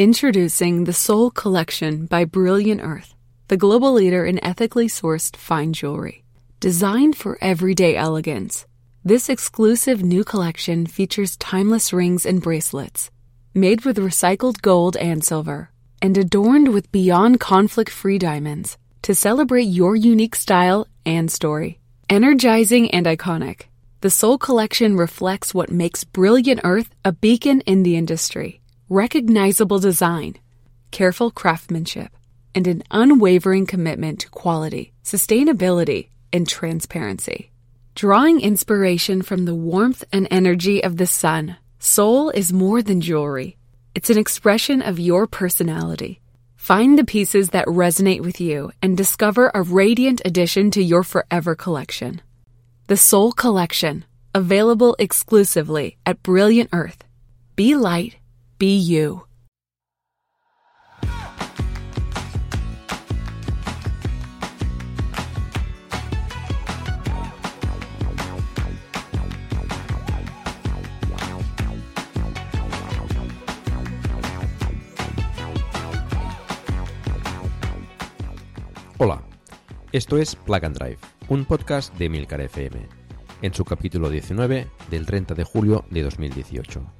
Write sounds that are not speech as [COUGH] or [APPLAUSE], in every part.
Introducing the Soul Collection by Brilliant Earth, the global leader in ethically sourced fine jewelry. Designed for everyday elegance, this exclusive new collection features timeless rings and bracelets made with recycled gold and silver and adorned with beyond conflict free diamonds to celebrate your unique style and story. Energizing and iconic, the Soul Collection reflects what makes Brilliant Earth a beacon in the industry recognizable design, careful craftsmanship, and an unwavering commitment to quality, sustainability, and transparency. Drawing inspiration from the warmth and energy of the sun, Soul is more than jewelry. It's an expression of your personality. Find the pieces that resonate with you and discover a radiant addition to your forever collection. The Soul Collection, available exclusively at Brilliant Earth. Be light Be you. Hola, esto es Plug and Drive, un podcast de Milcar FM, en su capítulo 19 del 30 de julio de 2018.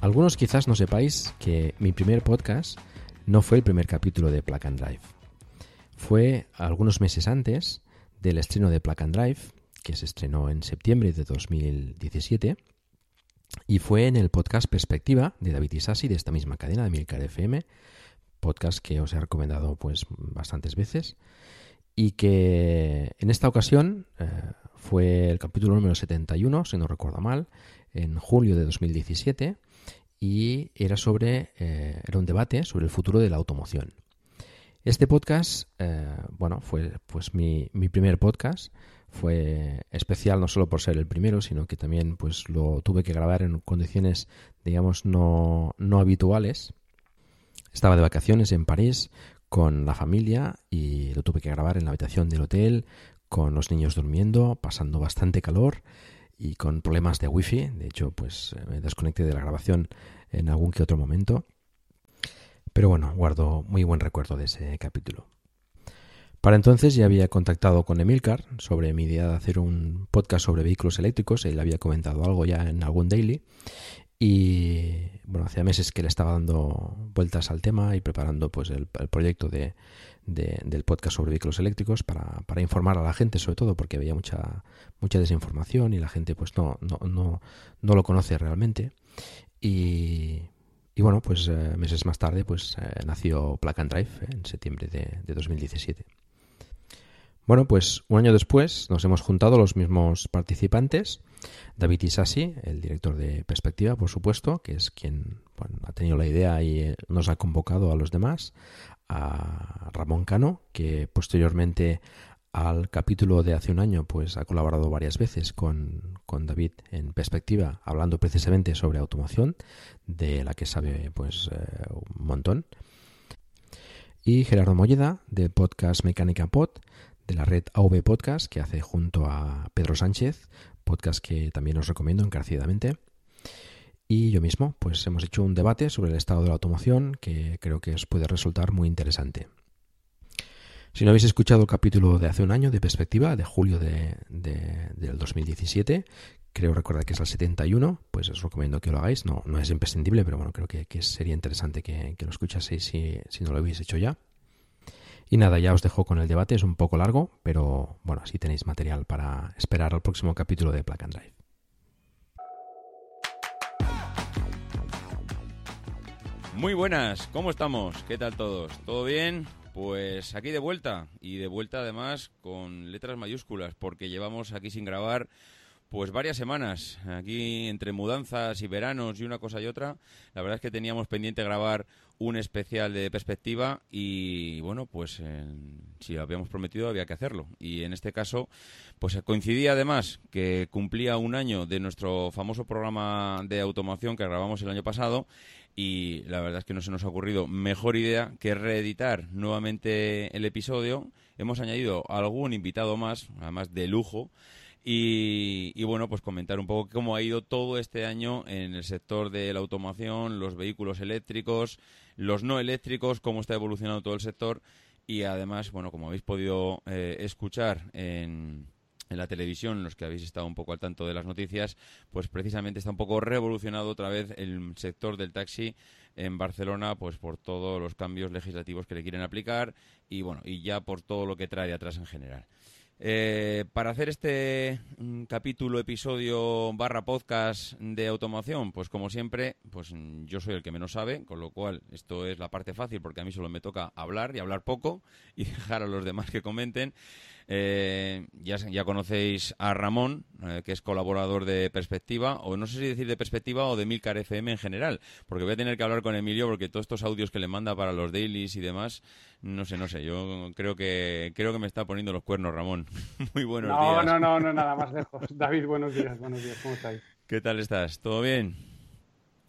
Algunos quizás no sepáis que mi primer podcast no fue el primer capítulo de Plug and Drive. Fue algunos meses antes del estreno de Plug and Drive, que se estrenó en septiembre de 2017, y fue en el podcast Perspectiva de David Isasi de esta misma cadena de Milcar FM, podcast que os he recomendado pues bastantes veces y que en esta ocasión eh, fue el capítulo número 71, si no recuerdo mal, en julio de 2017 y era sobre eh, era un debate sobre el futuro de la automoción. Este podcast, eh, bueno, fue pues mi, mi, primer podcast. Fue especial no solo por ser el primero, sino que también pues lo tuve que grabar en condiciones, digamos, no, no habituales. Estaba de vacaciones en París con la familia y lo tuve que grabar en la habitación del hotel, con los niños durmiendo, pasando bastante calor y con problemas de wifi. De hecho, pues eh, me desconecté de la grabación en algún que otro momento. Pero bueno, guardo muy buen recuerdo de ese capítulo. Para entonces ya había contactado con Emilcar sobre mi idea de hacer un podcast sobre vehículos eléctricos. Él había comentado algo ya en algún daily. Y bueno, hacía meses que le estaba dando vueltas al tema y preparando pues el, el proyecto de, del podcast sobre vehículos eléctricos para, para, informar a la gente, sobre todo porque había mucha, mucha desinformación y la gente pues no, no, no, no lo conoce realmente. Y, y bueno, pues eh, meses más tarde pues eh, nació Plug and Drive en septiembre de, de 2017. Bueno, pues un año después nos hemos juntado los mismos participantes. David Isasi, el director de Perspectiva, por supuesto, que es quien ha tenido la idea y nos ha convocado a los demás a Ramón Cano, que posteriormente al capítulo de hace un año, pues ha colaborado varias veces con, con, David en perspectiva, hablando precisamente sobre automoción, de la que sabe pues eh, un montón. Y Gerardo Molleda, de podcast Mecánica Pod, de la red AV Podcast, que hace junto a Pedro Sánchez, podcast que también os recomiendo encarecidamente. Y yo mismo, pues hemos hecho un debate sobre el estado de la automoción que creo que os puede resultar muy interesante. Si no habéis escuchado el capítulo de hace un año de perspectiva, de julio de, de, del 2017, creo recordar que es el 71, pues os recomiendo que lo hagáis. No, no es imprescindible, pero bueno, creo que, que sería interesante que, lo escuchaseis si, si, no lo habéis hecho ya. Y nada, ya os dejo con el debate, es un poco largo, pero bueno, así tenéis material para esperar al próximo capítulo de Plug and Drive. Muy buenas, ¿cómo estamos? ¿Qué tal todos? ¿Todo bien? Pues aquí de vuelta y de vuelta además con letras mayúsculas porque llevamos aquí sin grabar pues varias semanas. Aquí entre mudanzas y veranos y una cosa y otra, la verdad es que teníamos pendiente grabar un especial de perspectiva y bueno, pues si lo habíamos prometido había que hacerlo. Y en este caso, pues coincidía además que cumplía un año de nuestro famoso programa de automación que grabamos el año pasado y la verdad es que no se nos ha ocurrido mejor idea que reeditar nuevamente el episodio. Hemos añadido algún invitado más, además de lujo, y, bueno, pues comentar un poco cómo ha ido todo este año en el sector de la automación, los vehículos eléctricos, los no eléctricos, cómo está evolucionando todo el sector y además, bueno, como habéis podido eh, escuchar en, en la televisión, los que habéis estado un poco al tanto de las noticias, pues precisamente está un poco revolucionado otra vez el sector del taxi en Barcelona, pues por todos los cambios legislativos que le quieren aplicar y bueno, y ya por todo lo que trae atrás en general. Eh, para hacer este mm, capítulo, episodio barra podcast de automación, pues como siempre, pues yo soy el que menos sabe, con lo cual esto es la parte fácil porque a mí solo me toca hablar y hablar poco y [LAUGHS] dejar a los demás que comenten. Eh, ya, ya conocéis a Ramón, eh, que es colaborador de Perspectiva, o no sé si decir de Perspectiva o de Milcar FM en general, porque voy a tener que hablar con Emilio porque todos estos audios que le manda para los dailies y demás, no sé, no sé, yo creo que creo que me está poniendo los cuernos Ramón. [LAUGHS] Muy buenos días. No, no, no, nada más lejos. [LAUGHS] David, buenos días, buenos días, ¿cómo estáis? ¿Qué tal estás? ¿Todo bien?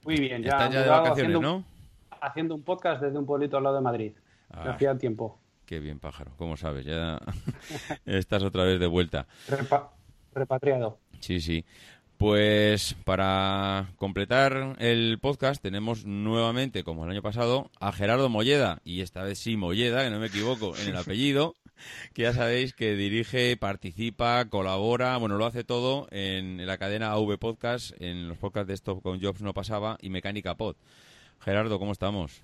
Muy bien, ya. Estás ya de vacaciones, ¿no? Haciendo un podcast desde un pueblito al lado de Madrid. Ah. Hacía tiempo. Qué bien, pájaro. ¿Cómo sabes? Ya [LAUGHS] estás otra vez de vuelta. repatriado. Sí, sí. Pues para completar el podcast tenemos nuevamente, como el año pasado, a Gerardo Molleda, y esta vez sí Molleda, que no me equivoco en el apellido, [LAUGHS] que ya sabéis que dirige, participa, colabora, bueno, lo hace todo en la cadena AV Podcast, en los podcasts de Stop con Jobs no pasaba y Mecánica Pod. Gerardo, ¿cómo estamos?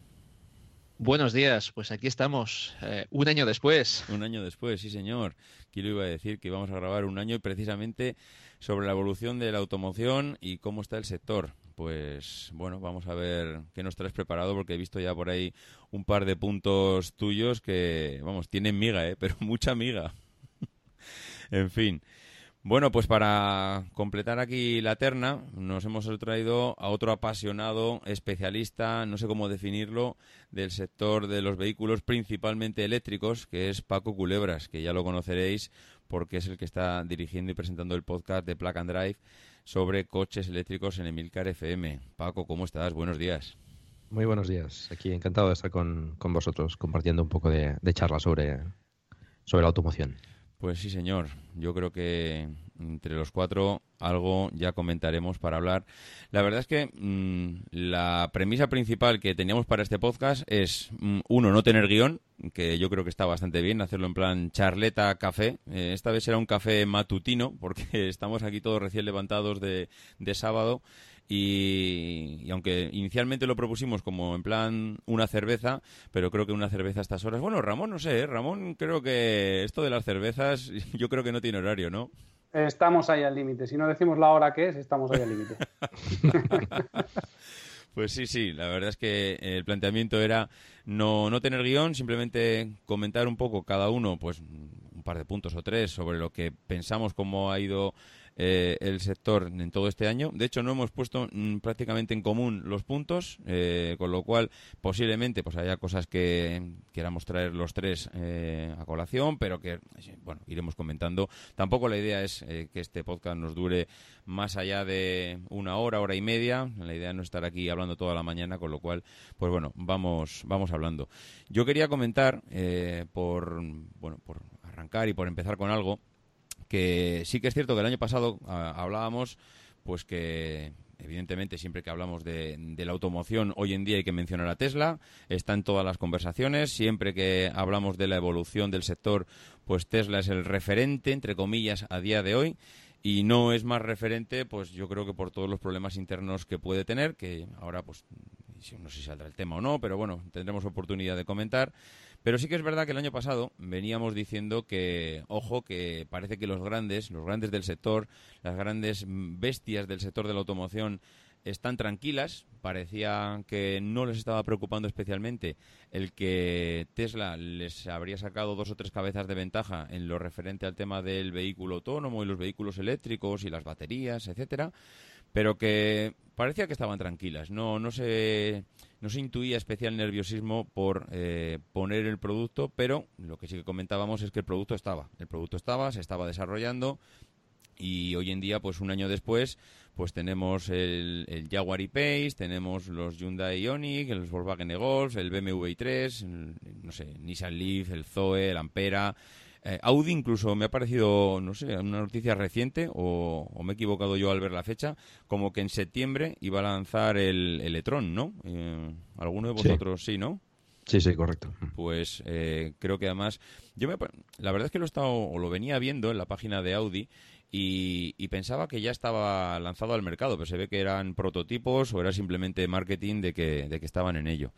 Buenos días, pues aquí estamos, eh, un año después. Un año después, sí señor. Quiero iba a decir que íbamos a grabar un año precisamente sobre la evolución de la automoción y cómo está el sector. Pues bueno, vamos a ver qué nos traes preparado porque he visto ya por ahí un par de puntos tuyos que, vamos, tienen miga, ¿eh? [LAUGHS] pero mucha miga. [LAUGHS] en fin. Bueno, pues para completar aquí la terna, nos hemos traído a otro apasionado especialista, no sé cómo definirlo, del sector de los vehículos principalmente eléctricos, que es Paco Culebras, que ya lo conoceréis porque es el que está dirigiendo y presentando el podcast de Plug and Drive sobre coches eléctricos en Emilcar FM. Paco, ¿cómo estás? Buenos días. Muy buenos días. Aquí encantado de estar con, vosotros compartiendo un poco de, de charla sobre, sobre la automoción. Pues sí, señor. Yo creo que entre los cuatro algo ya comentaremos para hablar. La verdad es que mm, la premisa principal que teníamos para este podcast es, mm, uno, no tener guion, que yo creo que está bastante bien, hacerlo en plan charleta, café. Eh, esta vez será un café matutino, porque [LAUGHS] estamos aquí todos recién levantados de, de sábado y, aunque inicialmente lo propusimos como en plan una cerveza, pero creo que una cerveza a estas horas. Bueno, Ramón, no sé, ¿eh? Ramón, creo que esto de las cervezas, [LAUGHS] yo creo que no tiene horario, ¿no? Estamos ahí al límite. Si no decimos la hora que es, estamos ahí al límite. [LAUGHS] Pues sí, sí, la verdad es que el planteamiento era no, no tener guion, simplemente comentar un poco cada uno, pues un par de puntos o tres sobre lo que pensamos, cómo ha ido eh, el sector en todo este año. De hecho, no hemos puesto mm, prácticamente en común los puntos, eh, con lo cual posiblemente pues haya cosas que queramos traer los tres eh, a colación, pero que bueno iremos comentando. Tampoco la idea es que este podcast nos dure más allá de una hora, hora y media. La idea no es estar aquí hablando toda la mañana, con lo cual, pues bueno, vamos vamos hablando. Yo quería comentar por bueno por arrancar y por empezar con algo que sí que es cierto que el año pasado ah, hablábamos pues que evidentemente siempre que hablamos de, la automoción hoy en día hay que mencionar a Tesla, está en todas las conversaciones, siempre que hablamos de la evolución del sector, pues Tesla es el referente, entre comillas, a día de hoy. Y no es más referente, pues yo creo que por todos los problemas internos que puede tener, que ahora pues no sé si saldrá el tema o no, pero bueno, tendremos oportunidad de comentar. Pero sí que es verdad que el año pasado veníamos diciendo que, ojo, que parece que los grandes, los grandes del sector, las grandes bestias del sector de la automoción, están tranquilas. Parecía que no les estaba preocupando especialmente el que Tesla les habría sacado dos o tres cabezas de ventaja en lo referente al tema del vehículo autónomo y los vehículos eléctricos y las baterías, etcétera, pero que parecía que estaban tranquilas. No, no se, no se intuía especial nerviosismo por eh, poner el producto, pero lo que sí que comentábamos es que el producto estaba. El producto estaba, se estaba desarrollando y hoy en día, pues un año después, pues tenemos el, el Jaguar E-Pace, tenemos los Hyundai Ioniq, el Volkswagen Golf, el BMW i3, no sé, Nissan Leaf, el Zoe, el Ampera, eh, Audi incluso me ha parecido, no sé, una noticia reciente, o, me he equivocado yo al ver la fecha, como que en septiembre iba a lanzar el, el e-tron, ¿no? Eh, ¿Alguno de vosotros sí, no? Sí, sí, correcto. Pues eh, creo que además, yo me, la verdad es que lo he estado, o lo venía viendo en la página de Audi y, pensaba que ya estaba lanzado al mercado, pero se ve que eran prototipos o era simplemente marketing de que, de que estaban en ello.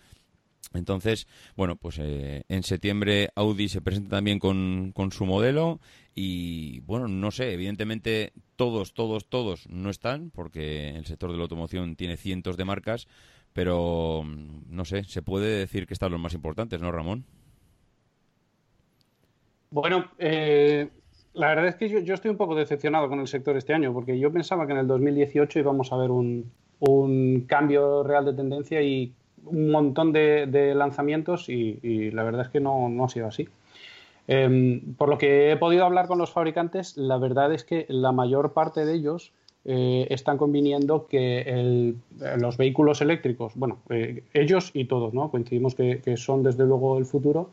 Entonces, bueno, pues eh, en septiembre Audi se presenta también con, con, su modelo y, bueno, no sé, evidentemente todos, todos, todos no están porque el sector de la automoción tiene cientos de marcas, pero, no sé, se puede decir que están los más importantes, ¿no, Ramón? Bueno, eh, la verdad es que yo, estoy un poco decepcionado con el sector este año porque yo pensaba que en el 2018 íbamos a ver un, un cambio real de tendencia y un montón de, lanzamientos y, la verdad es que no, ha sido así. Em, por lo que he podido hablar con los fabricantes, la verdad es que la mayor parte de ellos eh, están conviniendo que los vehículos eléctricos, bueno, eh, ellos y todos, ¿no? Coincidimos que, son desde luego el futuro,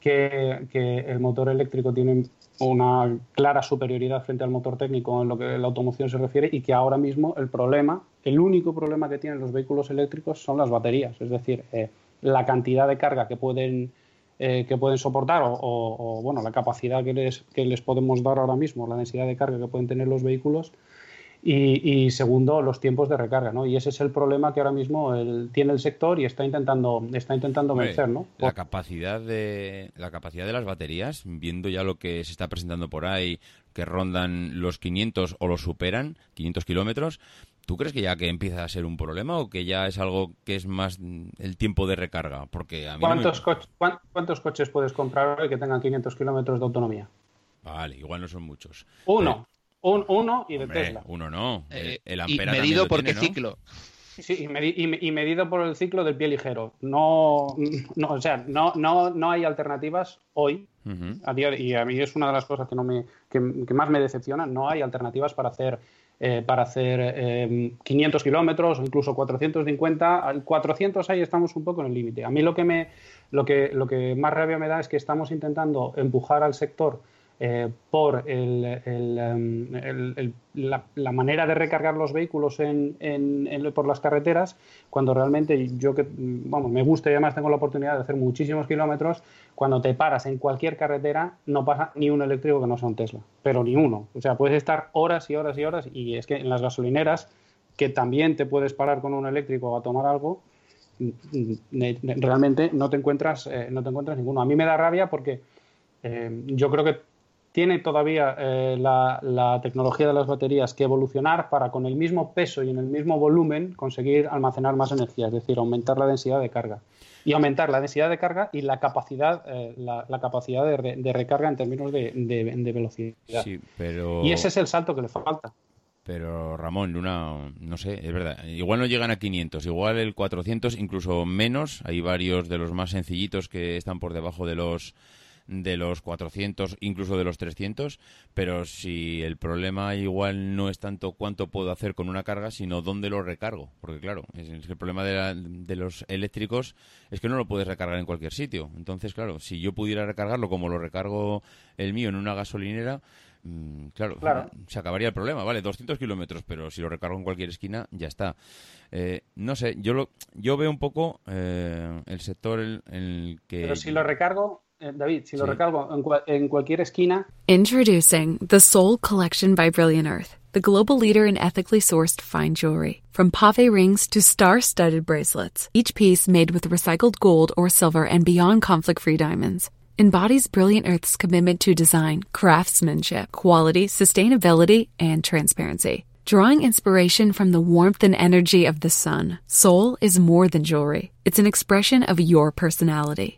que, el motor eléctrico tiene una clara superioridad frente al motor técnico en lo que la automoción se refiere y que ahora mismo el problema, el único problema que tienen los vehículos eléctricos son las baterías, es decir, eh, la cantidad de carga que pueden eh, que pueden soportar o, bueno la capacidad que les, que les podemos dar ahora mismo, la densidad de carga que pueden tener los vehículos y, segundo, los tiempos de recarga, ¿no? Y ese es el problema que ahora mismo tiene el sector y está intentando, está intentando vencer, ¿no? La capacidad de la capacidad de las baterías, viendo ya lo que se está presentando por ahí, que rondan los 500 o los superan, 500 kilómetros, ¿Tú crees que ya que empieza a ser un problema o que ya es algo que es más el tiempo de recarga? Porque a mí ¿Cuántos, ¿Cuántos coches puedes comprar hoy que tengan 500 kilómetros de autonomía? Vale, igual no son muchos. Uno. Un, uno y de Tesla. Uno no. Eh, el, Ampera y medido por qué ciclo. Sí, y, medido por el ciclo del pie ligero. No, no o sea, no, no, no hay alternativas hoy. a día y a mí es una de las cosas que, no me, que, más me decepciona. No hay alternativas para hacer, eh, para hacer 500 em, kilómetros o incluso 450. Al 400 ahí estamos un poco en el límite. A mí lo que, me, lo, que, lo que más rabia me da es que estamos intentando empujar al sector eh, por em, la, manera de recargar los vehículos en, por las carreteras, cuando realmente yo que vamos, me gusta y además tengo la oportunidad de hacer muchísimos kilómetros, cuando te paras en cualquier carretera no pasa ni un eléctrico que no sea un Tesla, pero ni uno. O sea, puedes estar horas y horas y horas y es que en las gasolineras, que también te puedes parar con un eléctrico a tomar algo, realmente no te encuentras, eh, no te encuentras ninguno. A mí me da rabia porque eh, yo creo que tiene todavía eh, la, tecnología de las baterías que evolucionar para con el mismo peso y en el mismo volumen conseguir almacenar más energía, es decir, aumentar la densidad de carga. Y aumentar la densidad de carga y la capacidad, eh, la, capacidad de, recarga en términos de, velocidad. pero... Y ese es el salto que le falta. Pero Ramón, una, no sé, es verdad, igual no llegan a 500, igual el 400, incluso menos. Hay varios de los más sencillitos que están por debajo de los de los 400, incluso de los 300, pero si el problema igual no es tanto cuánto puedo hacer con una carga, sino dónde lo recargo. Porque claro, es, el problema de, de, los eléctricos es que no lo puedes recargar en cualquier sitio. Entonces, claro, si yo pudiera recargarlo como lo recargo el mío en una gasolinera, mm, Claro, se acabaría el problema, vale, 200 kilómetros, pero si lo recargo en cualquier esquina, ya está. Eh, no sé, yo lo, yo veo un poco eh, el sector en el que... Pero si lo recargo, Eh, David, si lo recalco en, en cualquier esquina. Introducing the Soul Collection by Brilliant Earth, the global leader in ethically sourced fine jewelry. From pave rings to star studded bracelets, each piece made with recycled gold or silver and beyond conflict free diamonds. Embodies Brilliant Earth's commitment to design, craftsmanship, quality, sustainability, and transparency. Drawing inspiration from the warmth and energy of the sun, Soul is more than jewelry. It's an expression of your personality.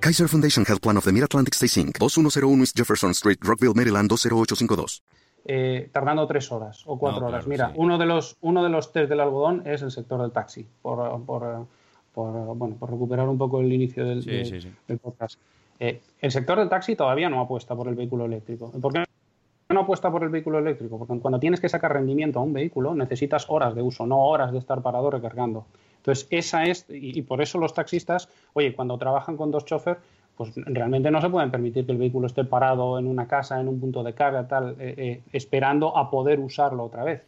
Kaiser Foundation Health Plan of the Mid-Atlantic Stay Inc., 2101 East Jefferson Street, Rockville, Maryland 20852. Eh, tardando tres horas o cuatro No, horas. claro, Mira, sí. uno, de los, uno de los test del algodón es el sector del taxi, por, por, por, bueno, por recuperar un poco el inicio del, Sí, de- sí, sí. del podcast. Eh, el sector del taxi todavía no apuesta por el vehículo eléctrico. ¿Por qué no apuesta por el vehículo eléctrico? Porque cuando tienes que sacar rendimiento a un vehículo necesitas horas de uso, no horas de estar parado recargando. Entonces, esa es, y, por eso los taxistas, oye, cuando trabajan con dos choferes, pues realmente no se pueden permitir que el vehículo esté parado en una casa, en un punto de carga, tal, eh, eh, esperando a poder usarlo otra vez.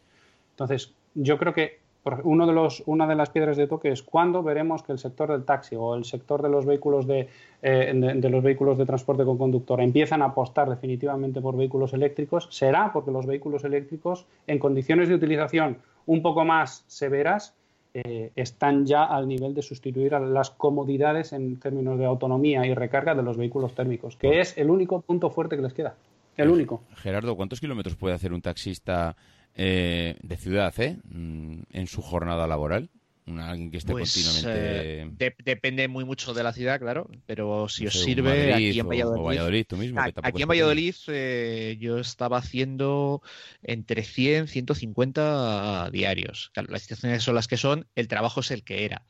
Entonces, yo creo que uno de los, una de las piedras de toque es cuándo veremos que el sector del taxi o el sector de los vehículos de, eh, de, de los vehículos de transporte con conductor empiezan a apostar definitivamente por vehículos eléctricos. Será porque los vehículos eléctricos, en condiciones de utilización un poco más severas, eh, están ya al nivel de sustituir a las comodidades en términos de autonomía y recarga de los vehículos térmicos, que es el único punto fuerte que les queda. El único. Gerardo, ¿cuántos kilómetros puede hacer un taxista eh, de ciudad eh, mm, en su jornada laboral? Alguien que esté Pues, continuamente... eh, de- depende muy mucho de la ciudad, claro, pero si no os sé, sirve Madrid aquí en Valladolid. O Valladolid, tú mismo. que Aquí en. Valladolid eh, yo estaba haciendo entre 100 150 diarios. Claro, las situaciones son las que son, el trabajo es el que era.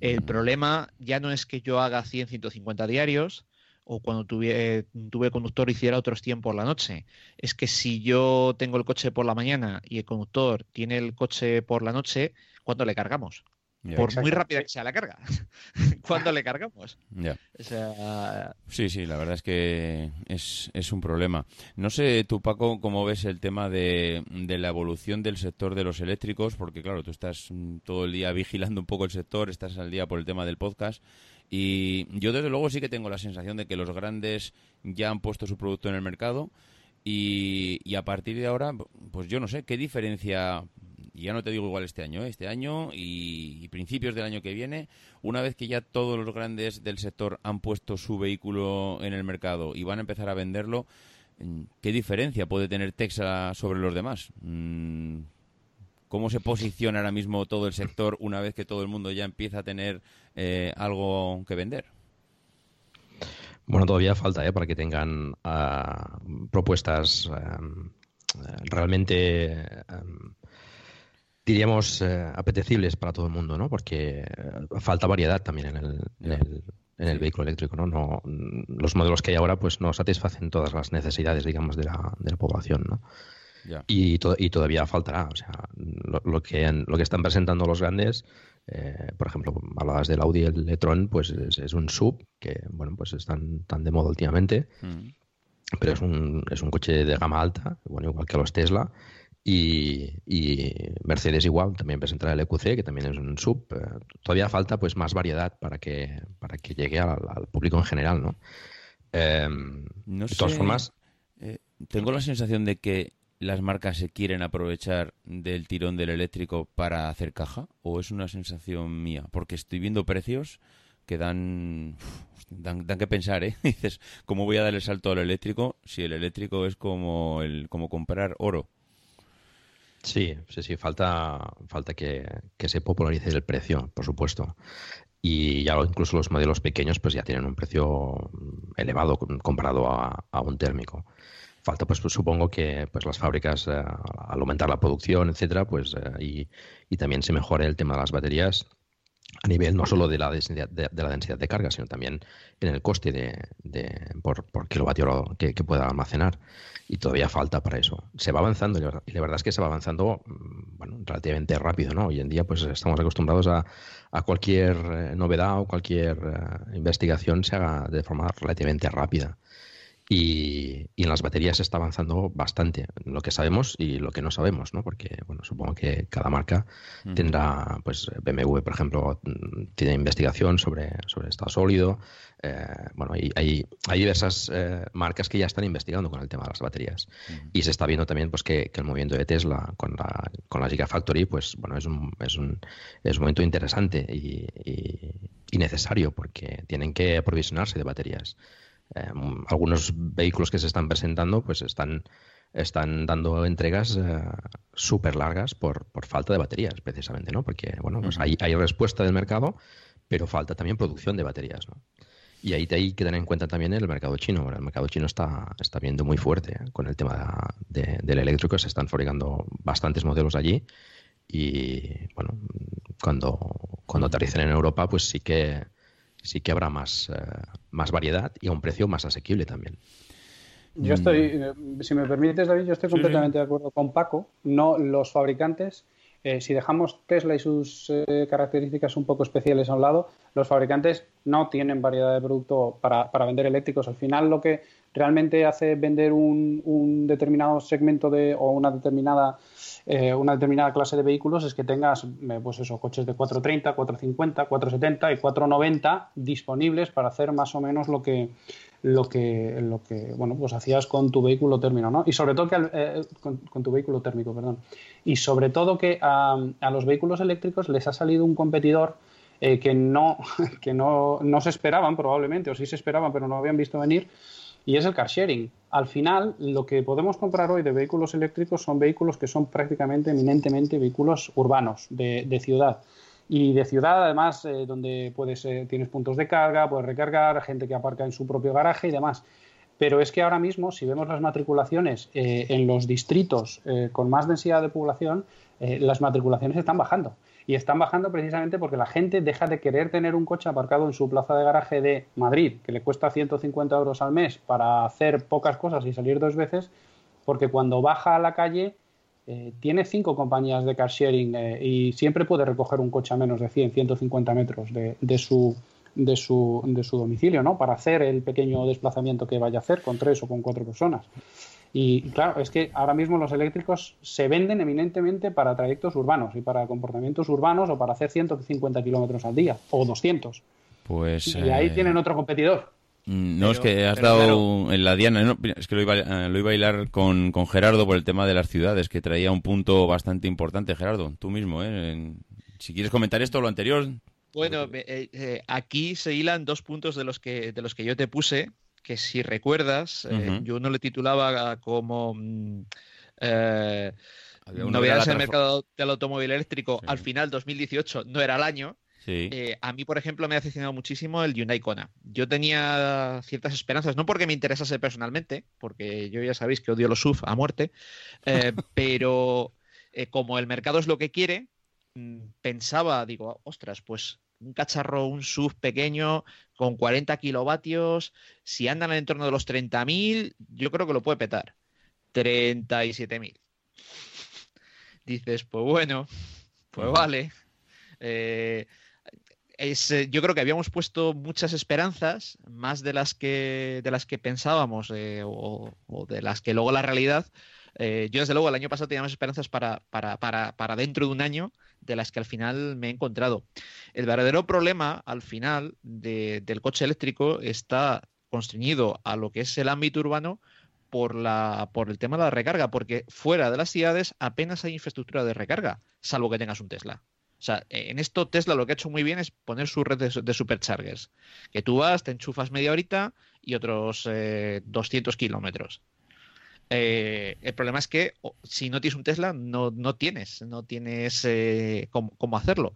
El Mm. problema ya no es que yo haga 100 150 diarios o cuando tuve, tuve conductor hiciera otros 100 por la noche. Es que si yo tengo el coche por la mañana y el conductor tiene el coche por la noche, ¿cuándo le cargamos? Por muy rápida que sea la carga. [LAUGHS] ¿Cuándo le cargamos? ya. O sea, Sí, sí, la verdad es que es, es un problema. No sé tú, Paco, cómo ves el tema de, de la evolución del sector de los eléctricos, porque claro, tú estás mm, todo el día [LAUGHS] vigilando un poco el sector, estás al día por el tema del podcast, y yo desde luego sí que tengo la sensación de que los grandes ya han puesto su producto en el mercado, y, y a partir de ahora, pues yo no sé, ¿qué diferencia, y ya no te digo igual este año, ¿eh? este año y, principios del año que viene, una vez que ya todos los grandes del sector han puesto su vehículo en el mercado y van a empezar a venderlo, mm, ¿qué diferencia puede tener Texas sobre los demás? Mm, ¿Cómo se posiciona ahora mismo todo el sector una vez que todo el mundo ya empieza a tener eh, algo que vender? Bueno, todavía falta ¿eh? para que tengan ah, propuestas em, eh, realmente, em, diríamos, eh, apetecibles para todo el mundo, ¿no? Porque eh, falta variedad también en el, en el, en el vehículo eléctrico, ¿no? no mm, los modelos que hay ahora pues no satisfacen todas las necesidades, digamos, de la, de la población, ¿no? Y, to- y todavía faltará. O sea, lo, lo que, han- lo que están presentando los grandes, eh, por ejemplo, hablabas del Audi el e-tron, pues es, es un sub que, bueno, pues están tan de moda últimamente, Mm. pero es un, es un coche de gama alta, bueno, igual que los Tesla. Y, y Mercedes igual, también presentará el EQC, que también es un sub. Eh, todavía falta pues más variedad para que, para que llegue al, al público en general, ¿no? Em, No de todas sé, formas, eh, tengo la sensación de que las marcas se quieren aprovechar del tirón del eléctrico para hacer caja, o es una sensación mía, porque estoy viendo precios que dan, dan, dan que pensar, ¿eh? [LAUGHS] Dices, ¿cómo voy a dar el salto al eléctrico si el eléctrico es como, el, como comprar oro? Sí, sí, sí, falta, falta que, que se popularice el precio, por supuesto. Y ya incluso los modelos pequeños pues ya tienen un precio elevado con- comparado a, a un térmico. Falta, pues, pues, supongo que pues las fábricas, eh, al aumentar la producción, etcétera, pues eh, y, y también se mejore el tema de las baterías a nivel no solo de la densidad de, la densidad de carga, sino también en el coste de, de- por, por kilovatio hora que, que pueda almacenar. Y todavía falta para eso. Se va avanzando y la verdad- y la verdad es que se va avanzando mm, bueno, relativamente rápido. ¿no? Hoy en día pues estamos acostumbrados a, a cualquier eh, novedad o cualquier eh, investigación se haga de forma relativamente rápida. Y, en las baterías se está avanzando bastante, lo que sabemos y lo que no sabemos, ¿no? Porque, bueno, supongo que cada marca tendrá, pues BMW, por ejemplo, mm, tiene investigación sobre, sobre estado sólido. Eh, bueno, hay, hay, hay diversas eh, marcas que ya están investigando con el tema de las baterías. Y se está viendo también pues que, el movimiento de Tesla con la, con la Gigafactory, pues bueno, es un, es un, es un momento interesante y, y necesario porque tienen que aprovisionarse de baterías. Em, algunos vehículos que se están presentando pues están, están dando entregas eh, súper largas por, por, falta de baterías, precisamente, ¿no? Porque, bueno, pues hay, hay, respuesta del mercado, pero falta también producción de baterías, ¿no? Y ahí hay que tener en cuenta también el mercado chino. El mercado chino está, está viendo muy fuerte ¿eh? con el tema de, del eléctrico. Se están fabricando bastantes modelos allí. Y bueno, cuando, cuando aterricen en Europa, pues sí que, sí que habrá más, eh, más variedad y a un precio más asequible también. Yo estoy, eh, si me permites, David, yo estoy completamente de acuerdo con Paco. No, los fabricantes, eh, si dejamos Tesla y sus características un poco especiales a un lado, los fabricantes no tienen variedad de producto para, para vender eléctricos. Al final, lo que realmente hace vender un, un determinado segmento de, o una determinada eh, una determinada clase de vehículos es que tengas, eh, pues eso, coches de 430, 450, 470 y 490 disponibles para hacer más o menos lo que lo que lo que bueno pues hacías con tu vehículo térmico, ¿no? Y sobre todo que eh, con, tu vehículo térmico, perdón. Y sobre todo que a, los vehículos eléctricos les ha salido un competidor que no [LAUGHS] que no, no se esperaban probablemente o sí se esperaban pero no habían visto venir y es el car sharing. Al final, lo que podemos comprar hoy de vehículos eléctricos son vehículos que son prácticamente eminentemente vehículos urbanos, de, ciudad. Y de ciudad, además, eh, donde puedes, eh, tienes puntos de carga, puedes recargar, gente que aparca en su propio garaje y demás. Pero es que ahora mismo, si vemos las matriculaciones eh, en los distritos con más densidad de población, las matriculaciones están bajando. Y están bajando precisamente porque la gente deja de querer tener un coche aparcado en su plaza de garaje de Madrid, que le cuesta 150 euros al mes para hacer pocas cosas y salir dos veces, porque cuando baja a la calle eh, tiene cinco compañías de car sharing eh, y siempre puede recoger un coche a menos de 100, 150 metros de, su, de su domicilio, ¿no? Para hacer el pequeño desplazamiento que vaya a hacer con tres o con cuatro personas. Y claro, es que ahora mismo los eléctricos se venden eminentemente para trayectos urbanos y para comportamientos urbanos o para hacer 150 kilómetros al día o 200. Pues, y ahí eh, tienen otro competidor. No, es que has dado en la diana, es que lo iba, eh, lo iba a hilar con, con, Gerardo por el tema de las ciudades, que traía un punto bastante importante, Gerardo, tú mismo, ¿eh? Si quieres comentar esto, lo anterior. Bueno, aquí se hilan dos puntos de los que, de los que yo te puse, que si recuerdas, eh, yo no le titulaba como mm, eh, novedades en el mercado del automóvil eléctrico al final 2018, no era el año. Eh, a mí, por ejemplo, me ha decepcionado muchísimo el Hyundai Kona. Yo tenía ciertas esperanzas, no porque me interesase personalmente, porque yo ya sabéis que odio los SUV a muerte, [LAUGHS] pero como el mercado es lo que quiere, mm, pensaba, digo, ostras, pues un cacharro, un SUV pequeño con 40 kilovatios, si andan en torno de los 30.000, yo creo que lo puede petar. 37.000. Dices, pues bueno, pues vale. Eh, eh, yo creo que habíamos puesto muchas esperanzas, más de las que, de las que pensábamos eh, o, de las que luego la realidad. Yo desde luego el año pasado tenía más esperanzas para, para, para, para dentro de un año de las que al final me he encontrado. El verdadero problema al final del coche eléctrico está constreñido a lo que es el ámbito urbano por, la, por el tema de la recarga, porque fuera de las ciudades apenas hay infraestructura de recarga, salvo que tengas un Tesla. O sea, en esto Tesla lo que ha hecho muy bien es poner su red de, superchargers. Que tú vas, te enchufas media horita y otros 200 eh, kilómetros. Eh, el problema es que si no tienes un Tesla, no, no tienes, no tienes eh, cómo, hacerlo.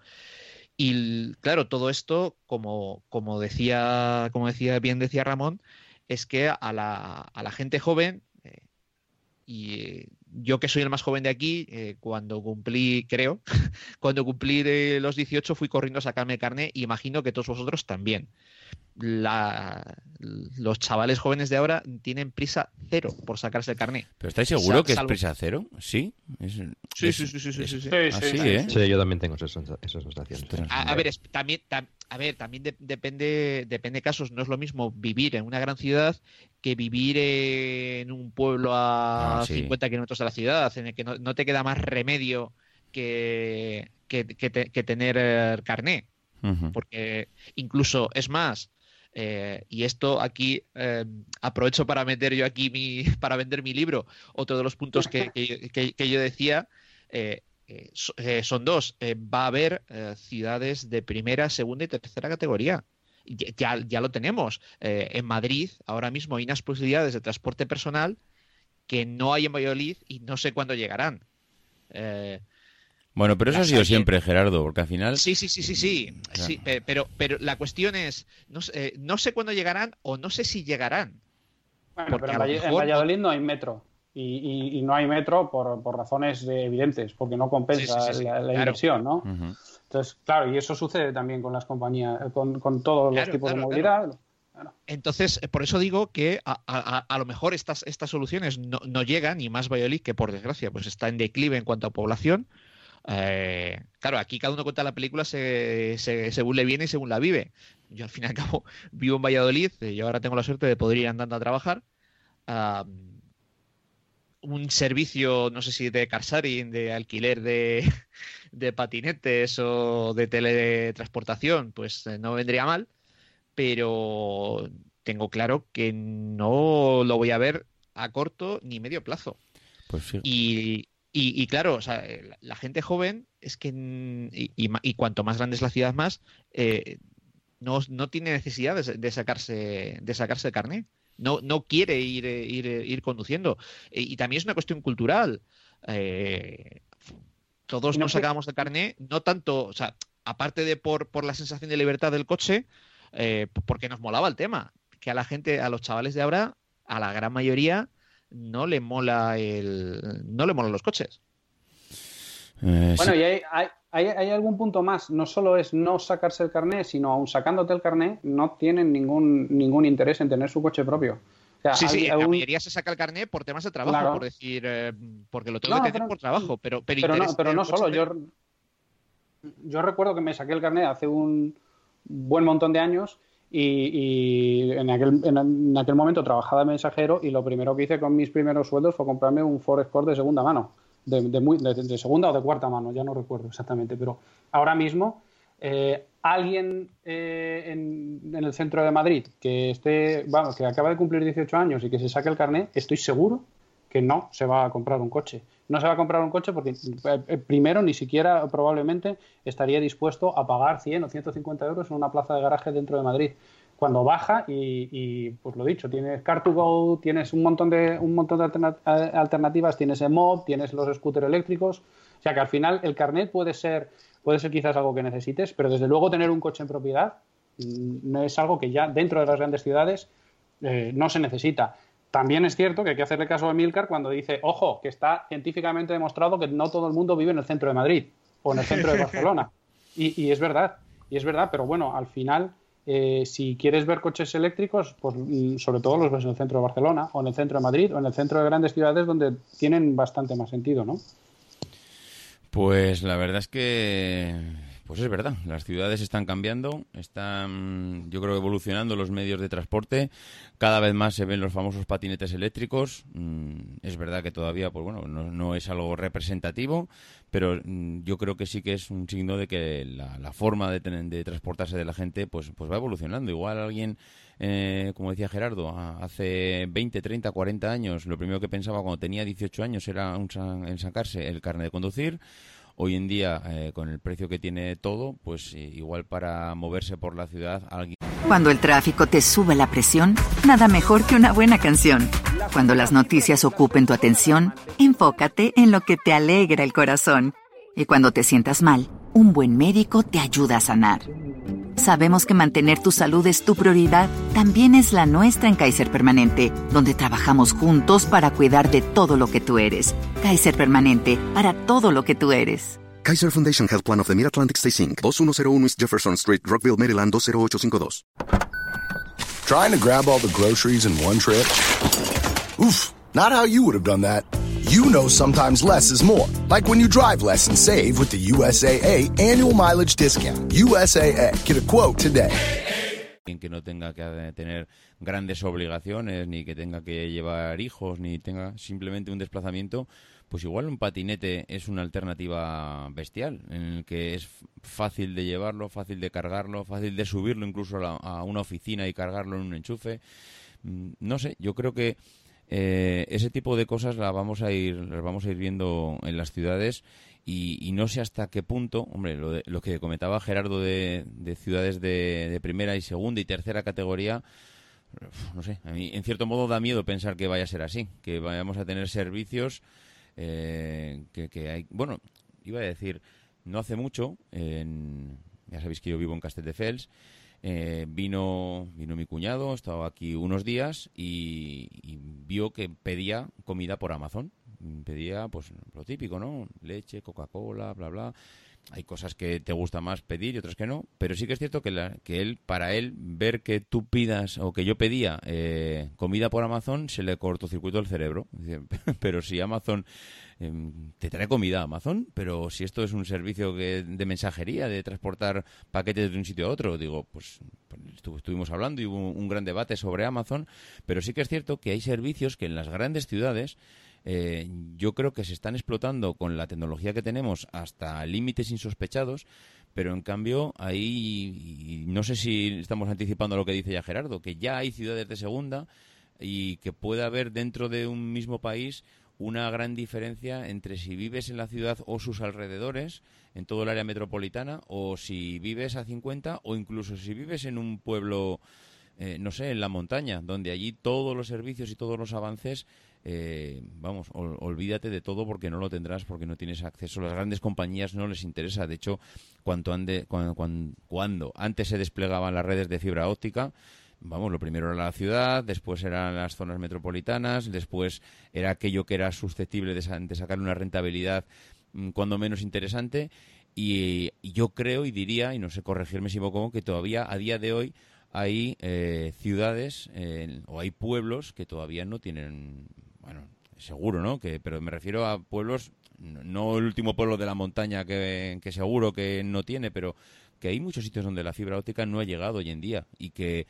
Y claro, todo esto, como, como, decía, como decía, bien decía Ramón, es que a la, a la gente joven, eh, y yo que soy el más joven de aquí, cuando cumplí, creo, [LAUGHS] cuando cumplí los 18 fui corriendo a sacarme carne y imagino que todos vosotros también la, los chavales jóvenes de ahora tienen prisa cero por sacarse el carnet. ¿Pero estáis seguro que es prisa cero? ¿Sí? sí, sí, sí, sí, sí, sí, ¿eh? sí, yo también tengo esas, sensaciones. A, ver, también, a ver, también depende, depende de casos. No es lo mismo vivir en una gran ciudad que vivir en un pueblo a 50 kilómetros de la ciudad, en el que no, te queda más remedio que, que, tener eh, carné. Porque incluso, es más, eh, y esto aquí eh, aprovecho para meter yo aquí mi, [LAUGHS] para vender mi libro. Otro de los puntos que, que yo decía, eh, son dos. Va a haber ciudades de primera, segunda y tercera categoría. Ya, ya lo tenemos. en Madrid ahora mismo hay unas posibilidades de transporte personal que no hay en Valladolid y no sé cuándo llegarán. bueno, pero eso ha sido siempre, Gerardo, porque al final... Sí, sí, sí, sí, sí. sí pero, pero la cuestión es, no, no, sé cuándo llegarán o no sé si llegarán. Bueno, pero en, Valladolid no hay metro y, no hay metro por, por razones evidentes, porque no compensa la, inversión, ¿no? Entonces, claro, y eso sucede también con las compañías, con, todos los tipos de movilidad. Entonces, por eso digo que a, lo mejor estas, estas soluciones no, llegan, y más Valladolid, que por desgracia pues está en declive en cuanto a población. Eh, claro, aquí cada uno cuenta la película según le viene y según la vive. Yo al fin y al cabo [LAUGHS] vivo en Valladolid, y ahora tengo la suerte de poder ir andando a trabajar un servicio, no sé si de carsharing, de alquiler [LAUGHS] de, patinetes o de teletransportación, pues eh, no vendría mal, pero tengo claro que no lo voy a ver a corto ni medio plazo. Pues sí. y, y, claro, o sea, la gente joven es que, y, cuanto más grande es la ciudad más, eh, no, no, tiene necesidad de, sacarse de sacarse el carnet no, no quiere ir, eh, ir, eh, ir conduciendo. E, y también es una cuestión cultural. Eh, todos nos sacábamos de carné, no tanto, o sea, aparte de por, por la sensación de libertad del coche, porque nos molaba el tema, que a la gente, a los chavales de ahora, a la gran mayoría, no le mola el, no le molan los coches. bueno, y hay, hay, algún punto más. No solo es no sacarse el carné, sino aún sacándote el carné, no tienen ningún, ningún interés en tener su coche propio. sí, sí, la mayoría se saca el carné por temas de trabajo, por decir, eh, porque lo tengo que tener por trabajo, pero, pero, no, pero no solo. Yo, yo recuerdo que me saqué el carné hace un buen montón de años y, en, aquel, en, aquel momento trabajaba de mensajero y lo primero que hice con mis primeros sueldos fue comprarme un Ford Escort de segunda mano de, segunda o de cuarta mano, ya no recuerdo exactamente, pero ahora mismo eh, alguien eh, en, el centro de Madrid que esté, vamos, que acaba de cumplir 18 años y que se saque el carnet, estoy seguro que no se va a comprar un coche. No se va a comprar un coche porque eh, primero ni siquiera probablemente estaría dispuesto a pagar 100 o 150 euros en una plaza de garaje dentro de Madrid cuando baja y, pues lo dicho, tienes Car2Go, tienes un montón de un montón de alternativas, tienes EMOB, tienes los scooters eléctricos, o sea que al final el carnet puede ser puede ser quizás algo que necesites, pero desde luego tener un coche en propiedad mm, no es algo que ya dentro de las grandes ciudades eh, no se necesita. También es cierto que hay que hacerle caso a Milcar cuando dice, ojo, que está científicamente demostrado que no todo el mundo vive en el centro de Madrid o en el centro de Barcelona. [LAUGHS] y es verdad, y es verdad, pero bueno, al final eh, si quieres ver coches eléctricos, pues mm, sobre todo los ves en el centro de Barcelona, o en el centro de Madrid, o en el centro de grandes ciudades donde tienen bastante más sentido, ¿no? Pues la verdad es que pues es verdad, las ciudades están cambiando, están, yo creo, evolucionando los medios de transporte. Cada vez más se ven los famosos patinetes eléctricos. Mm, es verdad que todavía, pues bueno, no, es algo representativo, pero mm, yo creo que sí que es un signo de que la, forma de, transportarse de la gente, pues, pues va evolucionando. Igual alguien eh, como decía Gerardo, hace 20, 30, 40 años, lo primero que pensaba cuando tenía 18 años era en sacarse el carnet de conducir hoy en día, eh, con el precio que tiene todo, pues eh, igual para moverse por la ciudad alguien... Cuando el tráfico te sube la presión, nada mejor que una buena canción. Cuando las noticias ocupen tu atención, enfócate en lo que te alegra el corazón. Y cuando te sientas mal, un buen médico te ayuda a sanar. Sabemos que mantener tu salud es tu prioridad, también es la nuestra en Kaiser Permanente, donde trabajamos juntos para cuidar de todo lo que tú eres. Kaiser Permanente, para todo lo que tú eres. Kaiser Foundation Health Plan of the Mid-Atlantic Stay Inc., 2101 East Jefferson Street, Rockville, Maryland, 20852. Trying to grab all the groceries in one trip? Oof, not how you would have done that. You know sometimes less is more. Like when you drive less and save with the USAA annual mileage discount. USAA. Get a quote today. que no tenga que tener grandes obligaciones, ni que tenga que llevar hijos, ni tenga simplemente un desplazamiento, pues igual un patinete es una alternativa bestial, en el que es fácil de llevarlo, fácil de cargarlo, fácil de subirlo incluso a, una oficina y cargarlo en un enchufe. Mm, no sé, yo creo que eh, ese tipo de cosas las vamos a ir, las vamos a ir viendo en las ciudades y, no sé hasta qué punto, hombre, lo, lo que comentaba Gerardo de, ciudades de, primera y segunda y tercera categoría, no sé, a mí en cierto modo da miedo pensar que vaya a ser así, que vayamos a tener servicios eh, que, hay, bueno, iba a decir, no hace mucho, ya sabéis que yo vivo en Castelldefels, eh, vino, vino mi cuñado, estaba aquí unos días y, vio que pedía comida por Amazon pedía pues lo típico, ¿no? Leche, Coca-Cola, bla, bla. Hay cosas que te gusta más pedir y otras que no, pero sí que es cierto que, que él, para él, ver que tú pidas o que yo pedía eh, comida por Amazon, se le cortocircuitó el cerebro. [LAUGHS] Pero si Amazon te trae comida Amazon, pero si esto es un servicio que, de mensajería, de transportar paquetes de un sitio a otro, digo, pues, pues estuvimos hablando y hubo un gran debate sobre Amazon, pero sí que es cierto que hay servicios que en las grandes ciudades eh, yo creo que se están explotando con la tecnología que tenemos hasta límites insospechados, pero en cambio ahí, no sé si estamos anticipando lo que dice ya Gerardo, que ya hay ciudades de segunda y que puede haber dentro de un mismo país una gran diferencia entre si vives en la ciudad o sus alrededores, en todo el área metropolitana, o si vives a 50, o incluso si vives en un pueblo, eh, no sé, en la montaña, donde allí todos los servicios y todos los avances eh, vamos, olvídate de todo porque no lo tendrás, porque no tienes acceso. Las grandes compañías no les interesa. De hecho, cuando, ande, cuando, cuando, antes se desplegaban las redes de fibra óptica, vamos, lo primero era la ciudad, después eran las zonas metropolitanas, después era aquello que era susceptible de, sacar una rentabilidad mm, cuando menos interesante. Y, yo creo y diría, y no sé corregirme si me equivoco, que todavía a día de hoy hay eh, ciudades o hay pueblos que todavía no tienen bueno, seguro, ¿no? Que, pero me refiero a pueblos, no el último pueblo de la montaña que, seguro que no tiene, pero que hay muchos sitios donde la fibra óptica no ha llegado hoy en día y que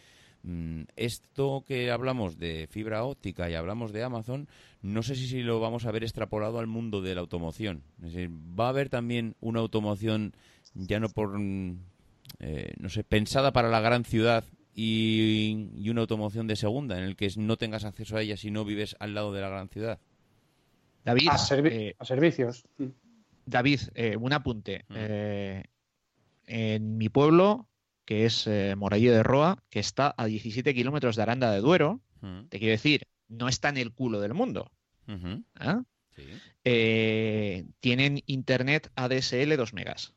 esto que hablamos de fibra óptica y hablamos de Amazon, no sé si, lo vamos a ver extrapolado al mundo de la automoción. Es decir, va a haber también una automoción ya no por, mm, eh, no sé, pensada para la gran ciudad y, una automoción de segunda en el que no tengas acceso a ella si no vives al lado de la gran ciudad. David, a, eh, servicios. David, eh, un apunte. Mm. Eh, en mi pueblo, que es Morallo de Roa, que está a 17 kilómetros de Aranda de Duero, mm. te quiero decir, no está en el culo del mundo. ¿Ah? tienen internet ADSL 2 megas.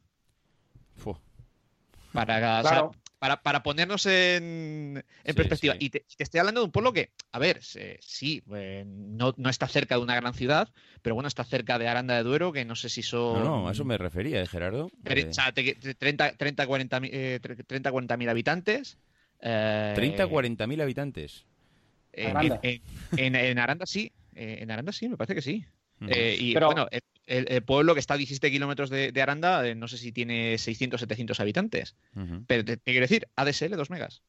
Para, para, para ponernos en, perspectiva. Y te, estoy hablando de un pueblo que, a ver, sí, eh, no, no, está cerca de una gran ciudad, pero bueno, está cerca de Aranda de Duero, que no sé si son. No, no, a eso me refería, ¿eh, Gerardo? O sea, 30, 30, 40 mil habitantes. Eh, 30, 40 mil habitantes. En, en, Aranda sí, eh, en Aranda sí, me parece que sí. Eh, y bueno, el, pueblo que está a 17 kilómetros de, Aranda, eh, no sé si tiene 600, 700 habitantes. Pero te, quiero decir, ADSL 2 megas.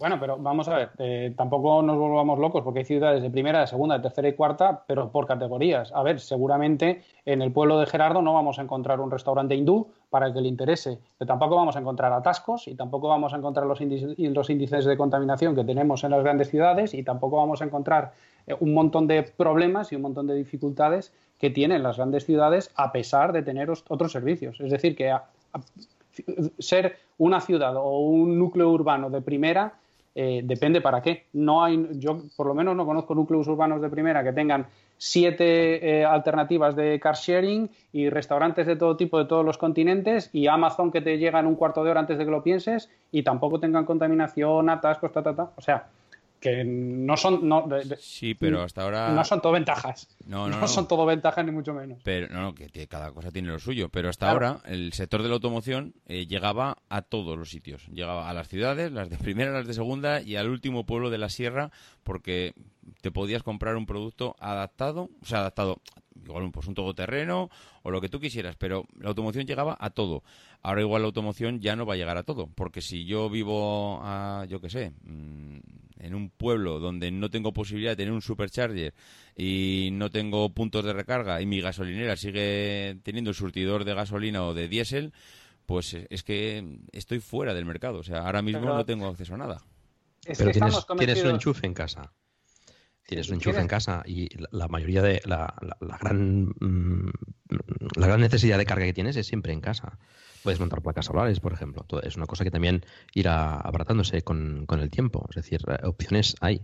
Bueno, pero vamos a ver, eh, tampoco nos volvamos locos porque hay ciudades de primera, de segunda, de tercera y cuarta, pero por categorías. A ver, seguramente en el pueblo de Gerardo no vamos a encontrar un restaurante hindú para el que le interese, pero tampoco vamos a encontrar atascos y tampoco vamos a encontrar los índices, los índices de contaminación que tenemos en las grandes ciudades y tampoco vamos a encontrar eh, un montón de problemas y un montón de dificultades que tienen las grandes ciudades a pesar de tener otros servicios. Es decir, que ser una ciudad o un núcleo urbano de primera eh, depende para qué. No hay, yo por lo menos no conozco núcleos urbanos de primera que tengan siete eh, alternativas de car sharing y restaurantes de todo tipo de todos los continentes y Amazon que te llega en un cuarto de hora antes de que lo pienses y tampoco tengan contaminación, atascos, ta, ta, ta. O sea, que no son no, sí pero hasta ahora no son todo ventajas. [LAUGHS] No, no, no, son todo ventajas ni mucho menos. Pero no, que, cada cosa tiene lo suyo. Pero hasta ahora el sector de la automoción eh, llegaba a todos los sitios. Llegaba a las ciudades las de primera las de segunda y al último pueblo de la sierra porque te podías comprar un producto adaptado o sea adaptado igual pues un todoterreno o lo que tú quisieras, pero la automoción llegaba a todo. Ahora igual la automoción ya no va a llegar a todo, porque si yo vivo a, yo qué sé, mm, en un pueblo donde no tengo posibilidad de tener un supercharger y no tengo puntos de recarga y mi gasolinera sigue teniendo el surtidor de gasolina o de diésel, pues es que estoy fuera del mercado. O sea, ahora mismo no tengo acceso a nada. Pero tienes, tienes un enchufe en casa. Tienes un enchufe en casa y la, mayoría de la, gran mm, la gran necesidad de carga que tienes es siempre en casa. Puedes montar placas solares, por ejemplo. Es una cosa que también irá abratándose con, el tiempo. Es decir, eh, opciones hay.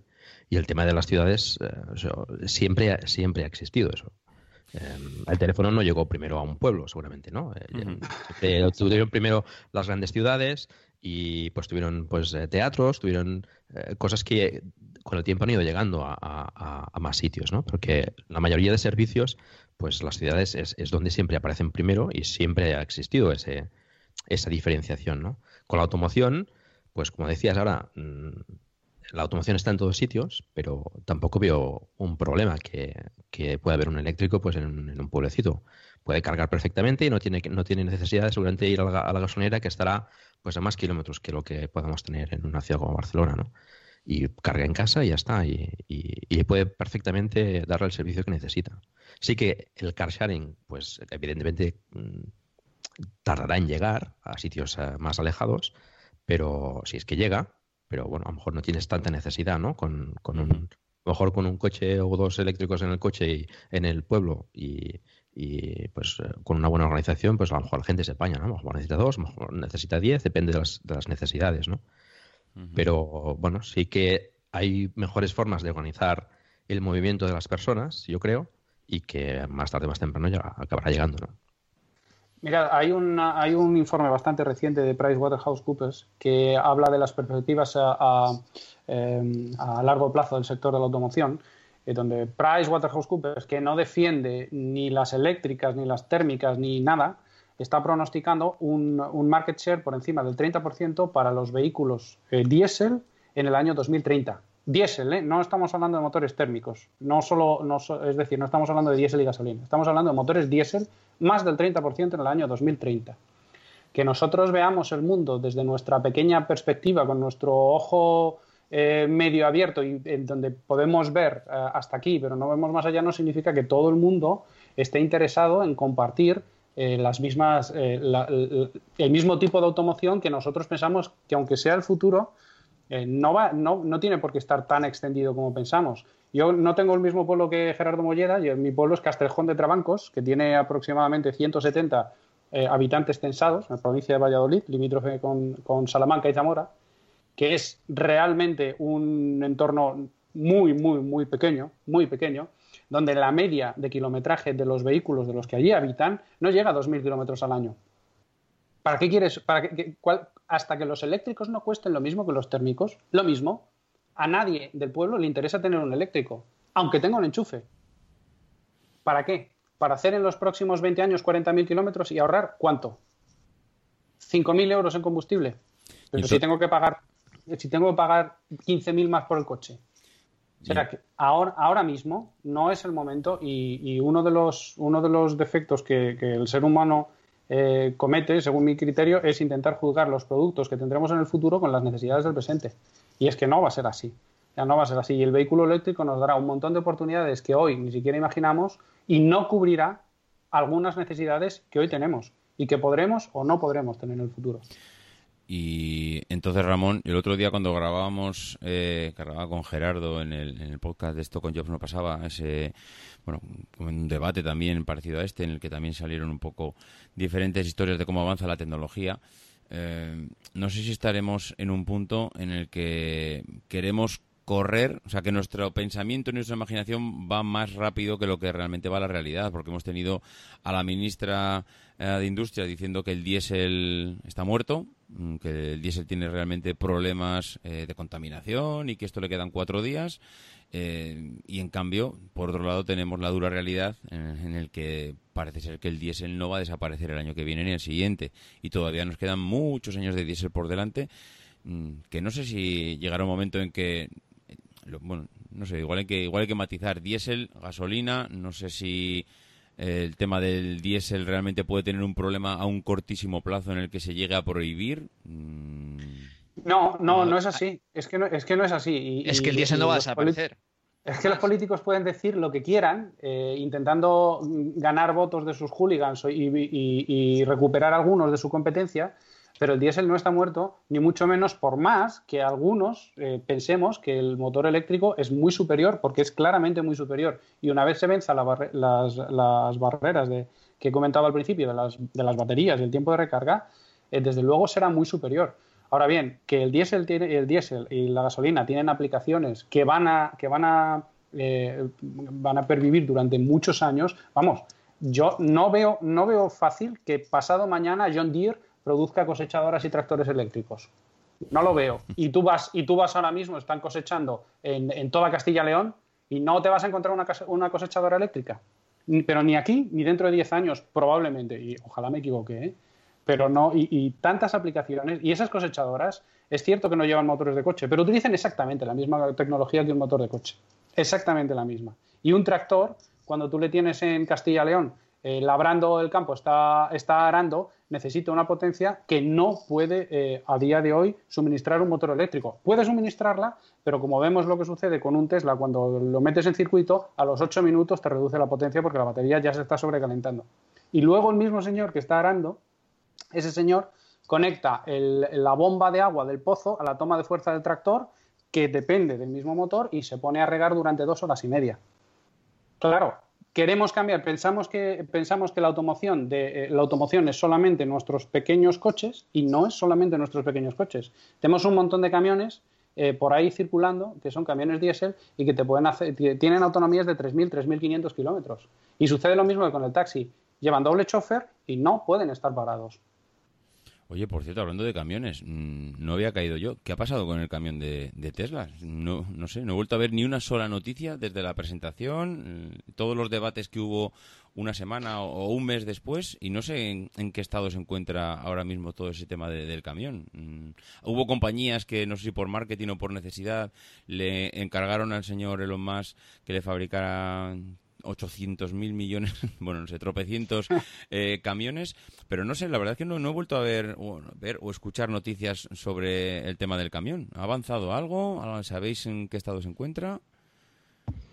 Y el tema de las ciudades eh, siempre, siempre ha existido eso. Em, el teléfono no llegó primero a un pueblo, seguramente, ¿no? Eh, tuvieron primero las grandes ciudades y pues tuvieron pues teatros, tuvieron cosas que con el tiempo han ido llegando a, más sitios, ¿no? Porque la mayoría de servicios, pues las ciudades es, donde siempre aparecen primero y siempre ha existido ese, esa diferenciación, ¿no? Con la automoción, pues como decías ahora, mm, la automoción está en todos sitios, pero tampoco veo un problema que, que pueda haber un eléctrico pues en, un pueblecito. Puede cargar perfectamente y no tiene, no tiene necesidad de seguramente ir a la, a que estará pues a más kilómetros que lo que podamos tener en una ciudad como Barcelona, ¿no? Y carga en casa y ya está. Y, puede perfectamente darle el servicio que necesita. Sí que el car sharing, pues evidentemente mm, tardará en llegar a sitios eh, más alejados, pero si es que llega, pero bueno, a lo mejor no tienes tanta necesidad, ¿no? Con, con un, mejor con un coche o dos eléctricos en el coche y en el pueblo y, pues eh, con una buena organización, pues a lo mejor la gente se apaña, ¿no? A lo mejor necesita dos, a lo mejor necesita diez, depende de las, de las necesidades, ¿no? Pero bueno, sí que hay mejores formas de organizar el movimiento de las personas, yo creo, y que más tarde o más temprano ya acabará llegando. ¿no? Mira, hay, hay un informe bastante reciente de PricewaterhouseCoopers que habla de las perspectivas a, em, largo plazo del sector de la automoción, eh, donde PricewaterhouseCoopers, que no defiende ni las eléctricas, ni las térmicas, ni nada, está pronosticando un, market share por encima del 30% para los vehículos eh, diésel en el año 2030. Diésel, ¿eh? no estamos hablando de motores térmicos, no solo, no, es decir, no estamos hablando de diésel y gasolina, estamos hablando de motores diésel más del 30% en el año 2030. Que nosotros veamos el mundo desde nuestra pequeña perspectiva, con nuestro ojo eh, medio abierto y en donde podemos ver hasta aquí, pero no vemos más allá, no significa que todo el mundo esté interesado en compartir eh, las mismas, eh, el mismo tipo de automoción que nosotros pensamos que aunque sea el futuro, eh, no, va, no, no, tiene por qué estar tan extendido como pensamos. Yo no tengo el mismo pueblo que Gerardo Molleda, y mi pueblo es Casteljón de Trabancos, que tiene aproximadamente 170 habitantes censados en la provincia de Valladolid, limítrofe con, con Salamanca y Zamora, que es realmente un entorno muy, muy, muy pequeño, muy pequeño, donde la media de kilometraje de los vehículos de los que allí habitan no llega a 2.000 kilómetros al año. ¿Para qué quieres? Para hasta que los eléctricos no cuesten lo mismo que los térmicos, lo mismo, a nadie del pueblo le interesa tener un eléctrico, aunque tenga un enchufe. ¿Para qué? Para hacer en los próximos 20 años 40.000 kilómetros y ahorrar cuánto? 5.000 euros en combustible. Pero si tengo que pagar, si tengo que pagar 15.000 más por el coche, o sea que ahora, ahora mismo no es el momento y, uno, de los, uno de los defectos que, el ser humano eh, comete, según mi criterio, es intentar juzgar los productos que tendremos en el futuro con las necesidades del presente. Y es que no va a ser así. Ya no va a ser así. Y el vehículo eléctrico nos dará un montón de oportunidades que hoy ni siquiera imaginamos y no cubrirá algunas necesidades que hoy tenemos y que podremos o no podremos tener en el futuro. Y entonces, Ramón, el otro día cuando grabábamos, eh, grababa con Gerardo en el, podcast de esto con Jobs no pasaba, ese, bueno, un debate también parecido a este, en el que también salieron un poco diferentes historias de cómo avanza la tecnología. Eh, no sé si estaremos en un punto en el que queremos correr, o sea, que nuestro pensamiento y nuestra imaginación va más rápido que lo que realmente va a la realidad, porque hemos tenido a la ministra eh, de Industria diciendo que el diésel está muerto, que el diésel tiene realmente problemas eh, de contaminación y que esto le quedan cuatro días. Eh, y en cambio, por otro lado, tenemos la dura realidad en, el que parece ser que el diésel no va a desaparecer el año que viene ni el siguiente. Y todavía nos quedan muchos años de diésel por delante mm, que no sé si llegará un momento en que bueno, no sé, igual hay que, igual hay que matizar diésel, gasolina, no sé si el tema del diésel realmente puede tener un problema a un cortísimo plazo en el que se llegue a prohibir. Mm. No, no, no es así. Es que no es, que no es así. es que el diésel no va a desaparecer. Es que los políticos pueden decir lo que quieran, eh, intentando ganar votos de sus hooligans y, recuperar algunos de su competencia, pero el diésel no está muerto, ni mucho menos por más que algunos eh, pensemos que el motor eléctrico es muy superior, porque es claramente muy superior. Y una vez se venzan las, barreras de, que he comentado al principio de las, de las baterías y el tiempo de recarga, eh, desde luego será muy superior. Ahora bien, que el diésel, tiene, el diésel y la gasolina tienen aplicaciones que van a, que van a, eh, van a pervivir durante muchos años, vamos, yo no veo, no veo fácil que pasado mañana John Deere produzca cosechadoras y tractores eléctricos. No lo veo. [LAUGHS] Y tú vas, y tú vas ahora mismo, están cosechando en, en toda Castilla León y no te vas a encontrar una, una cosechadora eléctrica. Pero ni aquí, ni dentro de 10 años, probablemente. Y ojalá me equivoque, ¿eh? pero no, y, tantas aplicaciones, y esas cosechadoras, es cierto que no llevan motores de coche, pero utilizan exactamente la misma tecnología que un motor de coche, exactamente la misma. Y un tractor, cuando tú le tienes en Castilla León eh, labrando el campo, está, está arando, necesita una potencia que no puede eh, a día de hoy suministrar un motor eléctrico. Puede suministrarla, pero como vemos lo que sucede con un Tesla, cuando lo metes en circuito, a los 8 minutos te reduce la potencia porque la batería ya se está sobrecalentando. Y luego el mismo señor que está arando, ese señor conecta la bomba de agua del pozo a la toma de fuerza del tractor, que depende del mismo motor, y se pone a regar durante dos horas y media. Claro, queremos cambiar, pensamos que, pensamos que la, automoción de, eh, la automoción es solamente nuestros pequeños coches y no es solamente nuestros pequeños coches. Tenemos un montón de camiones eh, por ahí circulando que son camiones diésel y que te pueden hacer, tienen autonomías de 3.000, 3.500 kilómetros. Y sucede lo mismo que con el taxi. Llevan doble chofer y no pueden estar parados. Oye, por cierto, hablando de camiones, mm, no había caído yo. ¿Qué ha pasado con el camión de, Tesla? No, no sé, no he vuelto a ver ni una sola noticia desde la presentación, mm, todos los debates que hubo una semana o, un mes después, y no sé en, qué estado se encuentra ahora mismo todo ese tema del camión. Mm, hubo compañías que, no sé si por marketing o por necesidad, le encargaron al señor Elon Musk que le fabricara 800 mil millones, [LAUGHS] bueno, no sé, tropecientos eh, camiones, pero no sé, la verdad es que no, he vuelto a ver o, ver o escuchar noticias sobre el tema del camión. ¿Ha avanzado algo? ¿Sabéis en qué estado se encuentra?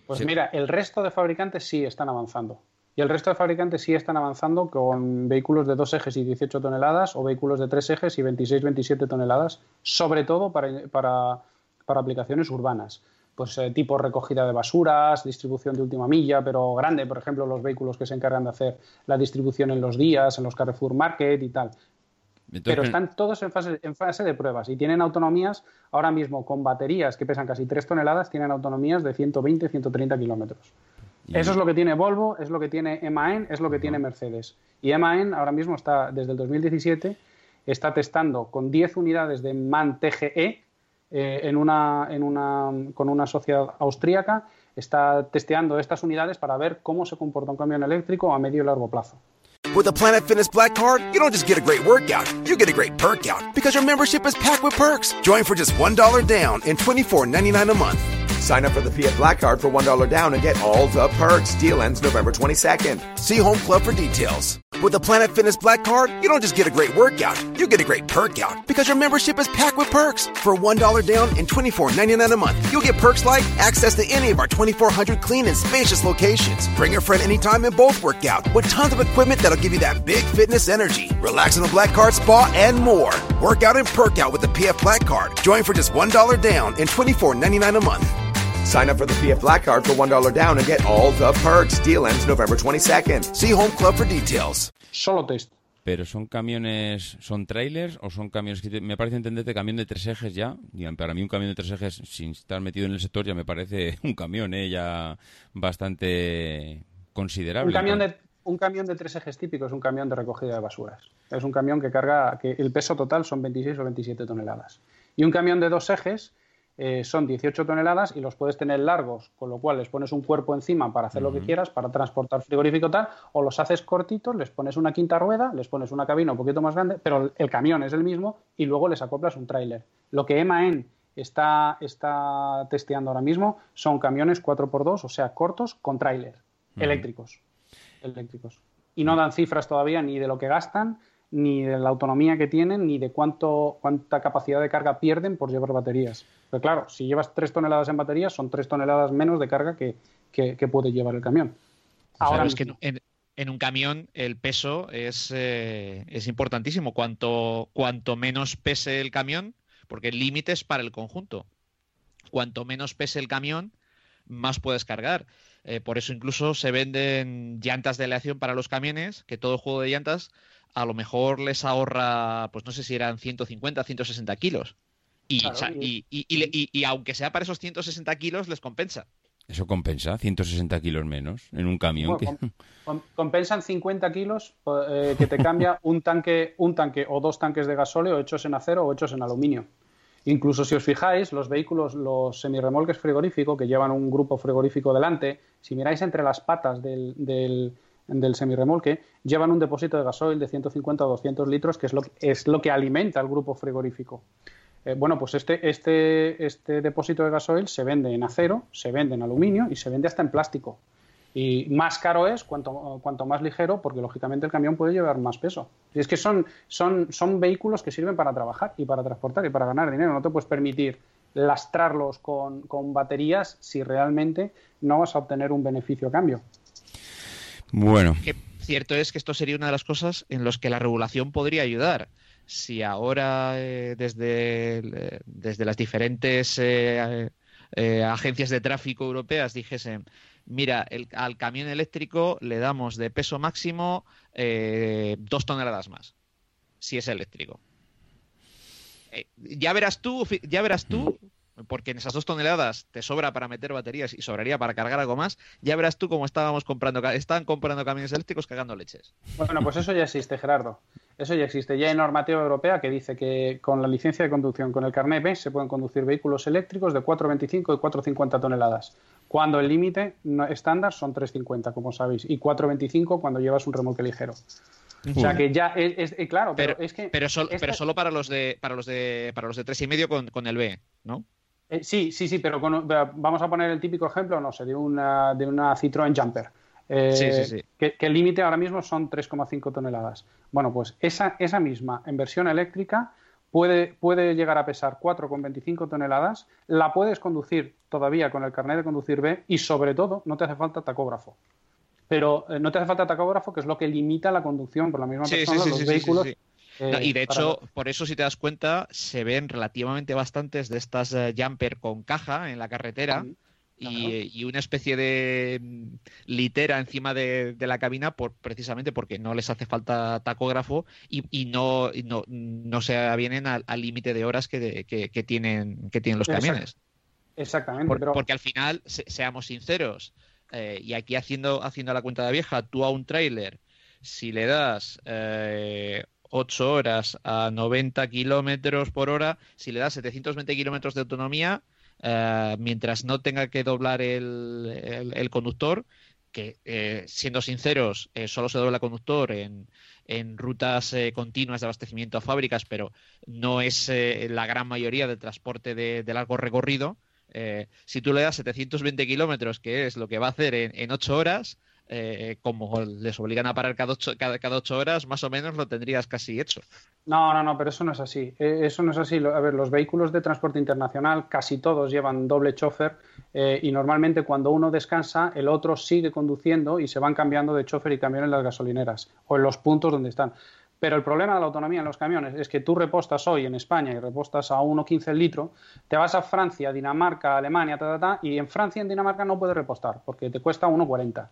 Pues mira, el resto de fabricantes sí están avanzando. Y el resto de fabricantes sí están avanzando con vehículos de dos ejes y 18 toneladas o vehículos de tres ejes y 26-27 toneladas, sobre todo para, para, para aplicaciones urbanas pues eh, tipo recogida de basuras, distribución de última milla, pero grande, por ejemplo, los vehículos que se encargan de hacer la distribución en los días, en los Carrefour Market y tal. pero están todos en fase, en fase de pruebas y tienen autonomías ahora mismo con baterías que pesan casi 3 toneladas, tienen autonomías de 120, 130 kilómetros. Eso es lo que tiene Volvo, es lo que tiene MAN, es lo que tiene Mercedes. Y MAN ahora mismo está, desde el 2017, está testando con 10 unidades de MAN TGE, eh, en una, en una, con una sociedad austríaca está testeando estas unidades para ver cómo se comporta un camión eléctrico a medio y largo plazo. With the Planet Fitness Black Card, you don't just get a great workout, you get a great perk out because your membership is packed with perks. Join for just $1 down and $24.99 a month. Sign up for the Fiat Black Card for $1 down and get all the perks. Deal ends November 22nd. See Home Club for details. With the Planet Fitness Black Card, you don't just get a great workout, you get a great perk out because your membership is packed with perks. For $1 down and $24.99 a month, you'll get perks like access to any of our 2,400 clean and spacious locations. Bring a friend anytime and both work out with tons of equipment that'll give you that big fitness energy. Relax in the Black Card Spa and more. Work out and perk out with the PF Black Card. Join for just $1 down and $24.99 a month. Sign up for the PF Black Card for $1 down and get all the perks. Deal ends November 22nd. See Home Club for details. Solo test. Pero son camiones, son trailers o son camiones que me parece entenderte camión de tres ejes ya. Para mí un camión de tres ejes sin estar metido en el sector ya me parece [LAUGHS] un camión ¿eh? ya bastante considerable. Un camión de un camión de tres ejes típico es un camión de recogida de basuras. Es un camión que carga, que el peso total son 26 o 27 toneladas. Y un camión de dos ejes eh, son 18 toneladas y los puedes tener largos, con lo cual les pones un cuerpo encima para hacer lo que quieras, para transportar frigorífico tal, o los haces cortitos, les pones una quinta rueda, les pones una cabina un poquito más grande, pero el camión es el mismo y luego les acoplas un tráiler. Lo que MAN está, está testeando ahora mismo son camiones 4x2, o sea, cortos con tráiler, eléctricos. eléctricos. Y no dan cifras todavía ni de lo que gastan, ni de la autonomía que tienen, ni de cuánto, cuánta capacidad de carga pierden por llevar baterías. Pero claro, si llevas 3 toneladas en baterías, son 3 toneladas menos de carga que, puede llevar el camión. Ahora es que en, un camión el peso es, eh, es importantísimo. Cuanto, cuanto menos pese el camión, porque el límite es para el conjunto. Cuanto menos pese el camión, más puedes cargar. Eh, por eso incluso se venden llantas de aleación para los camiones, que todo juego de llantas a lo mejor les ahorra, pues no sé si eran 150, 160 kilos. Y, y, aunque sea para esos 160 kilos, les compensa. Eso compensa, 160 kilos menos en un camión. [LAUGHS] compensan 50 kilos eh, que te cambia [LAUGHS] un tanque, un tanque o dos tanques de gasóleo hechos en acero o hechos en aluminio. Incluso si os fijáis, los vehículos, los semirremolques frigoríficos que llevan un grupo frigorífico delante, si miráis entre las patas del, del, del semirremolque, llevan un depósito de gasoil de 150 o 200 litros, que es lo, es lo que alimenta el grupo frigorífico. Eh, bueno, pues este, este, este depósito de gasoil se vende en acero, se vende en aluminio y se vende hasta en plástico. Y más caro es cuanto, cuanto más ligero, porque lógicamente el camión puede llevar más peso. Y es que son, son, son vehículos que sirven para trabajar y para transportar y para ganar dinero. No te puedes permitir lastrarlos con, con baterías si realmente no vas a obtener un beneficio a cambio. Bueno. cierto es que esto sería una de las cosas en las que la regulación podría ayudar. Si ahora eh, desde, eh, desde las diferentes eh, agencias de tráfico europeas dijesen, mira, al camión eléctrico le damos de peso máximo dos toneladas más, si es eléctrico. ya verás tú, ya verás tú porque en esas dos toneladas te sobra para meter baterías y sobraría para cargar algo más, ya verás tú cómo estábamos comprando, están comprando camiones eléctricos cagando leches. Bueno, pues eso ya existe, Gerardo. Eso ya existe. Ya hay normativa europea que dice que con la licencia de conducción, con el carnet B, se pueden conducir vehículos eléctricos de 4,25 y 4,50 toneladas, cuando el límite estándar son 3,50, como sabéis, y 4,25 cuando llevas un remolque ligero. O sea que ya es, eh, claro, pero, es que pero, pero solo para los de para los de para los de tres y medio con, con el B, ¿no? Eh, sí, sí, sí, pero vamos a poner el típico ejemplo, no sé, de una, de una Citroën Jumper. Eh, sí, sí, sí. Que, el límite ahora mismo son 3,5 toneladas. Bueno, pues esa, esa misma en versión eléctrica puede, puede llegar a pesar 4,25 toneladas, la puedes conducir todavía con el carnet de conducir B y sobre todo no te hace falta tacógrafo. Pero eh, no te hace falta tacógrafo, que es lo que limita la conducción por la misma persona, los vehículos eh, y de hecho, por eso, si te das cuenta, se ven relativamente bastantes de estas eh, jumper con caja en la carretera. Y, una especie de mm, litera encima de, la cabina por, precisamente porque no les hace falta tacógrafo y, no, no, no, se avienen al límite de horas que, tienen, que tienen los camiones. Exactamente. Porque al final, seamos sinceros, eh, y aquí haciendo, haciendo la cuenta de vieja, tú a un tráiler, si le das 8 horas a 90 kilómetros por hora, si le das 720 kilómetros de autonomía, eh, mientras no tenga que doblar el, conductor, que eh, siendo sinceros, eh, solo se dobla el conductor en, rutas continuas de abastecimiento a fábricas, pero no es la gran mayoría del transporte de, largo recorrido. si tú le das 720 kilómetros, que es lo que va a hacer en, en 8 horas, eh, como les obligan a parar cada ocho, cada, ocho horas, más o menos lo tendrías casi hecho. No, no, no, pero eso no es así. Eh, eso no es así. A ver, los vehículos de transporte internacional casi todos llevan doble chofer eh, y normalmente cuando uno descansa, el otro sigue conduciendo y se van cambiando de chofer y camión en las gasolineras o en los puntos donde están. Pero el problema de la autonomía en los camiones es que tú repostas hoy en España y repostas a 1,15 el litro, te vas a Francia, Dinamarca, Alemania, ta, ta, ta, y en Francia y en Dinamarca no puedes repostar porque te cuesta 1,40.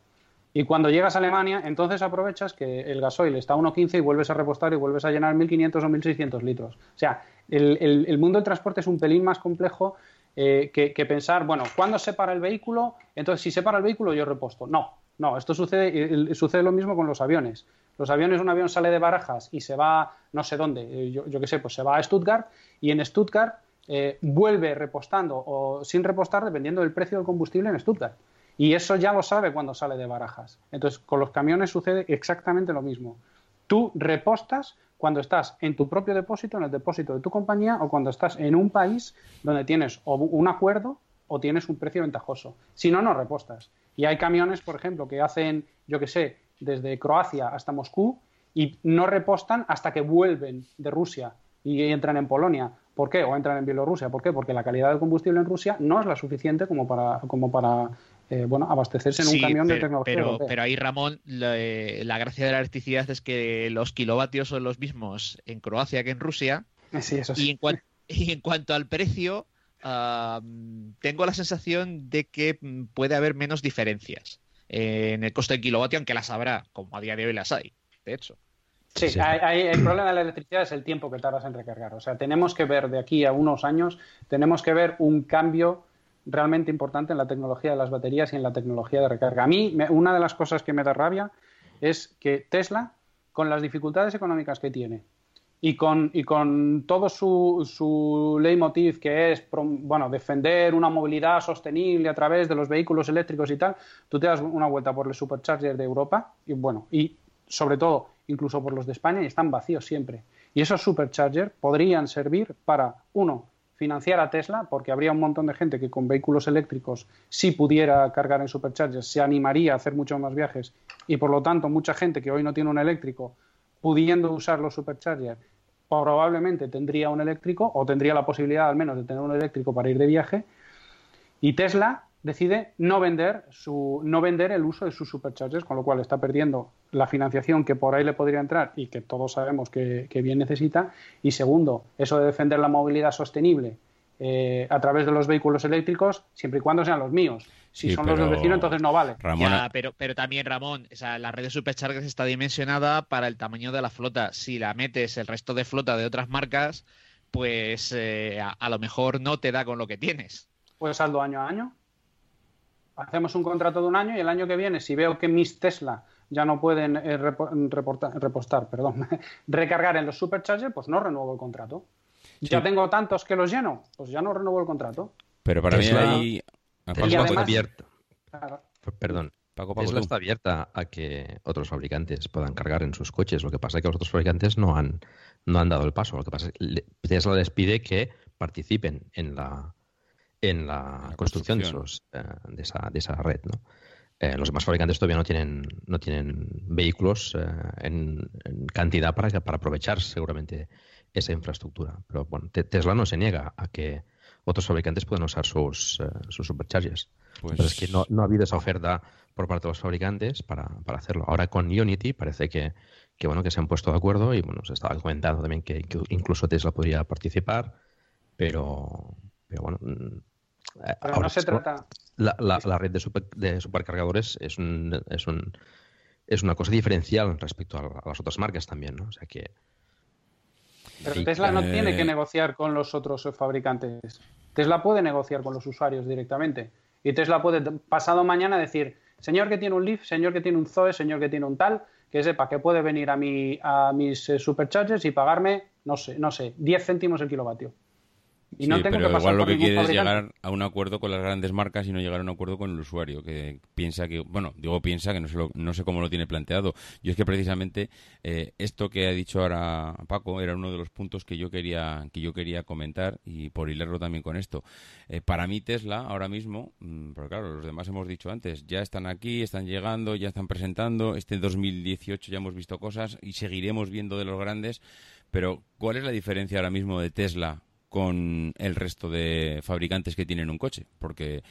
Y cuando llegas a Alemania, entonces aprovechas que el gasoil está a 1,15 y vuelves a repostar y vuelves a llenar 1.500 o 1.600 litros. O sea, el, mundo del transporte es un pelín más complejo eh, que, pensar, bueno, ¿cuándo se para el vehículo? Entonces, si se para el vehículo, yo reposto. No, no, esto sucede, sucede lo mismo con los aviones. Los aviones, un avión sale de Barajas y se va no sé dónde, eh, yo, qué sé, pues se va a Stuttgart y en Stuttgart eh, vuelve repostando o sin repostar dependiendo del precio del combustible en Stuttgart. Y eso ya lo sabe cuando sale de barajas. Entonces, con los camiones sucede exactamente lo mismo. Tú repostas cuando estás en tu propio depósito, en el depósito de tu compañía, o cuando estás en un país donde tienes un acuerdo o tienes un precio ventajoso. Si no, no repostas. Y hay camiones, por ejemplo, que hacen, yo qué sé, desde Croacia hasta Moscú y no repostan hasta que vuelven de Rusia y entran en Polonia. ¿Por qué? O entran en Bielorrusia. ¿Por qué? Porque la calidad del combustible en Rusia no es la suficiente como para, como para eh, bueno, abastecerse en un camión de tecnología. Pero, pero ahí, Ramón, eh, la, gracia de la electricidad es que los kilovatios son los mismos en Croacia que en Rusia. Sí, eso sí. Y, en [LAUGHS] cuanto al precio, tengo la sensación de que puede haber menos diferencias en el coste del kilovatio, aunque las habrá, como a día de hoy las hay, de hecho. Sí, el problema de la electricidad es el tiempo que tardas en recargar. O sea, tenemos que ver de aquí a unos años, tenemos que ver un cambio realmente importante en la tecnología de las baterías y en la tecnología de recarga. A mí, una de las cosas que me da rabia es que Tesla, con las dificultades económicas que tiene y con, y con todo su, su leitmotiv que es bueno, defender una movilidad sostenible a través de los vehículos eléctricos y tal, tú te das una vuelta por el supercharger de Europa y bueno, y sobre todo incluso por los de España y están vacíos siempre. Y esos superchargers podrían servir para, uno, financiar a Tesla, porque habría un montón de gente que con vehículos eléctricos, si pudiera cargar en superchargers, se animaría a hacer muchos más viajes y por lo tanto mucha gente que hoy no tiene un eléctrico, pudiendo usar los superchargers, probablemente tendría un eléctrico o tendría la posibilidad al menos de tener un eléctrico para ir de viaje. Y Tesla decide no vender, su, no vender el uso de sus superchargers, con lo cual está perdiendo la financiación que por ahí le podría entrar y que todos sabemos que, bien necesita. Y segundo, eso de defender la movilidad sostenible eh, a través de los vehículos eléctricos, siempre y cuando sean los míos. Si son los del vecino, entonces no vale. pero, pero también, Ramón, la red de superchargers está dimensionada para el tamaño de la flota. Si la metes el resto de flota de otras marcas, pues eh, a, lo mejor no te da con lo que tienes. Pues saldo año a año hacemos un contrato de un año y el año que viene, si veo que mis Tesla ya no pueden eh, repostar, perdón, [LAUGHS] recargar en los superchargers, pues no renuevo el contrato. Ya tengo tantos que los lleno, pues ya no renuevo el contrato. Pero para Tesla, mí está abierta. Perdón. Tesla está abierta a que otros fabricantes puedan cargar en sus coches. Lo que pasa es que los otros fabricantes no han, no han dado el paso. Lo que pasa es que Tesla les pide que participen en la, en la, construcción, eh, De, esa, de, esa, red. ¿no? Eh, los demás fabricantes todavía no tienen, no tienen vehículos eh, en, cantidad para, para aprovechar seguramente esa infraestructura. Pero bueno, Tesla no se niega a que otros fabricantes puedan usar sus, sus superchargers. Pues... Pero es que no, no, ha habido esa oferta por parte de los fabricantes para, para hacerlo. Ahora con Unity parece que, que, bueno, que se han puesto de acuerdo y bueno, se estaba comentando también que, que incluso Tesla podría participar, pero, pero bueno, pero no se trata. La, la, red de, de supercargadores es, un, es, un, es una cosa diferencial respecto a, las otras marcas también, ¿no? O sea que. Pero Tesla no tiene que negociar con los otros fabricantes. Tesla puede negociar con los usuarios directamente. Y Tesla puede, pasado mañana, decir, señor que tiene un Leaf, señor que tiene un Zoe, señor que tiene un tal, que sepa que puede venir a, mi, a mis eh, superchargers y pagarme, no sé, no sé, 10 céntimos el kilovatio. Y no tengo pero que igual lo que quiere es llegar a un acuerdo con las grandes marcas y no llegar a un acuerdo con el usuario, que piensa que, bueno, digo piensa que no sé, no sé cómo lo tiene planteado. Yo es que precisamente eh, esto que ha dicho ahora Paco era uno de los puntos que yo quería que yo quería comentar y por hilarlo también con esto. Eh, para mí Tesla ahora mismo, mm, porque claro, los demás hemos dicho antes, ya están aquí, están llegando, ya están presentando. Este 2018 ya hemos visto cosas y seguiremos viendo de los grandes. Pero ¿cuál es la diferencia ahora mismo de Tesla con el resto de fabricantes que tienen un coche, porque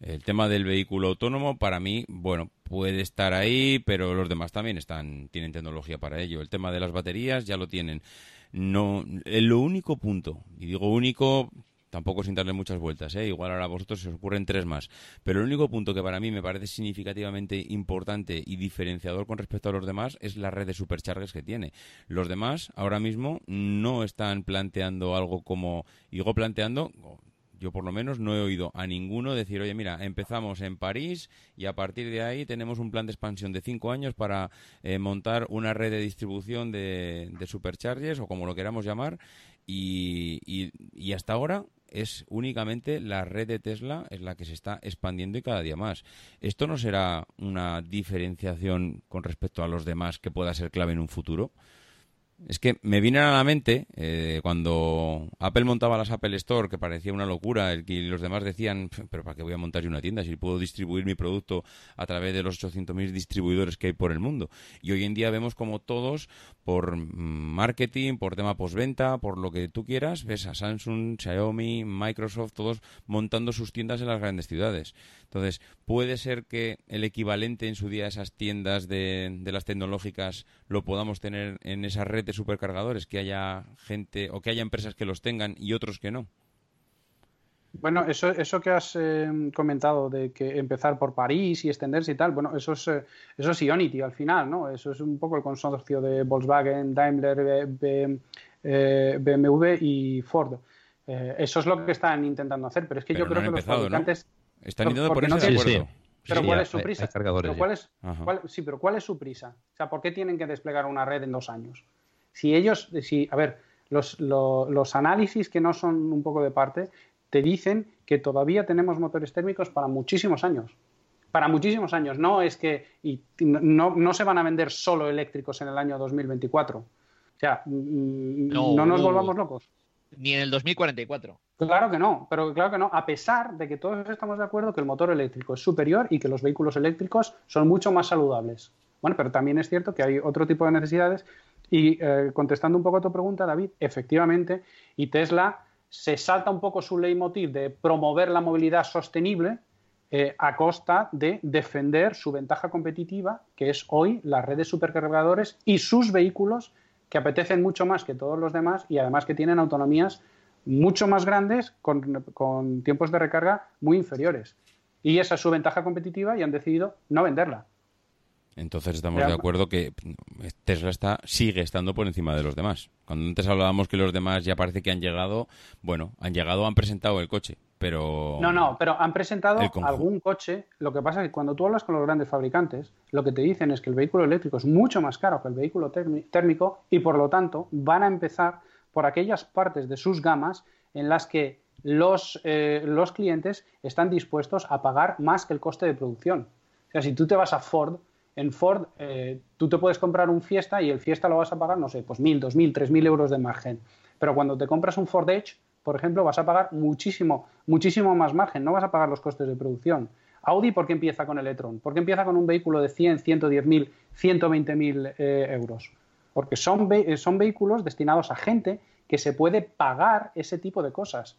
el tema del vehículo autónomo para mí, bueno, puede estar ahí, pero los demás también están tienen tecnología para ello. El tema de las baterías ya lo tienen. No, lo único punto, y digo único tampoco sin darle muchas vueltas, ¿eh? igual ahora a vosotros se os ocurren tres más. Pero el único punto que para mí me parece significativamente importante y diferenciador con respecto a los demás es la red de superchargers que tiene. Los demás ahora mismo no están planteando algo como, digo planteando, yo por lo menos no he oído a ninguno decir, oye, mira, empezamos en París y a partir de ahí tenemos un plan de expansión de cinco años para eh, montar una red de distribución de, de superchargers o como lo queramos llamar y, y, hasta ahora es únicamente la red de Tesla es la que se está expandiendo y cada día más. ¿Esto no será una diferenciación con respecto a los demás que pueda ser clave en un futuro? Es que me viene a la mente eh, cuando Apple montaba las Apple Store, que parecía una locura, y los demás decían, pero ¿para qué voy a montar yo una tienda si puedo distribuir mi producto a través de los 800.000 distribuidores que hay por el mundo? Y hoy en día vemos como todos, por marketing, por tema postventa, por lo que tú quieras, ves a Samsung, Xiaomi, Microsoft, todos montando sus tiendas en las grandes ciudades. Entonces, puede ser que el equivalente en su día a esas tiendas de, de las tecnológicas lo podamos tener en esa red de supercargadores, que haya gente o que haya empresas que los tengan y otros que no. Bueno, eso, eso que has eh, comentado de que empezar por París y extenderse y tal, bueno, eso es, eh, eso es Ionity al final, ¿no? Eso es un poco el consorcio de Volkswagen, Daimler, BMW eh, y Ford. eso es lo que están intentando hacer, pero es que yo creo que los fabricantes... Están intentando ponerse de acuerdo. Pero ¿cuál es su prisa? sí, pero ¿cuál es su prisa? O sea, ¿por qué tienen que desplegar una red en dos años? Si ellos, si, a ver, los, los, análisis que no son un poco de parte te dicen que todavía tenemos motores térmicos para muchísimos años. Para muchísimos años. No es que y no, no se van a vender solo eléctricos en el año 2024. O sea, mm, no nos volvamos locos. Ni en el 2044. Claro que no, pero claro que no, a pesar de que todos estamos de acuerdo que el motor eléctrico es superior y que los vehículos eléctricos son mucho más saludables. Bueno, pero también es cierto que hay otro tipo de necesidades y eh, contestando un poco a tu pregunta, David, efectivamente, y Tesla se salta un poco su leitmotiv de promover la movilidad sostenible eh, a costa de defender su ventaja competitiva, que es hoy las redes supercargadores y sus vehículos que apetecen mucho más que todos los demás y además que tienen autonomías mucho más grandes con, tiempos de recarga muy inferiores. Y esa es su ventaja competitiva y han decidido no venderla. Entonces estamos de acuerdo que Tesla está, sigue estando por encima de los demás. Cuando antes hablábamos que los demás ya parece que han llegado, bueno, han llegado, han presentado el coche, pero... No, no, pero han presentado algún coche. Lo que pasa es que cuando tú hablas con los grandes fabricantes, lo que te dicen es que el vehículo eléctrico es mucho más caro que el vehículo térmico y por lo tanto van a empezar por aquellas partes de sus gamas en las que los, eh, los clientes están dispuestos a pagar más que el coste de producción. O sea, si tú te vas a Ford, en Ford eh, tú te puedes comprar un Fiesta y el Fiesta lo vas a pagar, no sé, pues mil, dos mil, tres mil euros de margen. Pero cuando te compras un Ford Edge, por ejemplo, vas a pagar muchísimo, muchísimo más margen, no vas a pagar los costes de producción. Audi, ¿por qué empieza con el e-tron? ¿Por qué empieza con un vehículo de 100, 110 mil, 120 mil eh, euros? porque son, son vehículos destinados a gente que se puede pagar ese tipo de cosas.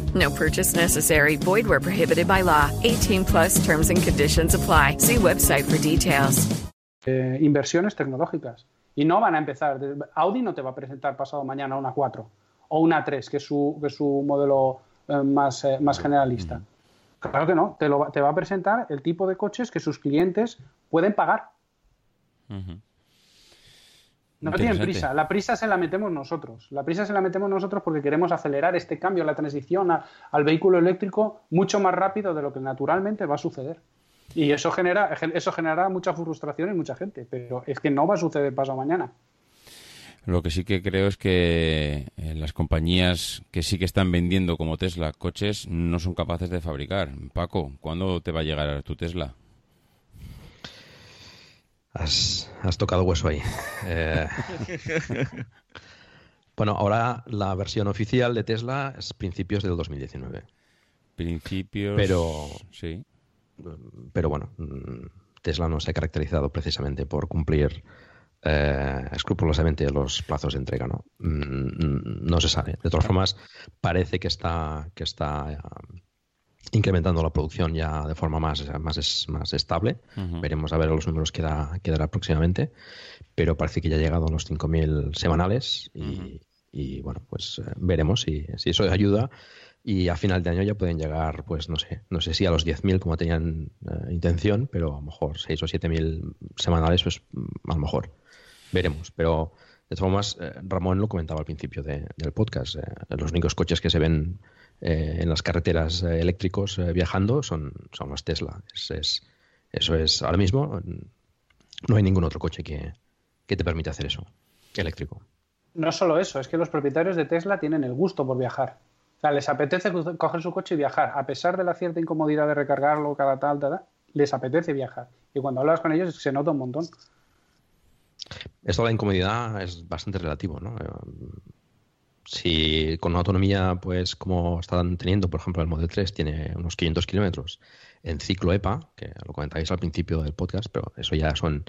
No purchase necessary. Void where prohibited by law. 18 plus terms and conditions apply. See website for details. Eh, inversiones tecnológicas. Y no van a empezar. Audi no te va a presentar pasado mañana una 4 o una 3, que es su, que es su modelo eh, más, eh, más generalista. Claro que no, te, lo, te va a presentar el tipo de coches que sus clientes pueden pagar. No tienen prisa, la prisa se la metemos nosotros. La prisa se la metemos nosotros porque queremos acelerar este cambio, la transición al vehículo eléctrico mucho más rápido de lo que naturalmente va a suceder. Y eso genera, eso genera mucha frustración en mucha gente, pero es que no va a suceder paso mañana. Lo que sí que creo es que eh, las compañías que sí que están vendiendo como Tesla coches no son capaces de fabricar. Paco, ¿cuándo te va a llegar tu Tesla? Has, tocado hueso ahí. Eh, [LAUGHS] bueno, ahora la versión oficial de Tesla es principios del 2019. Principios. Pero. Sí pero bueno, mm, Tesla no se ha caracterizado precisamente por cumplir eh, escrupulosamente los plazos de entrega, ¿no? Mm, no se sabe. De todas formas, parece que está, que está incrementando la producción ya de forma más, más, más estable. Veremos a ver los números que, da, que dará próximamente, pero parece que ya ha llegado a los 5.000 semanales y, bueno, pues eh, veremos si, si, eso ayuda y a final de año ya pueden llegar, pues no sé, no sé si a los 10.000 como tenían eh, intención, pero a lo mejor 6 o 7.000 semanales, pues a lo mejor veremos, pero... De todas formas, eh, Ramón lo comentaba al principio del podcast. los únicos coches que se ven eh, en las carreteras eh, eléctricos eh, viajando son, son los Tesla. Es, eso es, ahora mismo no hay ningún otro coche que, que te permita hacer eso, eléctrico. No solo eso, es que los propietarios de Tesla tienen el gusto por viajar. O sea, les apetece coger su coche y viajar, a pesar de la cierta incomodidad de recargarlo cada tal, tal, les apetece viajar. Y cuando hablas con ellos se nota un montón. Esto de la incomodidad es bastante relativo, ¿no? Si con una autonomía, pues como están teniendo, por ejemplo, el Model 3 tiene unos 500 kilómetros en ciclo EPA, que lo comentáis al principio del podcast, pero eso ya son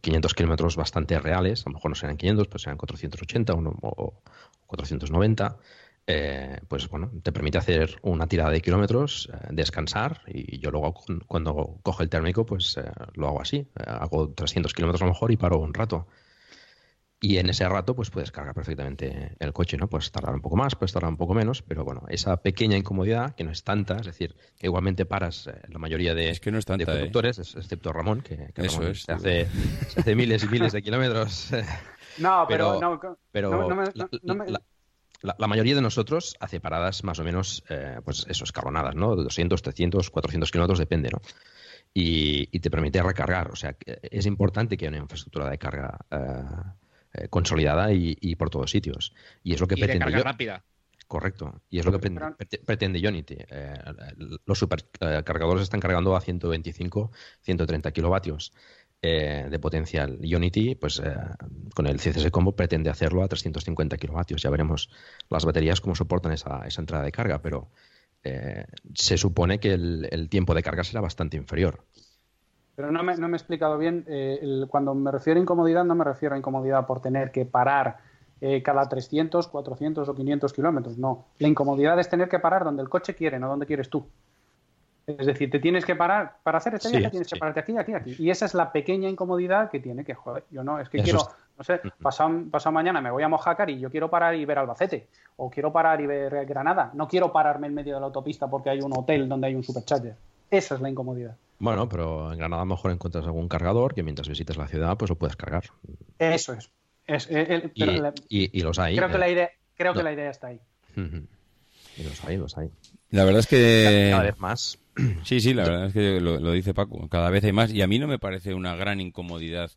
500 kilómetros bastante reales, a lo mejor no serán 500, pero serán 480 o, 490, eh, pues bueno, te permite hacer una tirada de kilómetros, eh, descansar y yo luego cuando cojo el térmico, pues eh, lo hago así, hago 300 kilómetros a lo mejor y paro un rato. Y en ese rato, pues puedes cargar perfectamente el coche, ¿no? Puedes tardar un poco más, puedes tardar un poco menos, pero bueno, esa pequeña incomodidad, que no es tanta, es decir, que igualmente paras eh, la mayoría de, que no es tanta, de ¿eh? conductores, excepto Ramón, que, Eso es, se, hace, hace, miles y miles de [LAUGHS] kilómetros. No, [LAUGHS] pero, no, pero la, la, mayoría de nosotros hace paradas más o menos, eh, pues eso, escalonadas, ¿no? 200, 300, 400 kilómetros, depende, ¿no? Y, y, te permite recargar. O sea, es importante que haya una infraestructura de carga eh, consolidada y, por todos sitios. Y es lo que pretende. De rápida. Correcto. Y es lo que pretende Unity. Eh, los supercargadores están cargando a 125, 130 kilovatios eh, de potencial. Unity, pues con el CCS Combo pretende hacerlo a 350 kilovatios. Ya veremos las baterías cómo soportan esa, esa entrada de carga, pero se supone que el, tiempo de carga será bastante inferior. Pero no me, no me he explicado bien. Eh, cuando me refiero a incomodidad, no me refiero a incomodidad por tener que parar eh, cada 300, 400 o 500 kilómetros. No. La incomodidad es tener que parar donde el coche quiere, no donde quieres tú. Es decir, te tienes que parar, para hacer este viaje tienes que pararte aquí, aquí, aquí. Y esa es la pequeña incomodidad que tiene que, joder, yo no, es que quiero, no sé, pasado, pasado, mañana me voy a Mojácar y yo quiero parar y ver Albacete, o quiero parar y ver Granada, no quiero pararme en medio de la autopista porque hay un hotel donde hay un supercharger. Esa es la incomodidad. Bueno, pero en Granada a lo mejor encuentras algún cargador que mientras visites la ciudad pues lo puedes cargar. Eso es. Eh, y, los hay. Creo, que, la idea, creo que la idea está ahí. Y los hay, los hay. La verdad es que... Cada vez más. Sí, sí, la verdad es que lo, dice Paco. Cada vez hay más y a mí no me parece una gran incomodidad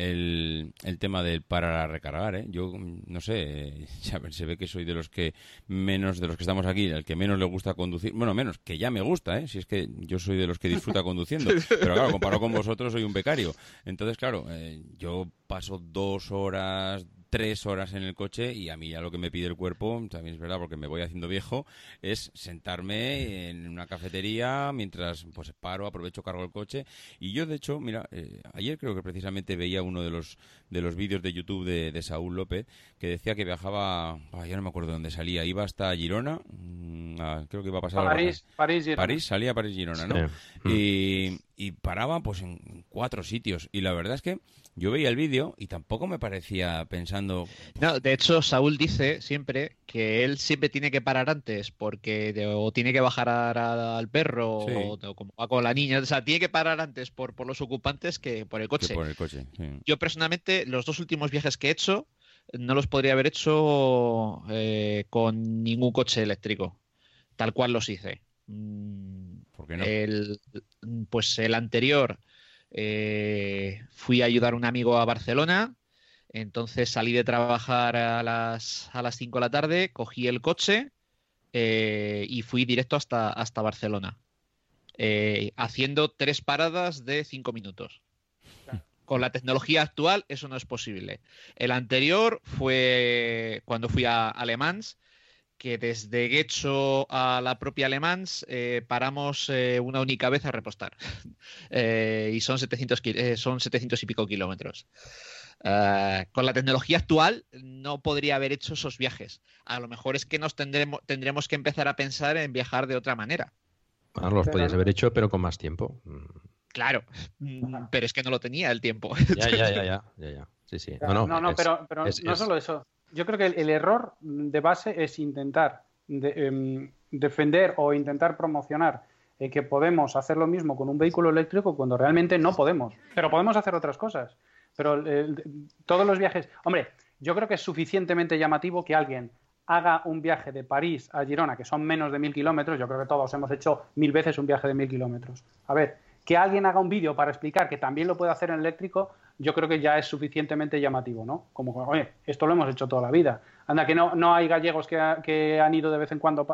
el, el tema del parar a recargar. ¿eh? Yo, no sé, [LAUGHS] se ve que soy de los que menos, de los que estamos aquí, el que menos le gusta conducir. Bueno, menos, que ya me gusta, ¿eh? si es que yo soy de los que disfruta conduciendo. [LAUGHS] Pero claro, comparado con vosotros, soy un becario. Entonces, claro, eh, yo paso dos horas, tres horas en el coche y a mí ya lo que me pide el cuerpo, también es verdad porque me voy haciendo viejo, es sentarme en una cafetería mientras pues paro, aprovecho, cargo el coche y yo de hecho, mira, eh, ayer creo que precisamente veía uno de los de los vídeos de YouTube de, Saúl López que decía que viajaba, ya no me acuerdo dónde salía, iba hasta Girona, mm, creo que iba a pasar París, París, Girona. París, salía a París, Girona, ¿no? Y, y paraba pues en cuatro sitios y la verdad es que yo veía el vídeo y tampoco me parecía pensando. No, de hecho, Saúl dice siempre que él siempre tiene que parar antes porque o tiene que bajar al perro o, como va con la niña. O sea, tiene que parar antes por, por los ocupantes que por el coche. por el coche Yo personalmente, los dos últimos viajes que he hecho, no los podría haber hecho eh, con ningún coche eléctrico, tal cual los hice. Mm, ¿Por qué no? El, pues el anterior eh, fui a ayudar a un amigo a Barcelona, entonces salí de trabajar a las, a las 5 de la tarde, cogí el coche eh, y fui directo hasta, hasta Barcelona, eh, haciendo tres paradas de 5 minutos. Con la tecnología actual eso no es posible. El anterior fue cuando fui a Alemans que desde Getxo a la propia Alemán eh, paramos eh, una única vez a repostar. [LAUGHS] Eh, y son 700, son 700 y pico kilómetros. con la tecnología actual no podría haber hecho esos viajes. A lo mejor es que nos tendremos, tendremos que empezar a pensar en viajar de otra manera. Los podías haber hecho, pero con más tiempo. Claro, pero es que no lo tenía el tiempo. Ya, ya, ya, ya, ya, ya. Sí, sí. No, no, pero, pero no solo eso yo creo que el, error de base es intentar em, defender o intentar promocionar eh, que podemos hacer lo mismo con un vehículo eléctrico cuando realmente no podemos. Pero podemos hacer otras cosas. Pero todos los viajes. Hombre, yo creo que es suficientemente llamativo que alguien haga un viaje de París a Girona, que son menos de mil kilómetros. Yo creo que todos hemos hecho mil veces un viaje de mil kilómetros. A ver, que alguien haga un vídeo para explicar que también lo puede hacer en eléctrico, yo creo que ya es suficientemente llamativo, ¿no? Como, oye, esto lo hemos hecho toda la vida. Anda, que no, no hay gallegos que, han ido de vez en cuando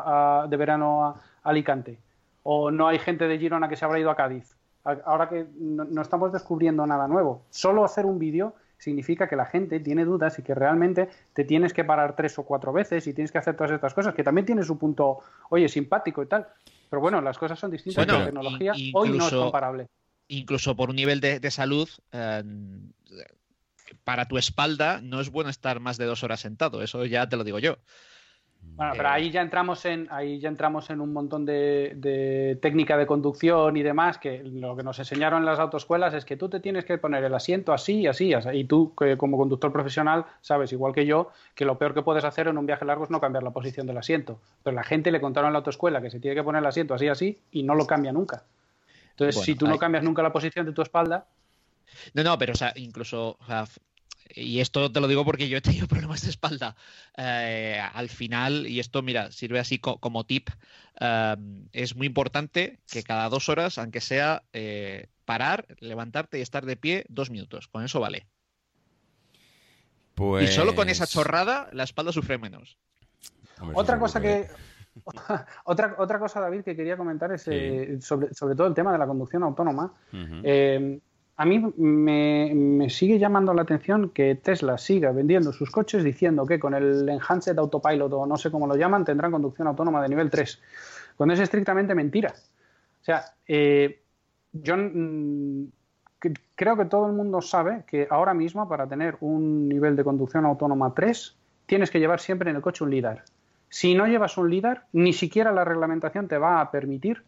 de verano a, Alicante. O no hay gente de Girona que se habrá ido a Cádiz. Ahora que no, estamos descubriendo nada nuevo. Solo hacer un vídeo significa que la gente tiene dudas y que realmente te tienes que parar tres o cuatro veces y tienes que hacer todas estas cosas, que también tiene su punto, oye, simpático y tal. Pero bueno, las cosas son distintas. la tecnología hoy no es comparable. Incluso por un nivel de, salud, eh, para tu espalda no es bueno estar más de dos horas sentado. Eso ya te lo digo yo. Bueno, pero ahí ya entramos en, ahí ya entramos en un montón de, técnica de conducción y demás, que lo que nos enseñaron en las autoescuelas es que tú te tienes que poner el asiento así y así, y tú como conductor profesional sabes, igual que yo, que lo peor que puedes hacer en un viaje largo es no cambiar la posición del asiento. Pero la gente le contaron en la autoescuela que se tiene que poner el asiento así así y no lo cambia nunca. Entonces, si tú no cambias nunca la posición de tu espalda, no, no, pero o sea, incluso y esto te lo digo porque yo he tenido [LAUGHS] problemas de espalda. Eh, al final, y esto, mira, sirve así como tip, em, es muy importante que cada dos horas, aunque sea eh, parar, levantarte y estar de pie dos minutos. Con eso vale. Y solo con esa pues chorrada, la espalda sufre menos. otra cosa que. [LAUGHS] otra, otra cosa, David, que quería comentar es eh, sobre, todo el tema de la conducción autónoma a mí me, sigue llamando la atención que Tesla siga vendiendo sus coches diciendo que con el Enhanced Autopilot o no sé cómo lo llaman tendrán conducción autónoma de nivel 3, cuando es estrictamente mentira. O sea, eh, yo mm, creo que todo el mundo sabe que ahora mismo para tener un nivel de conducción autónoma 3 tienes que llevar siempre en el coche un LIDAR. Si no llevas un LIDAR, ni siquiera la reglamentación te va a permitir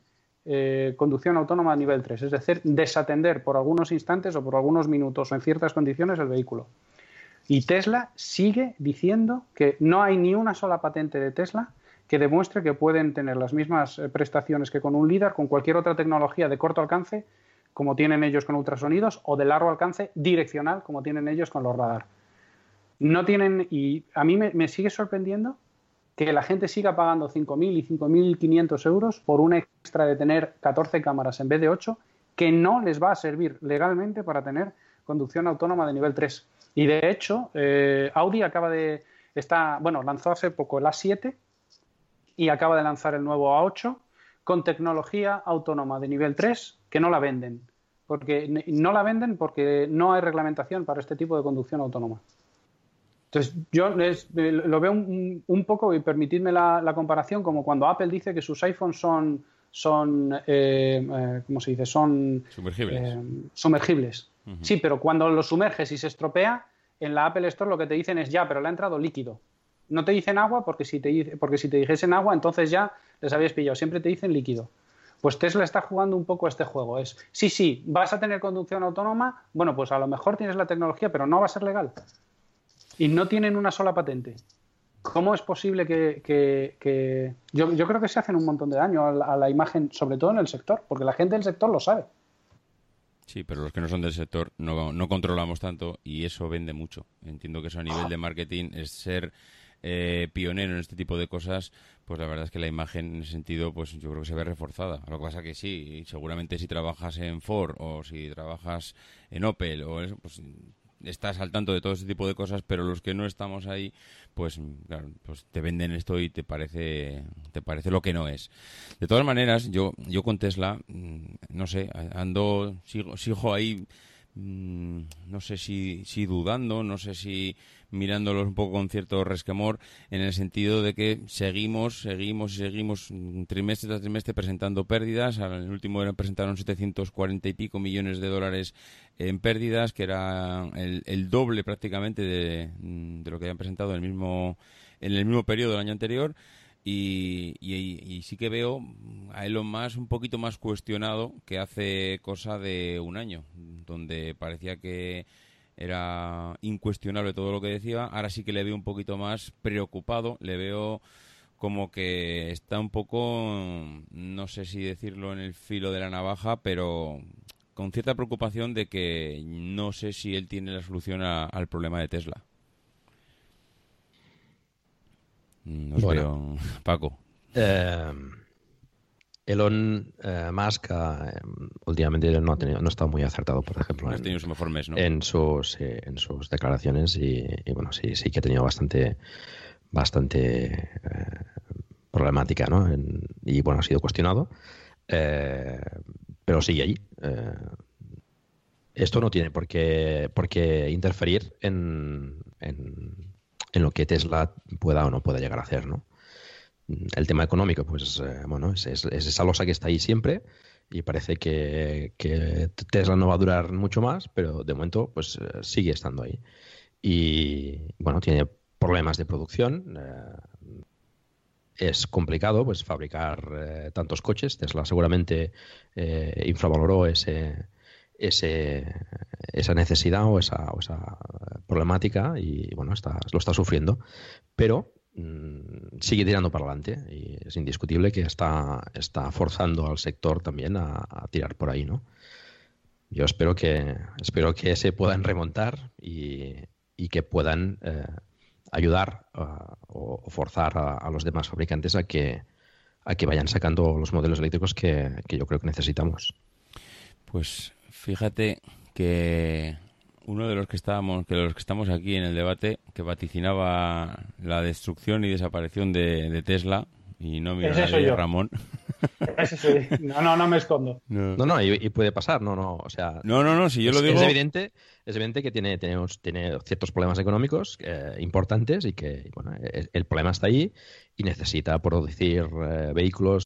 eh, conducción autónoma a nivel 3, es decir, desatender por algunos instantes o por algunos minutos o en ciertas condiciones el vehículo. Y Tesla sigue diciendo que no hay ni una sola patente de Tesla que demuestre que pueden tener las mismas eh, prestaciones que con un LIDAR, con cualquier otra tecnología de corto alcance, como tienen ellos con ultrasonidos, o de largo alcance direccional, como tienen ellos con los radar. No tienen, y a mí me sigue sorprendiendo que la gente siga pagando 5.000 y 5.500 euros por un extra de tener 14 cámaras en vez de 8, que no les va a servir legalmente para tener conducción autónoma de nivel 3. Y de hecho, eh, Audi acaba de. Está, bueno, lanzó hace poco el A7 y acaba de lanzar el nuevo A8 con tecnología autónoma de nivel 3 que no la venden. Porque no la venden porque no hay reglamentación para este tipo de conducción autónoma. Entonces, yo lo veo un, poco, y permitidme la, comparación, como cuando Apple dice que sus iPhones son, son eh, eh, ¿cómo se dice? Son sumergibles. Eh, sumergibles. Sí, pero cuando lo sumerges y se estropea, en la Apple Store lo que te dicen es ya, pero le ha entrado líquido. No te dicen agua porque si te, porque si te dijesen agua, entonces ya les habías pillado. Siempre te dicen líquido. Pues Tesla está jugando un poco este juego. Es, sí, sí, vas a tener conducción autónoma, bueno, pues a lo mejor tienes la tecnología, pero no va a ser legal y no tienen una sola patente. ¿Cómo es posible que, Yo, creo que se hacen un montón de daño a la, imagen, sobre todo en el sector, porque la gente del sector lo sabe. Sí, pero los que no son del sector no, no controlamos tanto y eso vende mucho. Entiendo que eso a nivel de marketing es ser eh, pionero en este tipo de cosas, pues la verdad es que la imagen en ese sentido, pues yo creo que se ve reforzada. Lo que pasa que sí, seguramente si trabajas en Ford o si trabajas en Opel o eso, pues estás al tanto de todo ese tipo de cosas, pero los que no estamos ahí, pues claro, pues te venden esto y te parece te parece lo que no es. De todas maneras, yo yo con Tesla, mm, no sé, ando sigo sigo ahí mm, no sé si, si dudando, no sé si mirándolos un poco con cierto resquemor, en el sentido de que seguimos, seguimos y seguimos mm, trimestre tras trimestre presentando pérdidas. El último año presentaron 740 y pico millones de dólares en pérdidas, que era el, doble prácticamente de, mm, de, lo que habían presentado en el mismo, en el mismo periodo del año anterior. Y, sí que veo a Elon Musk un poquito más cuestionado que hace cosa de un año, donde parecía que era incuestionable todo lo que decía. Ahora sí que le veo un poquito más preocupado, le veo como que está un poco, no sé si decirlo en el filo de la navaja, pero con cierta preocupación de que no sé si él tiene la solución al problema de Tesla. No bueno, Paco. Eh, Elon eh, Musk eh, últimamente no ha, tenido, no ha estado muy acertado, por ejemplo, en, sus, en sus declaraciones y, bueno, sí, sí que ha tenido bastante, bastante eh, problemática, ¿no? y bueno, ha sido cuestionado, pero sigue allí. esto no tiene por qué, por qué interferir en, en, en lo que Tesla pueda o no pueda llegar a hacer, ¿no? El tema económico, pues eh, bueno, es, esa losa que está ahí siempre y parece que, Tesla no va a durar mucho más, pero de momento pues eh, sigue estando ahí. Y bueno, tiene problemas de producción. Eh, es complicado pues fabricar tantos coches. Tesla seguramente infravaloró ese, ese, esa necesidad o esa, o esa problemática y bueno, está, lo está sufriendo. Pero sigue tirando para adelante y es indiscutible que está, está forzando al sector también a, tirar por ahí, ¿no? Yo espero que, espero que se puedan remontar y, que puedan eh, ayudar o, forzar a, los demás fabricantes a que, a que vayan sacando los modelos eléctricos que, que yo creo que necesitamos. Pues fíjate que uno de los que estábamos, que los que estamos aquí en el debate, que vaticinaba la destrucción y desaparición de, Tesla, y no mira a Ramón. [LAUGHS] No, no, no me escondo. No, no, y, puede pasar, no, no, o sea. No, no, no, si yo lo digo. Es evidente, es evidente que tiene, tenemos, tiene ciertos problemas económicos eh, importantes y que, bueno, el, problema está ahí y necesita producir eh, vehículos.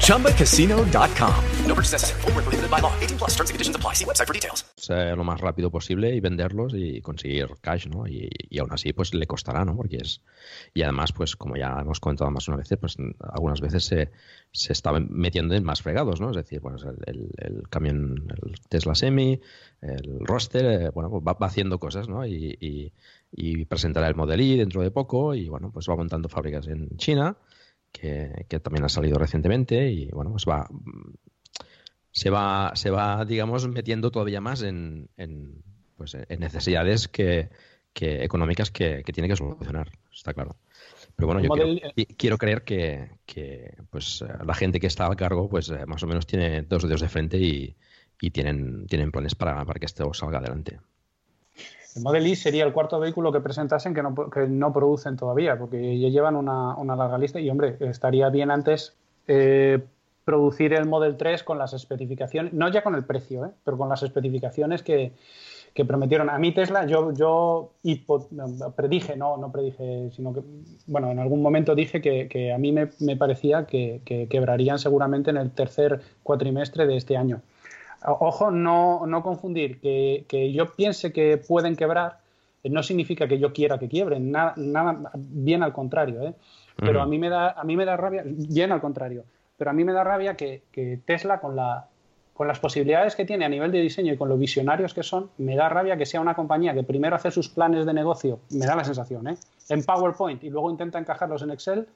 ChumbaCasino.com. No purchase necessary. Full prohibited by law. 18 plus terms and conditions apply. See website for details. Lo más rápido posible y venderlos y conseguir cash, ¿no? Y, y, aún así, pues le costará, ¿no? Porque es. Y además, pues como ya hemos comentado más una vez, pues algunas veces se, se está metiendo en más fregados, ¿no? Es decir, bueno, el, el, el camión, el Tesla Semi, el roster, eh, bueno, pues va, haciendo cosas, ¿no? Y, presentará el Model I dentro de poco y, bueno, pues va montando fábricas en China, que, también ha salido recientemente y, bueno, pues va... Se va, se va, digamos, metiendo todavía más en, en, pues, en necesidades que, económicas que, tiene que solucionar, está claro. Pero bueno, yo quiero, creer que, pues, la gente que está al cargo pues eh, más o menos tiene dos dedos de frente y, y tienen, tienen planes para, para que esto salga adelante. El Model I sería el cuarto vehículo que presentasen que no, que no producen todavía, porque ya llevan una, una, larga lista y, hombre, estaría bien antes eh, producir el Model 3 con las especificaciones, no ya con el precio, eh, pero con las especificaciones que, que prometieron. A mí Tesla, yo, yo predije, no, no predije, sino que, bueno, en algún momento dije que, que a mí me, me parecía que, que, quebrarían seguramente en el tercer cuatrimestre de este año. Ojo, no, no confundir que, que, yo piense que pueden quebrar eh, no significa que yo quiera que quiebren, nada, nada bien al contrario, ¿eh? Pero a mí me da a mí me da rabia, bien al contrario, pero a mí me da rabia que, que, Tesla con la con las posibilidades que tiene a nivel de diseño y con lo visionarios que son, me da rabia que sea una compañía que primero hace sus planes de negocio, me da la sensación, ¿eh? en PowerPoint y luego intenta encajarlos en Excel,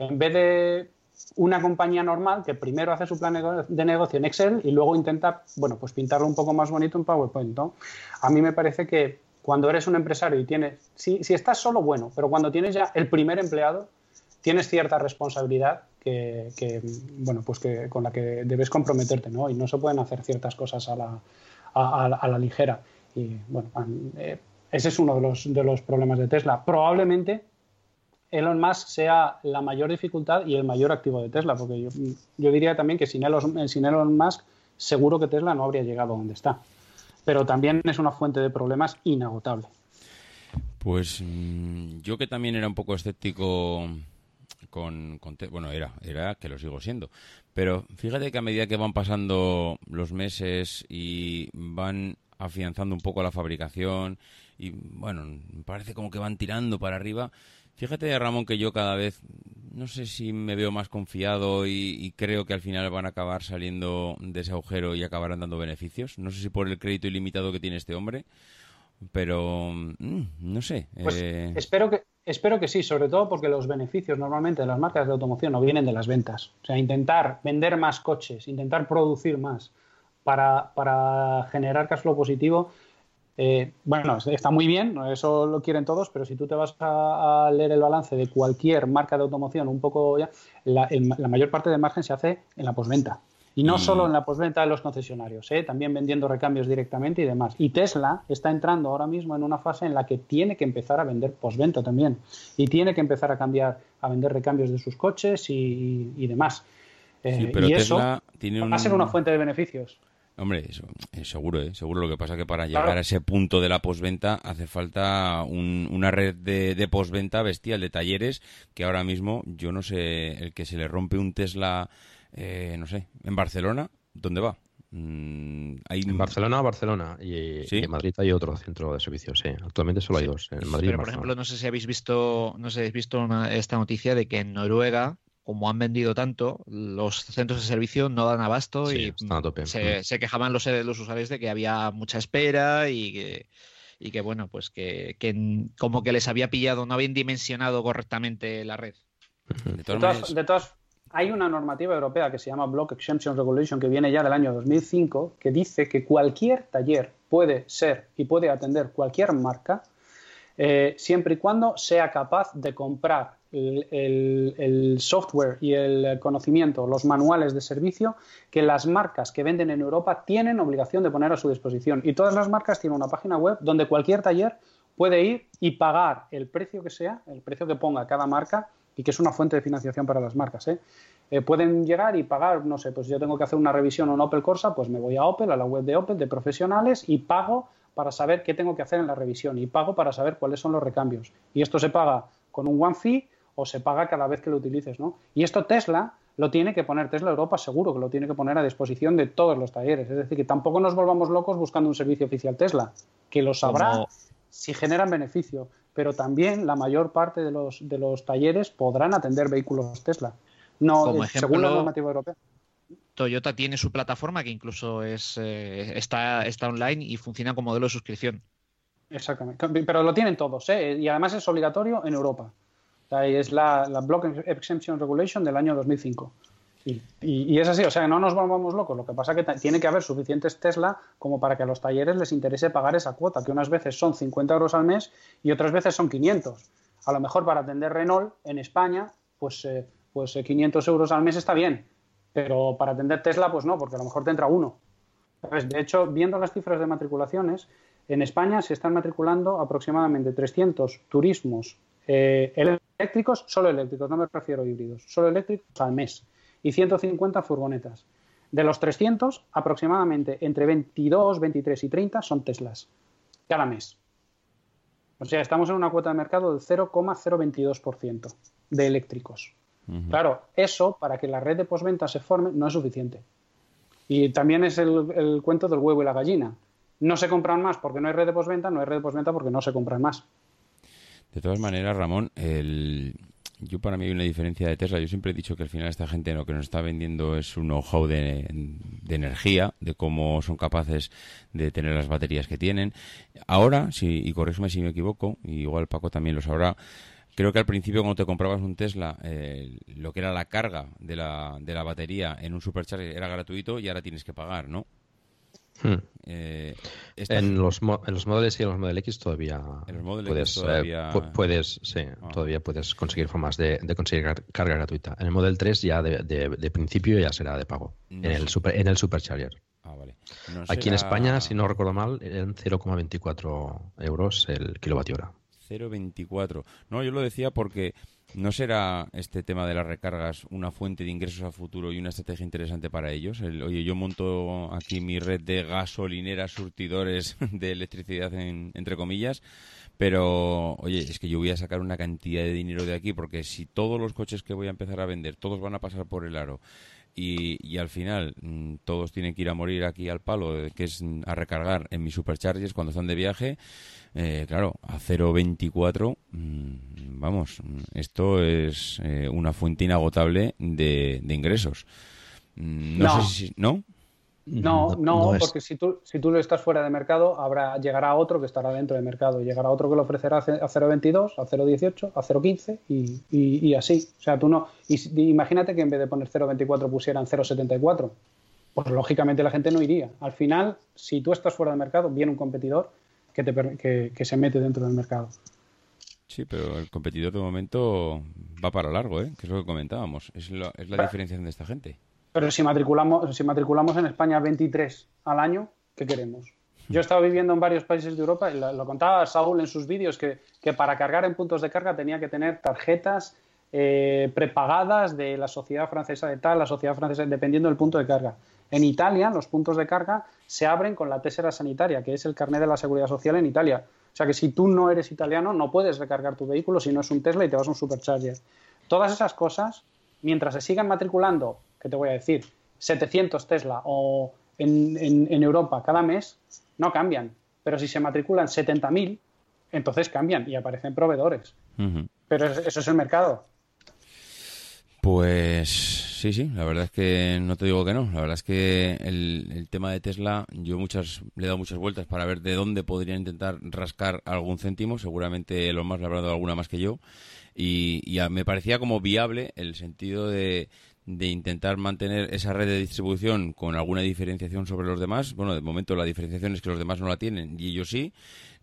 en vez de una compañía normal que primero hace su plan de negocio en Excel y luego intenta, bueno, pues pintarlo un poco más bonito en PowerPoint. A mí me parece que, cuando eres un empresario y tienes, si, si estás solo, bueno, pero cuando tienes ya el primer empleado, tienes cierta responsabilidad que, bueno, pues que, con la que debes comprometerte, ¿no? Y no se pueden hacer ciertas cosas a la, a la ligera. Y bueno, eh, ese es uno de los, de los problemas de Tesla. Probablemente Elon Musk sea la mayor dificultad y el mayor activo de Tesla, porque yo, yo diría también que sin Elon, sin Elon Musk seguro que Tesla no habría llegado a donde está. Pero también es una fuente de problemas inagotable. Pues mm, yo que también era un poco escéptico con, con bueno, era, era que lo sigo siendo. Pero fíjate que a medida que van pasando los meses y van afianzando un poco la fabricación y bueno, parece como que van tirando para arriba. Fíjate, Ramón, que yo cada vez, no sé si me veo más confiado y, creo que al final van a acabar saliendo de ese agujero y acabarán dando beneficios. No sé si por el crédito ilimitado que tiene este hombre, pero mm, no sé. Pues eh, espero que espero que sí, sobre todo porque los beneficios normalmente de las marcas de automoción no vienen de las ventas. O sea, intentar vender más coches, intentar producir más para, para generar cash flow positivo eh, bueno, está muy bien, eso lo quieren todos, pero si tú te vas a, leer el balance de cualquier marca de automoción, un poco ya, la, mayor parte del margen se hace en la posventa. Y no solo en la posventa de los concesionarios, ¿eh? también vendiendo recambios directamente y demás. Y Tesla está entrando ahora mismo en una fase en la que tiene que empezar a vender posventa también. Y tiene que empezar a cambiar, a vender recambios de sus coches y, demás. Eh, y eso va a ser una fuente de beneficios. Hombre, eso, eh, seguro, ¿eh? seguro. Lo que pasa es que para llegar a ese punto de la posventa hace falta una red de, de posventa bestial de talleres que ahora mismo yo no sé, el que se le rompe un Tesla, eh, no sé, en Barcelona, ¿dónde va? Mm, hay... En Barcelona, Barcelona. Y, en Madrid hay otro centro de servicios, sí. Actualmente solo hay dos. En Madrid Pero, por ejemplo, no sé si habéis visto, no sé si habéis visto esta noticia de que en Noruega como han vendido tanto, los centros de servicio no dan abasto y Se, quejaban los, los, usuarios de que había mucha espera y que, y que bueno, pues que, como que les había pillado, no habían dimensionado correctamente la red. De todas, hay una normativa europea que se llama Block Exemption Regulation que viene ya del año 2005 que dice que cualquier taller puede ser y puede atender cualquier marca eh, siempre y cuando sea capaz de comprar el, software y el conocimiento, los manuales de servicio que las marcas que venden en Europa tienen obligación de poner a su disposición. Y todas las marcas tienen una página web donde cualquier taller puede ir y pagar el precio que sea, el precio que ponga cada marca y que es una fuente de financiación para las marcas. ¿eh? Eh, pueden llegar y pagar, no sé, pues yo tengo que hacer una revisión en Opel Corsa, pues me voy a Opel, a la web de Opel, de profesionales y pago para saber qué tengo que hacer en la revisión y pago para saber cuáles son los recambios. Y esto se paga con un one fee o se paga cada vez que lo utilices, ¿no? Y esto Tesla lo tiene que poner, Tesla Europa seguro que lo tiene que poner a disposición de todos los talleres. Es decir, que tampoco nos volvamos locos buscando un servicio oficial Tesla, que lo sabrá si generan beneficio, pero también la mayor parte de los, de los talleres podrán atender vehículos Tesla. No, Como según la normativa europea. Toyota tiene su plataforma que incluso es, eh, está, está online y funciona como modelo de suscripción. Exactamente, pero lo tienen todos, ¿eh? y además es obligatorio en Europa es la, Block Exemption Regulation del año 2005. Y, y, es así, o sea, no nos volvamos locos. Lo que pasa es que tiene que haber suficientes Tesla como para que a los talleres les interese pagar esa cuota, que unas veces son 50 euros al mes y otras veces son 500. A lo mejor para atender Renault en España, pues, eh, pues 500 eh, euros al mes está bien, pero para atender Tesla, pues no, porque a lo mejor te entra uno. De hecho, viendo las cifras de matriculaciones, en España se están matriculando aproximadamente 300 turismos eh, eléctricos, solo eléctricos, no me refiero a híbridos, solo eléctricos al mes. Y 150 furgonetas. De los 300, aproximadamente entre 22, 23 y 30 son Teslas cada mes. O sea, estamos en una cuota de mercado del 0,022% de eléctricos. Claro, eso para que la red de postventa se forme no es suficiente. Y también es el, el, cuento del huevo y la gallina. No se compran más porque no hay red de postventa, no hay red de postventa porque no se compran más. De todas maneras, Ramón, el... yo para mí hay una diferencia de Tesla. Yo siempre he dicho que al final esta gente lo que nos está vendiendo es un know-how de, energía, de cómo son capaces de tener las baterías que tienen. Ahora, si, y corrígeme si me equivoco, y igual Paco también lo sabrá, creo que al principio cuando te comprabas un Tesla, eh, lo que era la carga de la, de la batería en un supercharger era gratuito y ahora tienes que pagar, ¿no? Hmm. Eh, En los, en los modelos y en los Model X todavía En los Model puedes, X todavía- eh, pu- puedes, sí, Ah. todavía puedes conseguir formas de, de conseguir car- carga gratuita. En el Model 3 ya de, de- de principio ya será de pago. No en el super, en el Supercharger. Ah, vale. No Aquí en España, si no recuerdo mal, eran 0,24 euros el kilovatio hora. 0,24. No, yo lo decía porque no será este tema de las recargas una fuente de ingresos a futuro y una estrategia interesante para ellos. El, oye, yo monto aquí mi red de gasolineras, surtidores [LAUGHS] de electricidad, en- entre comillas, pero oye, es que yo voy a sacar una cantidad de dinero de aquí porque si todos los coches que voy a empezar a vender, todos van a pasar por el aro. Y, y al final mm, todos tienen que ir a morir aquí al palo, eh, que es mm, a recargar en mis superchargers cuando están de viaje. Eh, claro, a 0,24, mm, vamos, esto es eh, una fuente inagotable de, de ingresos. No, No. sé si... ¿No? No, no, no es. porque si tú, si tú lo estás fuera de mercado, habrá, llegará otro que estará dentro de mercado. y Llegará otro que lo ofrecerá a ce- a 0,22, a 0,18, a 0,15 y, y, y así. O sea, tú no. Y, imagínate que en vez de poner 0,24 pusieran 0,74. Pues lógicamente la gente no iría. Al final, si tú estás fuera de mercado, viene un competidor que, te, que, que se mete dentro del mercado. Sí, pero el competidor de momento va para largo, ¿eh? que es lo que comentábamos. Es, lo- es la Va. diferenciación de esta gente. Pero si matriculamos, si matriculamos en España 23 al año, ¿qué queremos? Yo he estado viviendo en varios países de Europa y lo, contaba Saúl en sus vídeos que, que para cargar en puntos de carga tenía que tener tarjetas eh, prepagadas de la sociedad francesa de tal, la sociedad francesa, dependiendo del punto de carga. En Italia, los puntos de carga se abren con la tésera sanitaria, que es el carnet de la seguridad social en Italia. O sea que si tú no eres italiano, no puedes recargar tu vehículo si no es un Tesla y te vas a un supercharger. Todas esas cosas, mientras se sigan matriculando, que te voy a decir, 700 Tesla o en, en- en Europa cada mes, no cambian. Pero si se matriculan 70.000, entonces cambian y aparecen proveedores. Pero es- eso es el mercado. Pues sí, sí, la verdad es que no te digo que no. La verdad es que el, el tema de Tesla, yo muchas le he dado muchas vueltas para ver de dónde podrían intentar rascar algún céntimo. Seguramente los más le habrán dado alguna más que yo. Y, y a- me parecía como viable el sentido de, de intentar mantener esa red de distribución con alguna diferenciación sobre los demás. Bueno, de momento la diferenciación es que los demás no la tienen y ellos sí.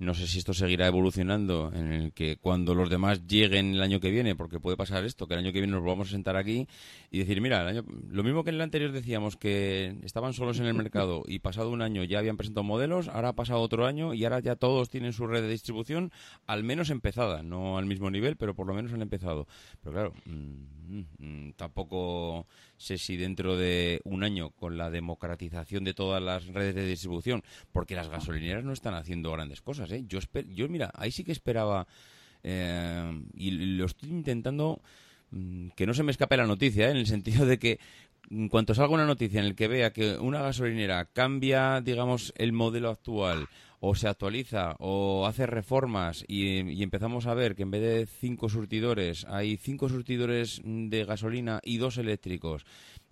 No sé si esto seguirá evolucionando en el que cuando los demás lleguen el año que viene, porque puede pasar esto, que el año que viene nos vamos a sentar aquí y decir, mira, el año, lo mismo que en el anterior decíamos que estaban solos en el mercado y pasado un año ya habían presentado modelos, ahora ha pasado otro año y ahora ya todos tienen su red de distribución al menos empezada, no al mismo nivel, pero por lo menos han empezado. Pero claro, mm, mm, tampoco sé si dentro de un año con la democratización de todas las redes de distribución, porque las gasolineras no están haciendo grandes cosas, ¿eh? Yo, esper- yo mira, ahí sí que esperaba eh, y lo estoy intentando mm, que no se me escape la noticia, ¿eh? en el sentido de que en cuanto salga una noticia en el que vea que una gasolinera cambia, digamos, el modelo actual o se actualiza o hace reformas y empezamos a ver que en vez de cinco surtidores hay cinco surtidores de gasolina y dos eléctricos.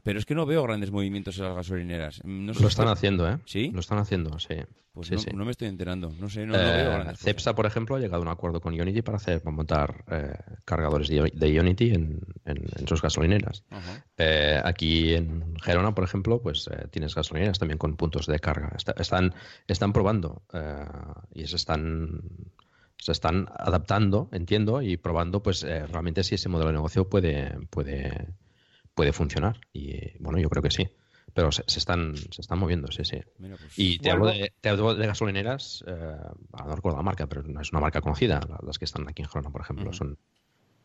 Pero es que no veo grandes movimientos en las gasolineras. No sé Lo si están haciendo, ¿eh? ¿Sí? Lo están haciendo, sí. Pues Sí, no, sí. no me estoy enterando. No sé, no, no Eh, veo grandes cosas. Cepsa, por ejemplo, ha llegado a un acuerdo con Ionity para hacer para montar eh, cargadores de, de Ionity en, en- en sus gasolineras. Eh, aquí en Gerona, por ejemplo, pues eh, tienes gasolineras también con puntos de carga. Está- están, están probando y se están se están adaptando, entiendo, y probando, pues eh, realmente si ese modelo de negocio puede puede puede funcionar. Y bueno, yo creo que sí. Pero se, se están se están moviendo, sí, sí. Mira, pues- Y te hablo de, te hablo de gasolineras, eh, no recuerdo la marca, pero no es una marca conocida, la- las que están aquí en Gerona, por ejemplo. Son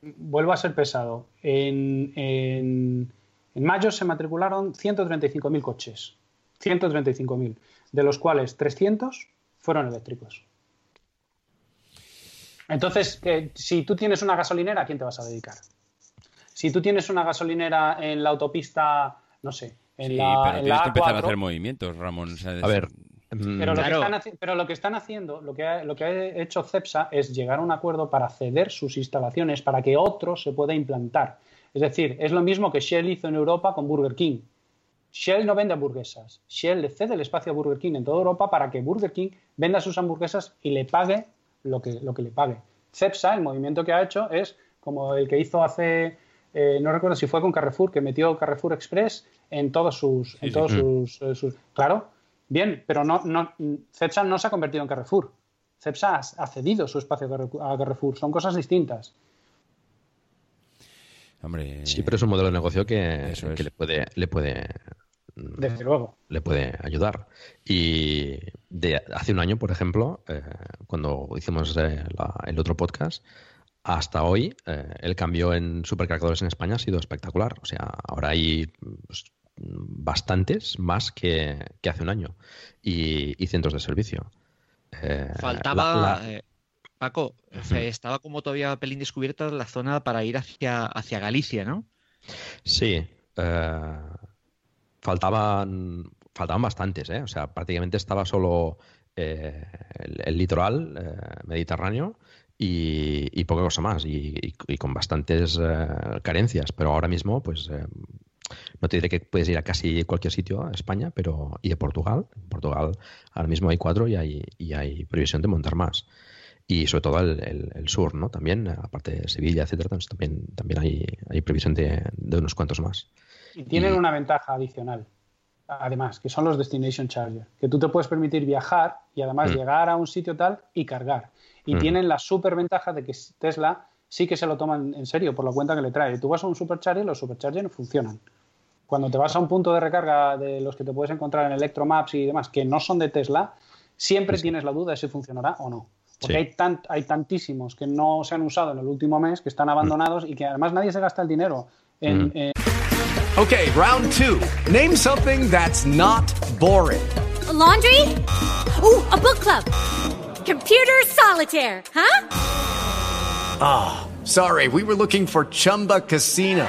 Vuelvo a ser pesado. En, en- en mayo se matricularon 135.000 coches. 135.000. De los cuales 300 fueron eléctricos. Entonces, eh, si tú tienes una gasolinera, ¿a quién te vas a dedicar? Si tú tienes una gasolinera en la autopista, no sé, en Sí, la, pero en tienes la que empezar a A4, hacer movimientos, Ramón. o sea, A ver, pero, mm, lo que Claro. están haci- pero lo que están haciendo, lo que, ha, lo que ha hecho CEPSA es llegar a un acuerdo para ceder sus instalaciones para que otro se pueda implantar. Es decir, es lo mismo que Shell hizo en Europa con Burger King. Shell no vende hamburguesas. Shell le cede el espacio a Burger King en toda Europa para que Burger King venda sus hamburguesas y le pague lo que, lo que le pague. CEPSA, el movimiento que ha hecho, es como el que hizo hace, eh, no recuerdo si fue con Carrefour, que metió Carrefour Express en todos sus... en sí. todos sus, eh, sus- Claro, bien, pero no, no, Cepsa no se ha convertido en Carrefour. Cepsa ha cedido su espacio a Carrefour. Son cosas distintas. Hombre, sí, pero es un modelo de negocio que, le puede, le puede desde luego. Le puede ayudar. Y de hace un año, por ejemplo, eh, cuando hicimos eh, el otro podcast, hasta hoy eh, el cambio en supercargadores en España ha sido espectacular. O sea, ahora hay pues, bastantes más que, hace un año y, centros de servicio. Faltaba, Paco, estaba como todavía pelín descubierta la zona para ir hacia, hacia Galicia, ¿no? Sí faltaban, faltaban bastantes, ¿eh? O sea, prácticamente estaba solo eh, el, litoral eh, mediterráneo y, y, poca cosa más, y, con bastantes eh, carencias. Pero ahora mismo, pues, no te diré que puedes ir a casi cualquier sitio a España, pero y a Portugal. En Portugal ahora mismo hay cuatro y hay, y hay previsión de montar más. Y sobre todo el, el, sur, ¿no? También, aparte de Sevilla, etcétera, también, también hay, hay previsión de, de unos cuantos más. Y tienen una ventaja adicional, además, que son los Destination Charger, que tú te puedes permitir viajar y además mm. llegar a un sitio tal y cargar. Y mm. tienen la super ventaja de que Tesla sí que se lo toman en serio por la cuenta que le trae. Tú vas a un supercharger y los superchargers no funcionan. Cuando te vas a un punto de recarga de los que te puedes encontrar en Electromaps y demás, que no son de Tesla, siempre tienes la duda de si funcionará o no. Porque hay, hay tantísimos que no se han usado en el último mes, que están abandonados y que además nadie se gasta el dinero en, en Okay, round two. Name something that's not boring. A laundry? Ooh, a book club. Computer solitaire, huh? Ah, oh, sorry, we were looking for Chumba Casino.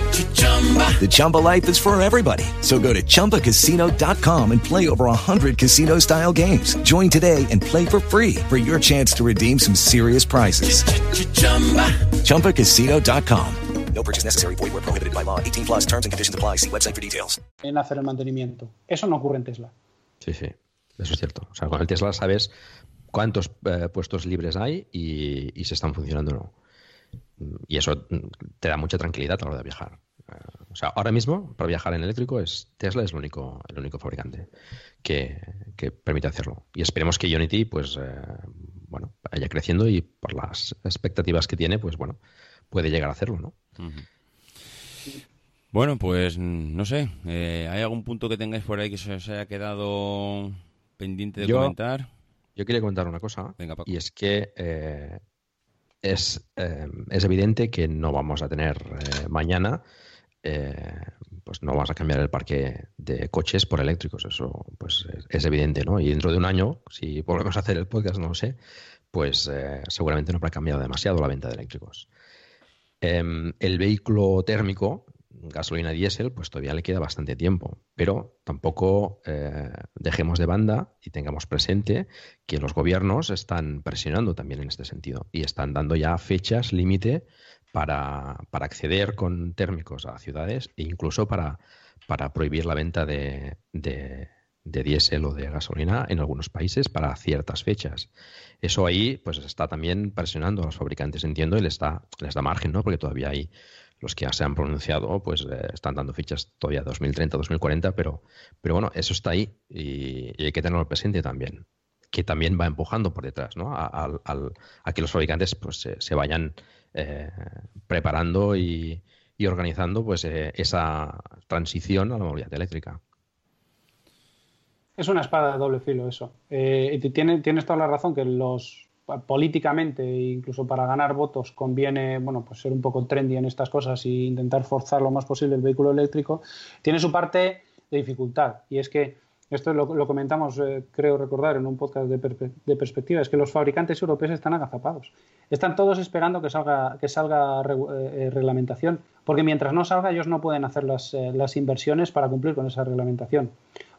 The Chumba life is for everybody. So go to ChumbaCasino.com and play over 100 casino style games. Join today and play for free for your chance to redeem some serious prizes. ChumbaCasino.com. No purchase necessary. Void where prohibited by law. 18 plus terms and conditions apply. See website for details. En hacer el mantenimiento. Eso no ocurre en Tesla. Sí, sí. Eso es cierto. O sea, con el Tesla sabes cuántos eh, puestos libres hay y, y si están funcionando o no. Y eso te da mucha tranquilidad a la hora de viajar. O sea, ahora mismo, para viajar en eléctrico, es Tesla es el único, el único fabricante que, permite hacerlo. Y esperemos que Unity, pues, eh, bueno, vaya creciendo y por las expectativas que tiene, pues, bueno, puede llegar a hacerlo, ¿no? Bueno, pues, no sé. Eh, ¿Hay algún punto que tengáis por ahí que se os haya quedado pendiente de comentar? Yo quería comentar una cosa. Y es que eh, es, es evidente que no vamos a tener mañana pues no vamos a cambiar el parque de coches por eléctricos. Eso pues es, evidente, ¿no? Y dentro de un año, si volvemos a hacer el podcast, no lo sé, pues eh, seguramente no habrá cambiado demasiado la venta de eléctricos. Em, el vehículo térmico, gasolina diésel, pues todavía le queda bastante tiempo, pero tampoco eh, dejemos de banda y tengamos presente que los gobiernos están presionando también en este sentido y están dando ya fechas límite para, para, acceder con térmicos a ciudades e incluso para, para prohibir la venta de, de, diésel o de gasolina en algunos países para ciertas fechas. Eso ahí pues está también presionando a los fabricantes, entiendo, y les da, les da margen, ¿no? Porque todavía hay los que ya se han pronunciado, pues eh, están dando fichas todavía 2030, 2040, pero, pero bueno, eso está ahí y, hay que tenerlo presente también que también va empujando por detrás, ¿no? A, a que los fabricantes pues, se, se vayan eh, preparando y, organizando pues eh, esa transición a la movilidad eléctrica. Es una espada de doble filo eso. Eh, tienes, tienes toda la razón que los políticamente incluso para ganar votos conviene bueno pues ser un poco trendy en estas cosas e intentar forzar lo más posible el vehículo eléctrico tiene su parte de dificultad y es que esto lo, comentamos, eh, creo recordar, en un podcast de, perspectiva, es que los fabricantes europeos están agazapados. Están todos esperando que salga, que salga eh, eh, reglamentación, porque mientras no salga ellos no pueden hacer las, las, inversiones para cumplir con esa reglamentación.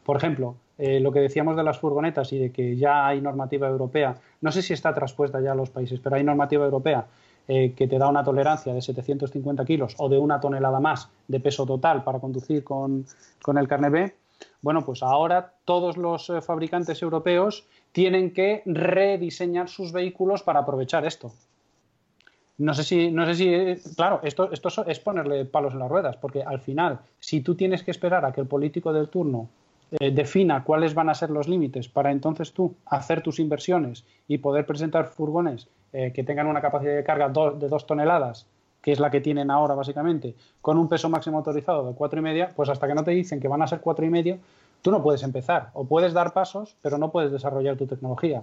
Por ejemplo, lo que decíamos de las furgonetas y de que ya hay normativa europea, no sé si está traspuesta ya a los países, pero hay normativa europea que te da una tolerancia de 750 kilos o de una tonelada más de peso total para conducir con, el carnet B. Bueno, pues ahora todos los eh, fabricantes europeos tienen que rediseñar sus vehículos para aprovechar esto. No sé si, no sé si, claro, esto, esto es ponerle palos en las ruedas, porque al final, si tú tienes que esperar a que el político del turno eh, defina cuáles van a ser los límites para entonces tú hacer tus inversiones y poder presentar furgones eh, que tengan una capacidad de carga de dos toneladas, que es la que tienen ahora básicamente, con un peso máximo autorizado de cuatro y media, pues hasta que no te dicen que van a ser cuatro y medio, tú no puedes empezar. O puedes dar pasos, pero no puedes desarrollar tu tecnología.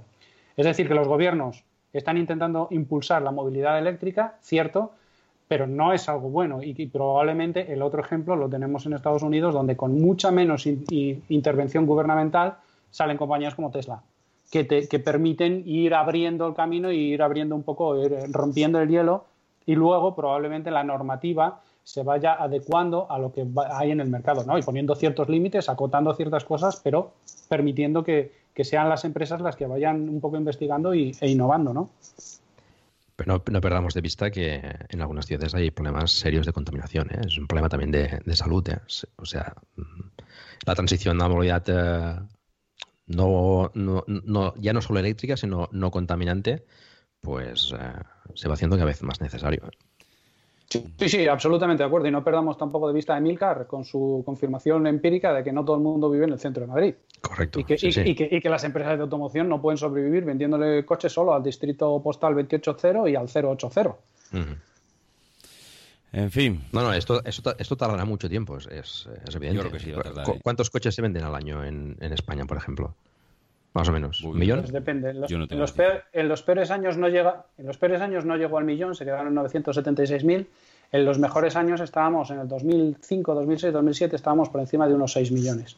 Es decir, que los gobiernos están intentando impulsar la movilidad eléctrica, cierto, pero no es algo bueno. Y, probablemente el otro ejemplo lo tenemos en Estados Unidos, donde con mucha menos intervención gubernamental salen compañías como Tesla, que, que permiten ir abriendo el camino y ir abriendo un poco, rompiendo el hielo y luego probablemente la normativa se vaya adecuando a lo que hay en el mercado, ¿no? Y poniendo ciertos límites, acotando ciertas cosas, pero permitiendo que, que sean las empresas las que vayan un poco investigando y, e innovando, ¿no? Pero no, perdamos de vista que en algunas ciudades hay problemas serios de contaminación. ¿eh? Es un problema también de, salud. ¿eh? O sea, mm, la transición a movilidad eh, no, no, ya no solo eléctrica, sino no contaminante, pues se va haciendo cada vez más necesario. Sí, sí, absolutamente de acuerdo. Y no perdamos tampoco de vista a Emilcar con su confirmación empírica de que no todo el mundo vive en el centro de Madrid. Correcto. Y que, y, que, las empresas de automoción no pueden sobrevivir vendiéndole coches solo al distrito postal 280 y al 080. En fin. No, no, esto, esto, esto tardará mucho tiempo, es, es, evidente. Yo creo que sí, ¿Cuántos coches se venden al año en, en España, por ejemplo? Más o menos. ¿Un millón? Pues depende. En los, en, los peores, años no llega, en los peores años no llegó al millón, se quedaron en 976.000. En los mejores años estábamos en el 2005, 2006, 2007 estábamos por encima de unos 6 millones.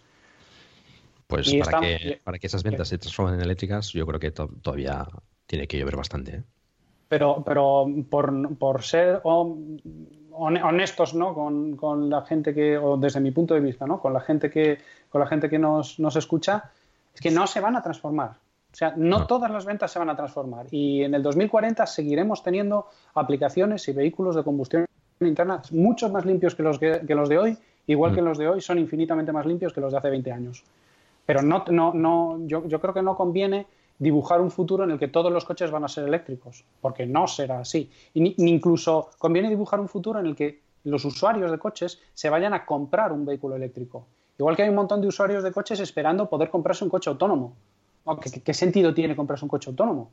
Pues para, que, para que esas ventas se transformen en eléctricas, yo creo que todavía tiene que llover bastante. ¿eh? Pero, pero por, por ser honestos ¿no? Con, con, la gente que, o desde mi punto de vista, ¿no? con la gente que, con la gente que nos, nos escucha, es que no se van a transformar. O sea, no, todas las ventas se van a transformar. Y en el 2040 seguiremos teniendo aplicaciones y vehículos de combustión interna mucho más limpios que los, que, los de hoy, igual que mm. los de hoy son infinitamente más limpios que los de hace 20 años. Pero no, no, no, yo, yo creo que no conviene dibujar un futuro en el que todos los coches van a ser eléctricos, porque no será así. Y ni, incluso conviene dibujar un futuro en el que los usuarios de coches se vayan a comprar un vehículo eléctrico. Igual que hay un montón de usuarios de coches esperando poder comprarse un coche autónomo. ¿Qué, sentido tiene comprarse un coche autónomo?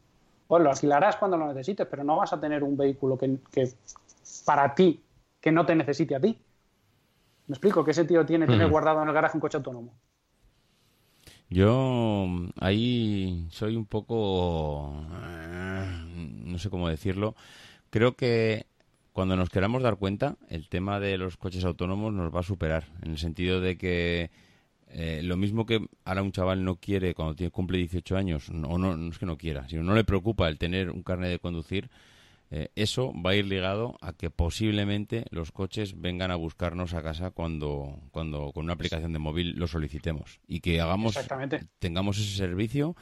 Pues lo alquilarás cuando lo necesites, pero no vas a tener un vehículo que, que para ti, que no te necesite a ti. ¿Me explico? ¿Qué sentido tiene tener guardado en el garaje un coche autónomo? Yo ahí soy un poco, eh, no sé cómo decirlo, creo que cuando nos queramos dar cuenta, el tema de los coches autónomos nos va a superar, en el sentido de que eh, lo mismo que ahora un chaval no quiere cuando tiene, cumple 18 años, o no, no es que no quiera, sino no le preocupa el tener un carnet de conducir, eh, eso va a ir ligado a que posiblemente los coches vengan a buscarnos a casa cuando, cuando con una aplicación de móvil lo solicitemos. Y que hagamos tengamos ese servicio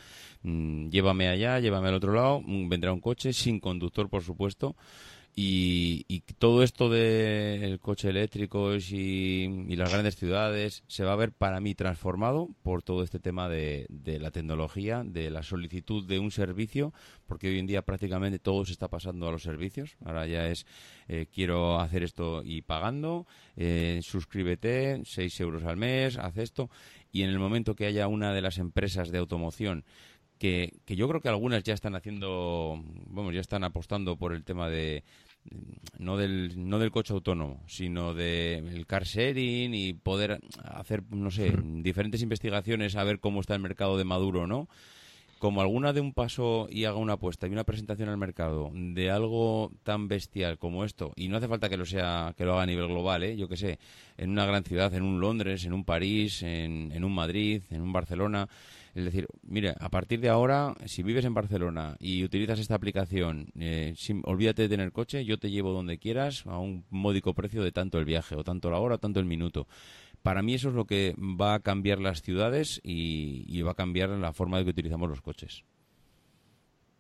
mm, llévame allá llévame al otro lado mm, vendrá un coche sin conductor por supuesto y, todo esto del coche eléctrico y, las grandes ciudades se va a ver para mí transformado por todo este tema de, la tecnología, de la solicitud de un servicio, porque hoy en día prácticamente todo se está pasando a los servicios. Ahora ya es eh, quiero hacer esto y pagando, eh, suscríbete, 6 euros al mes, haz esto. Y en el momento que haya una de las empresas de automoción que, que, yo creo que algunas ya están haciendo, vamos, ya están apostando por el tema de, no del, no del coche autónomo, sino del car sharing y poder hacer, no sé, diferentes investigaciones a ver cómo está el mercado de Maduro, ¿no? Como alguna de un paso y haga una apuesta y una presentación al mercado de algo tan bestial como esto, y no hace falta que lo sea, que lo haga a nivel global, ¿eh? yo que sé, en una gran ciudad, en un Londres, en un París, en, en un Madrid, en un Barcelona, es decir, mire, a partir de ahora, si vives en Barcelona y utilizas esta aplicación, eh, olvídate de tener coche, yo te llevo donde quieras a un módico precio de tanto el viaje, o tanto la hora, o tanto el minuto. para mí eso es lo que va a cambiar las ciudades y, va a cambiar la forma de que utilizamos los coches.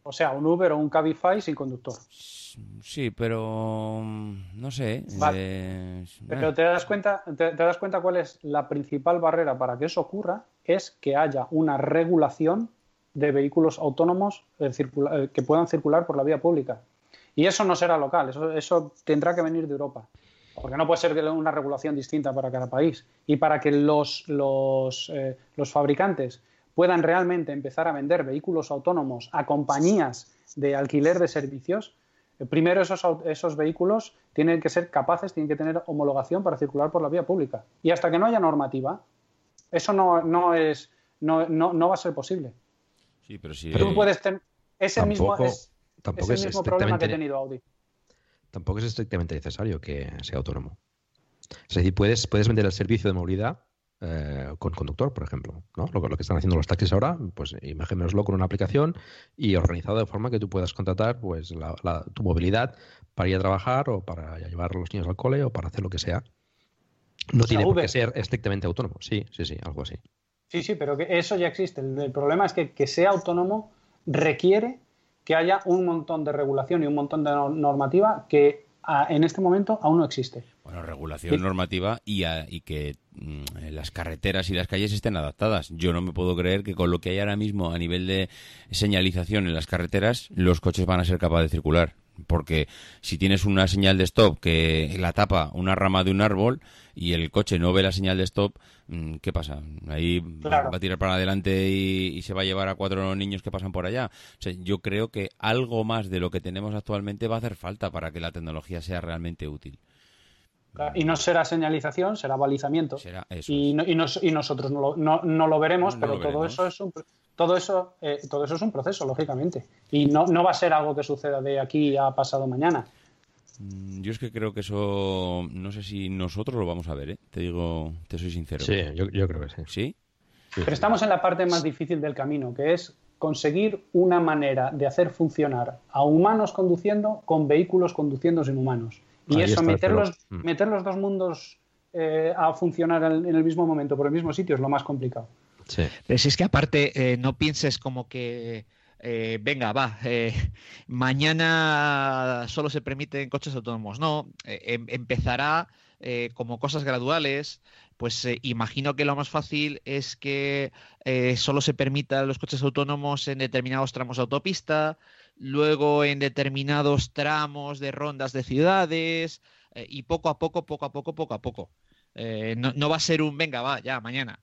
O sea, un Uber o un Cabify sin conductor. Sí, pero mm, no sé. Eh, pero te das cuenta, te, das cuenta cuál es la principal barrera para que eso ocurra, es que haya una regulación de vehículos autónomos eh, eh, que puedan circular por la vía pública. Y eso no será local, eso, tendrá que venir de Europa porque no puede ser una regulación distinta para cada país. Y para que los, los, eh, los, fabricantes puedan realmente empezar a vender vehículos autónomos a compañías de alquiler de servicios, primero esos, esos vehículos tienen que ser capaces, tienen que tener homologación para circular por la vía pública. Y hasta que no haya normativa, eso no, no, es, no, no, va a ser posible. Sí, pero si... Tú puedes tener... ese mismo, es, el mismo problema que ha tenido Audi tampoco es estrictamente necesario que sea autónomo. Es decir, puedes, puedes vender el servicio de movilidad eh, con conductor, por ejemplo. ¿no? Lo, lo, que están haciendo los taxis ahora, pues imaginémoslo con una aplicación y organizado de forma que tú puedas contratar pues tu movilidad para ir a trabajar o para llevar a los niños al cole o para hacer lo que sea. No tiene por qué ser estrictamente autónomo. Sí, sí, sí, algo así. Sí, sí, pero que eso ya existe. El, problema es que que sea autónomo requiere que haya un montón de regulación y un montón de normativa que en este momento aún no existe. Bueno, regulación normativa y, y que mm, las carreteras y las calles estén adaptadas. Yo no me puedo creer que con lo que hay ahora mismo a nivel de señalización en las carreteras, los coches van a ser capaces de circular. Porque si tienes una señal de stop que la tapa una rama de un árbol y el coche no ve la señal de stop, mm, ¿qué pasa? Ahí va a tirar para adelante y, se va a llevar a cuatro niños que pasan por allá. yo creo que algo más de lo que tenemos actualmente va a hacer falta para que la tecnología sea realmente útil. Y no será señalización, será balizamiento. y, y, nosotros no lo, no, lo veremos, pero todo eso es un todo eso, eh, todo eso es un proceso, lógicamente. Y no, no va a ser algo que suceda de aquí a pasado mañana. Mm, yo es que creo que eso, no sé si nosotros lo vamos a ver, ¿eh? te digo, te soy sincero. Sí, yo, creo que sí. ¿Sí? Pero estamos en la parte más difícil del camino, que es conseguir una manera de hacer funcionar a humanos conduciendo con vehículos conduciendo sin humanos. Y eso, meter los, mm. meter los dos mundos eh, a funcionar en el mismo momento, por el mismo sitio, es lo más complicado. Pero si es que aparte eh, no pienses como que eh, venga, va, eh, mañana solo se permiten coches autónomos. No, em, empezará como cosas graduales. Pues imagino que lo más fácil es que solo se permitan los coches autónomos en determinados tramos de autopista, luego en determinados tramos de rondas de ciudades y poco a poco, poco a poco, poco a poco. No, no va a ser un venga, va, ya, mañana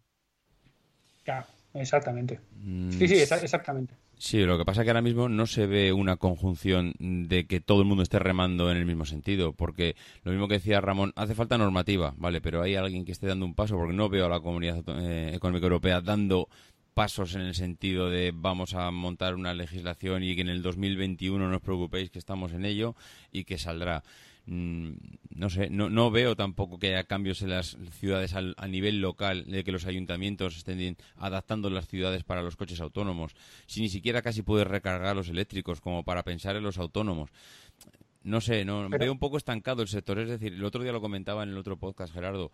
exactamente. Mm, sí, sí, exactamente. Sí, lo que pasa es que ahora mismo no se ve una conjunción de que todo el mundo esté remando en el mismo sentido, porque lo mismo que decía Ramón, hace falta normativa, ¿vale? Pero hay alguien que esté dando un paso, porque no veo a la Comunidad eh, Económica Europea dando pasos en el sentido de vamos a montar una legislación y que en el 2021 no os preocupéis que estamos en ello y que saldrá. Mm, no sé, no, no veo tampoco que haya cambios en las ciudades al, a nivel local, de que los ayuntamientos estén adaptando las ciudades para los coches autónomos. Si ni siquiera casi puedes recargar los eléctricos como para pensar en los autónomos. No sé, no, veo un poco estancado el sector. Es decir, el otro día lo comentaba en el otro podcast, Gerardo.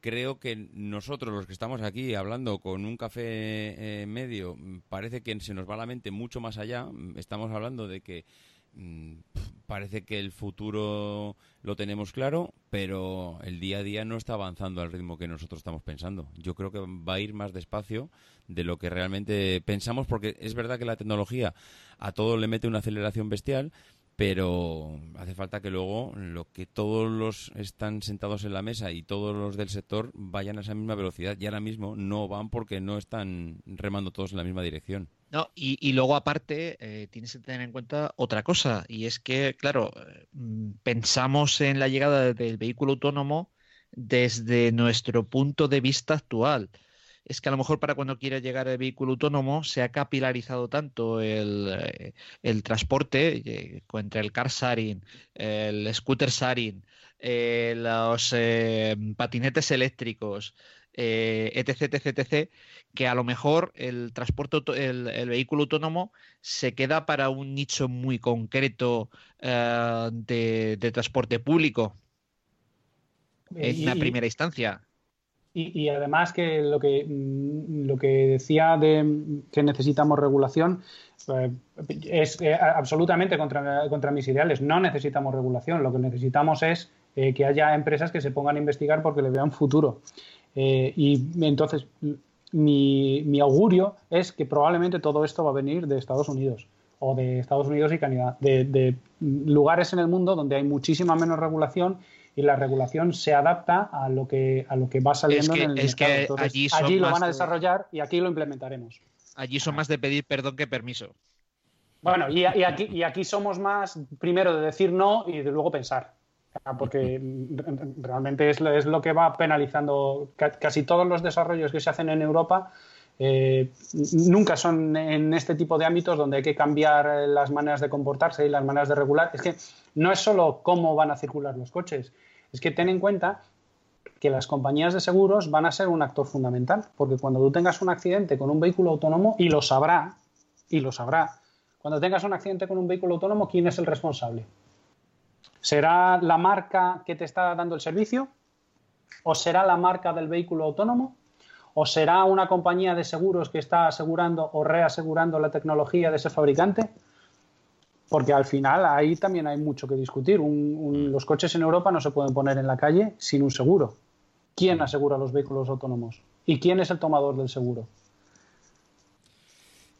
Creo que nosotros, los que estamos aquí hablando con un café eh, medio, parece que se nos va la mente mucho más allá. Estamos hablando de que parece que el futuro lo tenemos claro, pero el día a día no está avanzando al ritmo que nosotros estamos pensando. Yo creo que va a ir más despacio de lo que realmente pensamos, porque es verdad que la tecnología a todo le mete una aceleración bestial, pero hace falta que luego lo que todos los están sentados en la mesa y todos los del sector vayan a esa misma velocidad y ahora mismo no van porque no están remando todos en la misma dirección. No, y, luego aparte eh, tienes que tener en cuenta otra cosa y es que, claro, mm, pensamos en la llegada del vehículo autónomo desde nuestro punto de vista actual es que a lo mejor para cuando quiera llegar el vehículo autónomo se ha capilarizado tanto el, eh, transporte eh, entre el car sharing, el scooter sharing, eh, los patinetes eléctricos, etc, etc, etc, que a lo mejor el transporte, el, vehículo autónomo se queda para un nicho muy concreto de, transporte público en una primera instancia. Y, además que lo que mm, lo que decía de que necesitamos regulación eh, es eh, absolutamente contra, contra mis ideales. No necesitamos regulación, lo que necesitamos es eh, que haya empresas que se pongan a investigar porque le vean futuro. y entonces mi, mi, augurio es que probablemente todo esto va a venir de Estados Unidos o de Estados Unidos y Canadá, de, de lugares en el mundo donde hay muchísima menos regulación y la regulación se adapta a lo que, a lo que va saliendo en el es Que allí, allí lo van a desarrollar y aquí lo implementaremos. Allí son más de pedir perdón que permiso. Bueno, y, aquí, y aquí somos más primero de decir no y de luego pensar. Porque realmente es, es lo que va penalizando casi todos los desarrollos que se hacen en Europa. Eh, nunca son en este tipo de ámbitos donde hay que cambiar las maneras de comportarse y las maneras de regular. Es que no es solo cómo van a circular los coches, es que ten en cuenta que las compañías de seguros van a ser un actor fundamental, porque cuando tú tengas un accidente con un vehículo autónomo, y lo sabrá, y lo sabrá, cuando tengas un accidente con un vehículo autónomo, ¿quién es el responsable? ¿Será la marca que te está dando el servicio? ¿O será la marca del vehículo autónomo? ¿O será una compañía de seguros que está asegurando o reasegurando la tecnología de ese fabricante? Porque al final ahí también hay mucho que discutir. los coches en Europa no se pueden poner en la calle sin un seguro. ¿Quién asegura los vehículos autónomos? ¿Y quién es el tomador del seguro?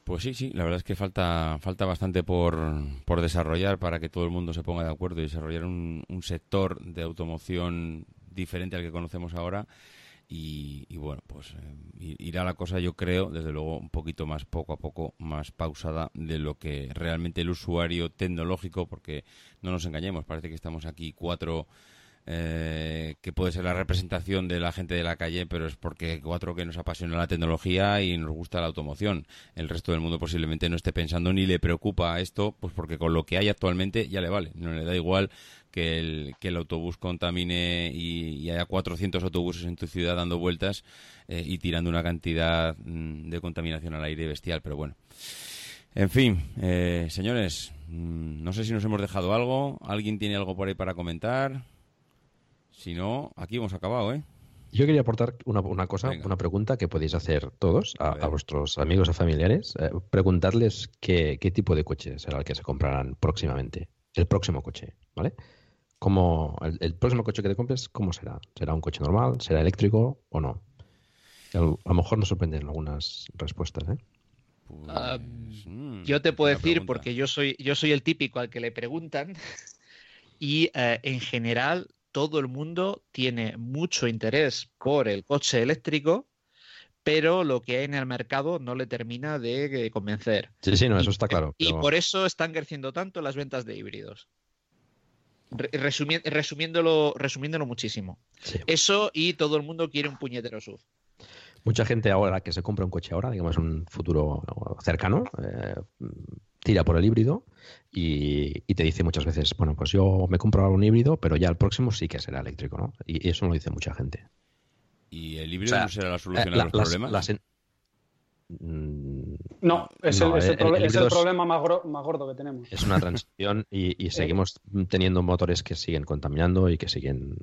Pues sí, sí, la verdad es que falta, falta bastante por, por desarrollar para que todo el mundo se ponga de acuerdo y desarrollar un, sector de automoción diferente al que conocemos ahora. Y, bueno, pues eh, irá la cosa, yo creo, desde luego, un poquito más poco a poco, más pausada de lo que realmente el usuario tecnológico, porque no nos engañemos, parece que estamos aquí cuatro eh, que puede ser la representación de la gente de la calle, pero es porque cuatro que nos apasiona la tecnología y nos gusta la automoción. El resto del mundo posiblemente no esté pensando ni le preocupa esto, pues porque con lo que hay actualmente ya le vale. No le da igual que el, autobús contamine y, haya 400 autobuses en tu ciudad dando vueltas eh, y tirando una cantidad mm, de contaminación al aire bestial, pero bueno. En fin, eh, señores, mm, no sé si nos hemos dejado algo. ¿Alguien tiene algo por ahí para comentar? Si no, aquí hemos acabado, ¿eh? Yo quería aportar una, cosa, una pregunta que podéis hacer todos a, vuestros amigos o familiares. Eh, preguntarles qué, tipo de coche será el que se comprarán próximamente. El próximo coche, ¿vale? Como el, próximo coche que te compres, ¿cómo será? ¿Será un coche normal? ¿Será eléctrico o no? A lo mejor nos sorprenden algunas respuestas, ¿eh? Pues, mm, yo te puedo decir, porque yo soy, yo soy el típico al que le preguntan, [LAUGHS] y eh, en general todo el mundo tiene mucho interés por el coche eléctrico, pero lo que hay en el mercado no le termina de convencer. Sí, sí, no, eso está claro. Y por eso están creciendo tanto las ventas de híbridos. resumiéndolo, resumiéndolo muchísimo. Eso y todo el mundo quiere un puñetero SUV. Mucha gente ahora que se compra un coche ahora, digamos un futuro cercano, eh, tira por el híbrido y, te dice muchas veces, bueno, pues yo me compro un híbrido, pero ya el próximo sí que será eléctrico, ¿no? Y eso lo dice mucha gente. ¿Y el híbrido no será la solución a los problemas? Mm, no, es, el, problema más, gordo que tenemos. Es una transición y, [LAUGHS] seguimos teniendo motores que siguen contaminando y que siguen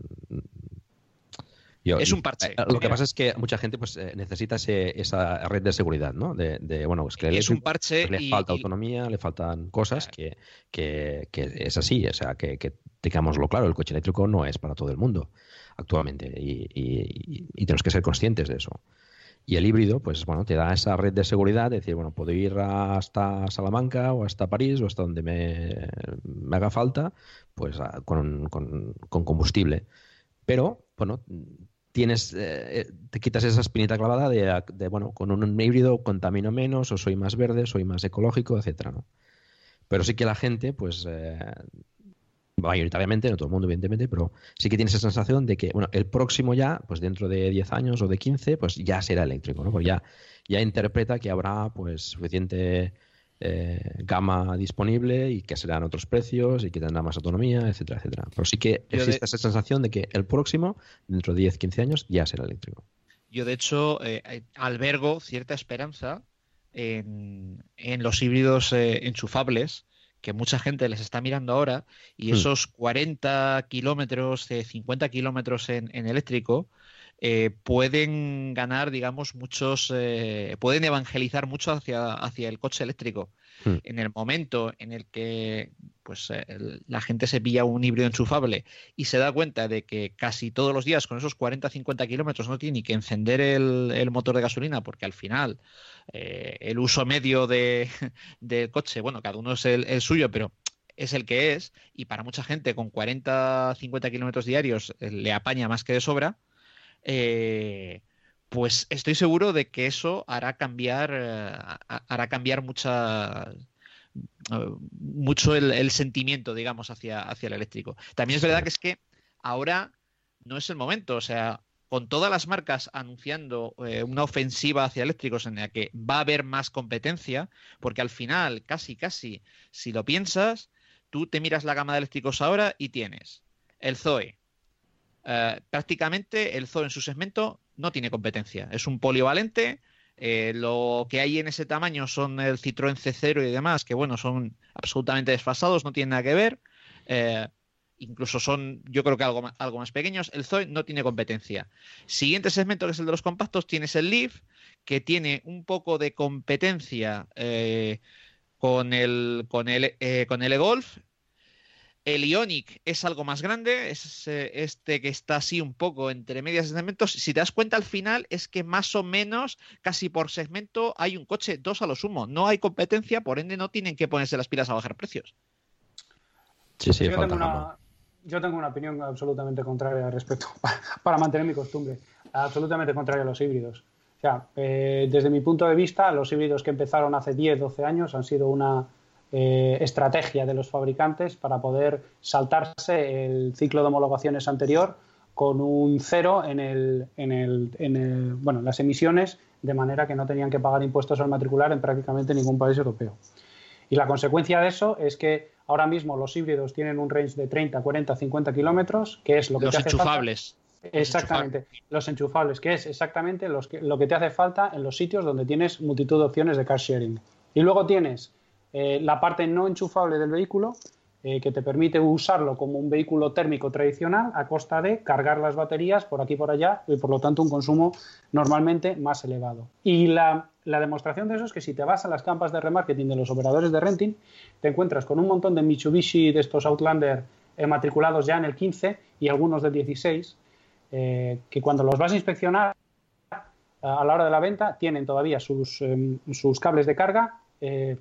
es un parche. Eh, lo que pasa es que mucha gente pues eh, necesita esa red de seguridad, ¿no? De, bueno, es que es un parche pues, le falta autonomía, le faltan cosas que, es así, o sea, que, que tengámoslo claro, el coche eléctrico no es para todo el mundo actualmente y, tenemos que ser conscientes de eso. Y el híbrido, pues bueno, te da esa red de seguridad, de decir, bueno, puedo ir hasta Salamanca o hasta París o hasta donde me, haga falta, pues con, con combustible. Pero, bueno, tienes, eh, te quitas esa espinita clavada de, bueno, con un híbrido contamino menos, o soy más verde, soy más ecológico, etcétera, ¿no? Pero sí que la gente, pues, eh, mayoritariamente, no todo el mundo, evidentemente, pero sí que tiene esa sensación de que, bueno, el próximo ya, pues dentro de 10 años o de 15, pues ya será eléctrico, ¿no? Pues ya, ya interpreta que habrá, pues, suficiente eh, gama disponible y que serán otros precios y que tendrá más autonomía, etcétera, etcétera. Pero sí que existe esa sensación de que el próximo, dentro de 10, 15 años, ya será eléctrico. Yo, de hecho, eh, eh, albergo cierta esperanza en, los híbridos enchufables que mucha gente les está mirando ahora y hmm. esos 40 kilómetros, 50 kilómetros en, eléctrico eh, pueden ganar, digamos, muchos, eh, pueden evangelizar mucho hacia, hacia el coche eléctrico. Hmm. En el momento en el que pues, eh, la gente se pilla un híbrido enchufable y se da cuenta de que casi todos los días con esos 40-50 kilómetros no tiene ni que encender el, motor de gasolina porque al final el uso medio de, [LAUGHS] del coche, bueno, cada uno es el, suyo, pero es el que es y para mucha gente con 40-50 kilómetros diarios le apaña más que de sobra, eh, pues estoy seguro de que eso hará cambiar, eh, hará cambiar mucha, eh, mucho el, sentimiento, digamos, hacia, hacia el eléctrico. También es verdad que es que ahora no es el momento, o sea, con todas las marcas anunciando una ofensiva hacia eléctricos en la que va a haber más competencia, porque al final, casi, casi, si lo piensas, tú te miras la gama de eléctricos ahora y tienes el Zoe, eh, prácticamente el Zoe en su segmento no tiene competencia. Es un polivalente. Eh, lo que hay en ese tamaño son el Citroën C0 y demás, que bueno, son absolutamente desfasados, no tienen nada que ver. Eh, incluso son, yo creo que algo más, algo más pequeños. El Zoe no tiene competencia. Siguiente segmento, que es el de los compactos, tienes el Leaf, que tiene un poco de competencia con el, con el, con el e-Golf el Ionic es algo más grande, es eh, este que está así un poco entre medias segmentos. Si te das cuenta al final es que más o menos casi por segmento hay un coche, dos a lo sumo. No hay competencia, por ende no tienen que ponerse las pilas a bajar precios. Sí, sí, yo, tengo una, yo tengo una opinión absolutamente contraria al respecto, [LAUGHS] para, mantener mi costumbre. Absolutamente contraria a los híbridos. O sea, eh, desde mi punto de vista, los híbridos que empezaron hace 10, 12 años han sido una eh, estrategia de los fabricantes para poder saltarse el ciclo de homologaciones anterior con un cero en, el, en, el, en bueno, las emisiones, de manera que no tenían que pagar impuestos al matricular en prácticamente ningún país europeo. Y la consecuencia de eso es que ahora mismo los híbridos tienen un range de 30, 40, 50 kilómetros, que es lo que los te hace enchufables. Exactamente, los enchufables, que es exactamente los que, lo que te hace falta en los sitios donde tienes multitud de opciones de car sharing. Y luego tienes eh, la parte no enchufable del vehículo, eh, que te permite usarlo como un vehículo térmico tradicional a costa de cargar las baterías por aquí y por allá y por lo tanto un consumo normalmente más elevado. Y la, demostración de eso es que si te vas a las campas de remarketing de los operadores de renting, te encuentras con un montón de Mitsubishi de estos Outlander eh, matriculados ya en el 15 y algunos del 16, que cuando los vas a inspeccionar a la hora de la venta tienen todavía sus, em, sus cables de carga eh.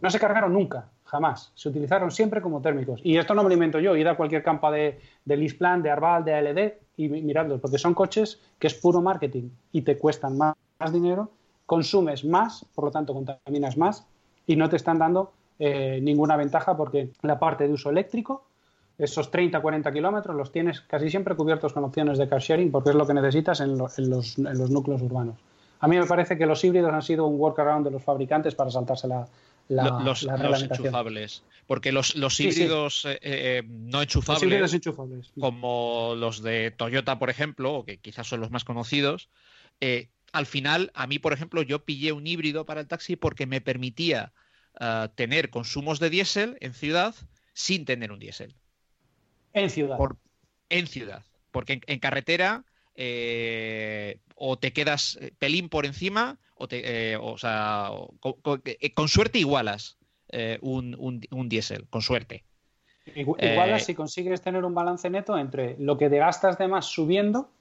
No se cargaron nunca, jamás. Se utilizaron siempre como térmicos. Y esto no me lo invento yo. Ir a cualquier campo de, de Lisplan, de Arval, de ALD y miradlos, porque son coches que es puro marketing y te cuestan más, dinero, consumes más, por lo tanto contaminas más y no te están dando eh, ninguna ventaja porque la parte de uso eléctrico, esos 30-40 kilómetros, los tienes casi siempre cubiertos con opciones de car sharing porque es lo que necesitas en los núcleos urbanos. A mí me parece que los híbridos han sido un workaround de los fabricantes para saltarse la, la, los, los enchufables. Porque los, los híbridos eh, eh, no enchufables, enchufables, como los de Toyota, por ejemplo, que quizás son los más conocidos, eh, al final, a mí, por ejemplo, yo pillé un híbrido para el taxi porque me permitía tener consumos de diésel en ciudad sin tener un diésel. En ciudad. en ciudad. Porque en carretera eh, o te quedas eh, pelín por encima, o, te, eh, o sea, con, suerte igualas un, un, diésel, con suerte. Igualas si consigues tener un balance neto entre lo que te gastas de más subiendo,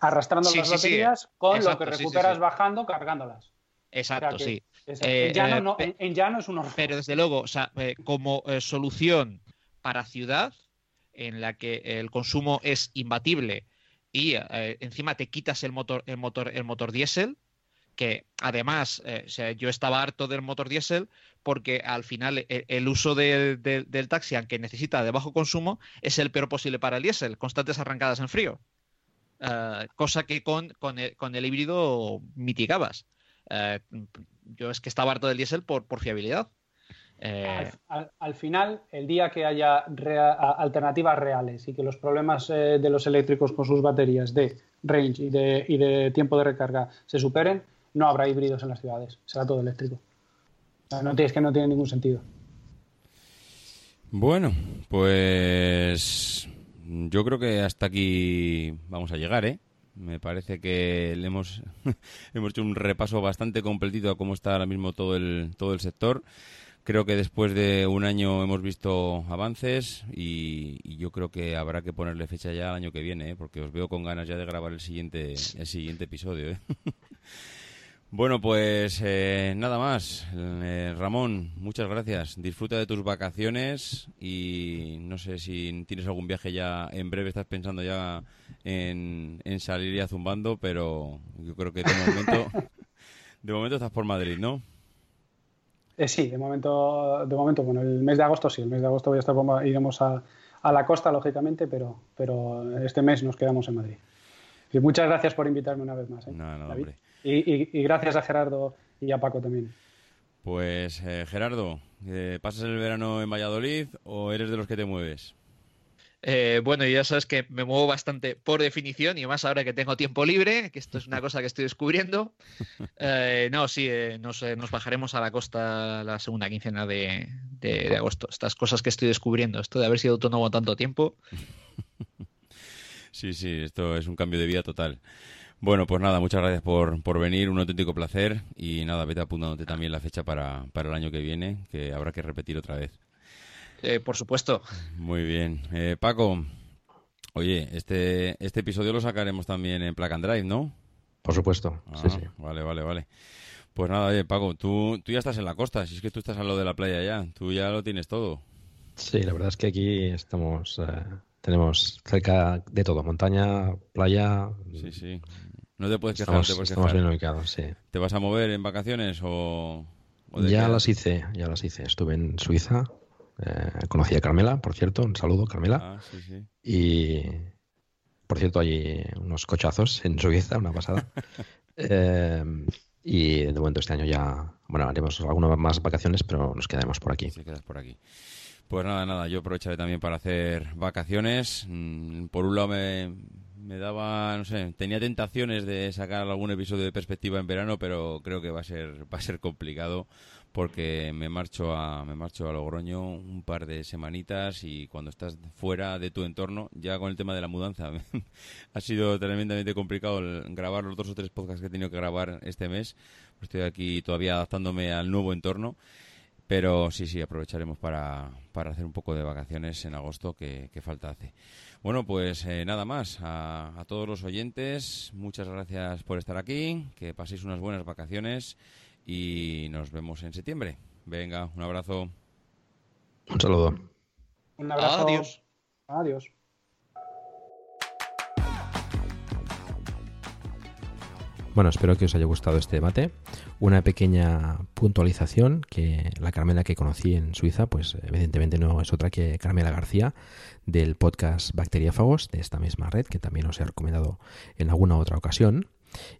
arrastrando las baterías, con lo que recuperas bajando, cargándolas. Exacto, sí. en, llano no, es un horror. Pero desde luego, o sea, como solución para ciudad, en la que el consumo es imbatible y eh, encima te quitas el motor, el motor, el motor diésel, que además eh, yo estaba harto del motor diésel porque al final e, el, uso del taxi, aunque necesita de bajo consumo, es el peor posible para el diésel, constantes arrancadas en frío. Eh, cosa que con, con, el, híbrido mitigabas. yo es que estaba harto del diésel por, por fiabilidad. Eh, al, final, el día que haya alternativas reales y que los problemas eh, de los eléctricos con sus baterías de range y de, tiempo de recarga se superen, no habrá híbridos en las ciudades, será todo eléctrico. No, es que no tiene ningún sentido. Bueno, pues yo creo que hasta aquí vamos a llegar, ¿eh? Me parece que le hemos, [LAUGHS] hemos hecho un repaso bastante completito a cómo está ahora mismo todo el, todo el sector. Creo que después de un año hemos visto avances y, yo creo que habrá que ponerle fecha ya al año que viene, ¿eh? porque os veo con ganas ya de grabar el siguiente, el siguiente episodio. ¿eh? [LAUGHS] Bueno, pues eh, nada más. Eh, Ramón, muchas gracias. Disfruta de tus vacaciones y no sé si tienes algún viaje ya en breve, estás pensando ya en, salir ya zumbando, pero yo creo que de momento, [LAUGHS] de momento estás por Madrid, ¿no? Eh, sí, de momento, de momento, bueno, el mes de agosto sí, el mes de agosto voy a estar, iremos a, a la costa, lógicamente, pero, pero este mes nos quedamos en Madrid. Y muchas gracias por invitarme una vez más. ¿eh? No, no, hombre. Y, gracias a Gerardo y a Paco también. Pues eh, Gerardo, ¿pasas el verano en Valladolid o eres de los que te mueves? Eh, bueno, ya sabes que me muevo bastante por definición y más ahora que tengo tiempo libre, que esto es una cosa que estoy descubriendo. Eh, no, sí, nos, bajaremos a la costa la segunda quincena de, de, agosto. Estas cosas que estoy descubriendo, esto de haber sido autónomo tanto tiempo. [LAUGHS] Sí, sí, esto es un cambio de vida total. Bueno, pues nada, muchas gracias por, por venir, un auténtico placer y nada, vete apuntándote también la fecha para, para el año que viene, que habrá que repetir otra vez. Eh, por supuesto. Muy bien. Eh, Paco, oye, este, este episodio lo sacaremos también en Plug and Drive, ¿no? Por supuesto, sí, ah, sí. Vale, vale, vale. Pues nada, oye, Paco, tú, tú ya estás en la costa, si es que tú estás a lo de la playa ya, tú ya lo tienes todo. Sí, la verdad es que aquí estamos, eh, tenemos cerca de todo, montaña, playa. Sí, sí. No te puedes quejar, estamos, estamos bien ubicados, sí. ¿Te vas a mover en vacaciones o...? ya las hice, ya las hice. Estuve en Suiza, eh, conocí a Carmela, por cierto, un saludo, Carmela. Ah, sí, sí. Y, por cierto, hay unos cochazos en Suiza, una pasada. [LAUGHS] eh, y de momento este año ya, bueno, haremos algunas más vacaciones, pero nos quedaremos por aquí. Sí, quedas por aquí. Pues nada, nada, yo aprovecharé también para hacer vacaciones. Mm, por un lado me, me daba, no sé, tenía tentaciones de sacar algún episodio de perspectiva en verano, pero creo que va a ser, va a ser complicado porque me marcho a, me marcho a Logroño un par de semanitas y cuando estás fuera de tu entorno, ya con el tema de la mudanza, [LAUGHS] ha sido tremendamente complicado grabar los dos o tres podcasts que he tenido que grabar este mes. Estoy aquí todavía adaptándome al nuevo entorno pero sí, sí, aprovecharemos para, para hacer un poco de vacaciones en agosto, que, falta hace. Bueno, pues eh, nada más. A, a, todos los oyentes, muchas gracias por estar aquí. Que paséis unas buenas vacaciones y nos vemos en septiembre. Venga, un abrazo. Un saludo. Un abrazo. Adiós. Adiós. Bueno, espero que os haya gustado este debate. Una pequeña puntualización que la Carmela que conocí en Suiza, pues evidentemente no es otra que Carmela García del podcast Bacteriáfagos de esta misma red que también os he recomendado en alguna otra ocasión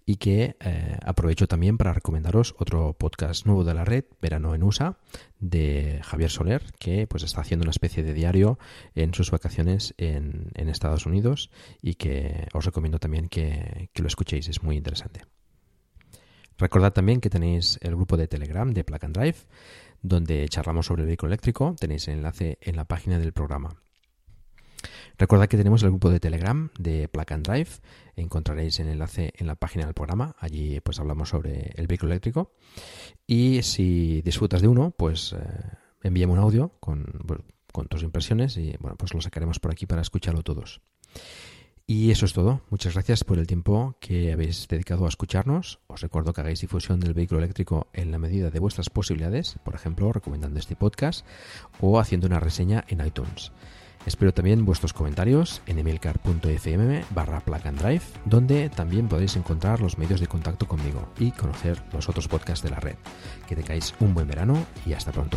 y que eh, aprovecho también para recomendaros otro podcast nuevo de la red, Verano en USA, de Javier Soler, que pues está haciendo una especie de diario en sus vacaciones en, Estados Unidos y que os recomiendo también que, que, lo escuchéis, es muy interesante. Recordad también que tenéis el grupo de Telegram de Plug and Drive, donde charlamos sobre el vehículo eléctrico, tenéis el enlace en la página del programa. Recordad que tenemos el grupo de Telegram de Plug and Drive. Encontraréis el enlace en la página del programa. Allí pues hablamos sobre el vehículo eléctrico. Y si disfrutas de uno, pues eh, envíame un audio con, con tus impresiones y bueno, pues lo sacaremos por aquí para escucharlo todos. Y eso es todo. Muchas gracias por el tiempo que habéis dedicado a escucharnos. Os recuerdo que hagáis difusión del vehículo eléctrico en la medida de vuestras posibilidades, por ejemplo, recomendando este podcast o haciendo una reseña en iTunes. Espero también vuestros comentarios en emilcar.fm barra donde también podéis encontrar los medios de contacto conmigo y conocer los otros podcasts de la red. Que tengáis un buen verano y hasta pronto.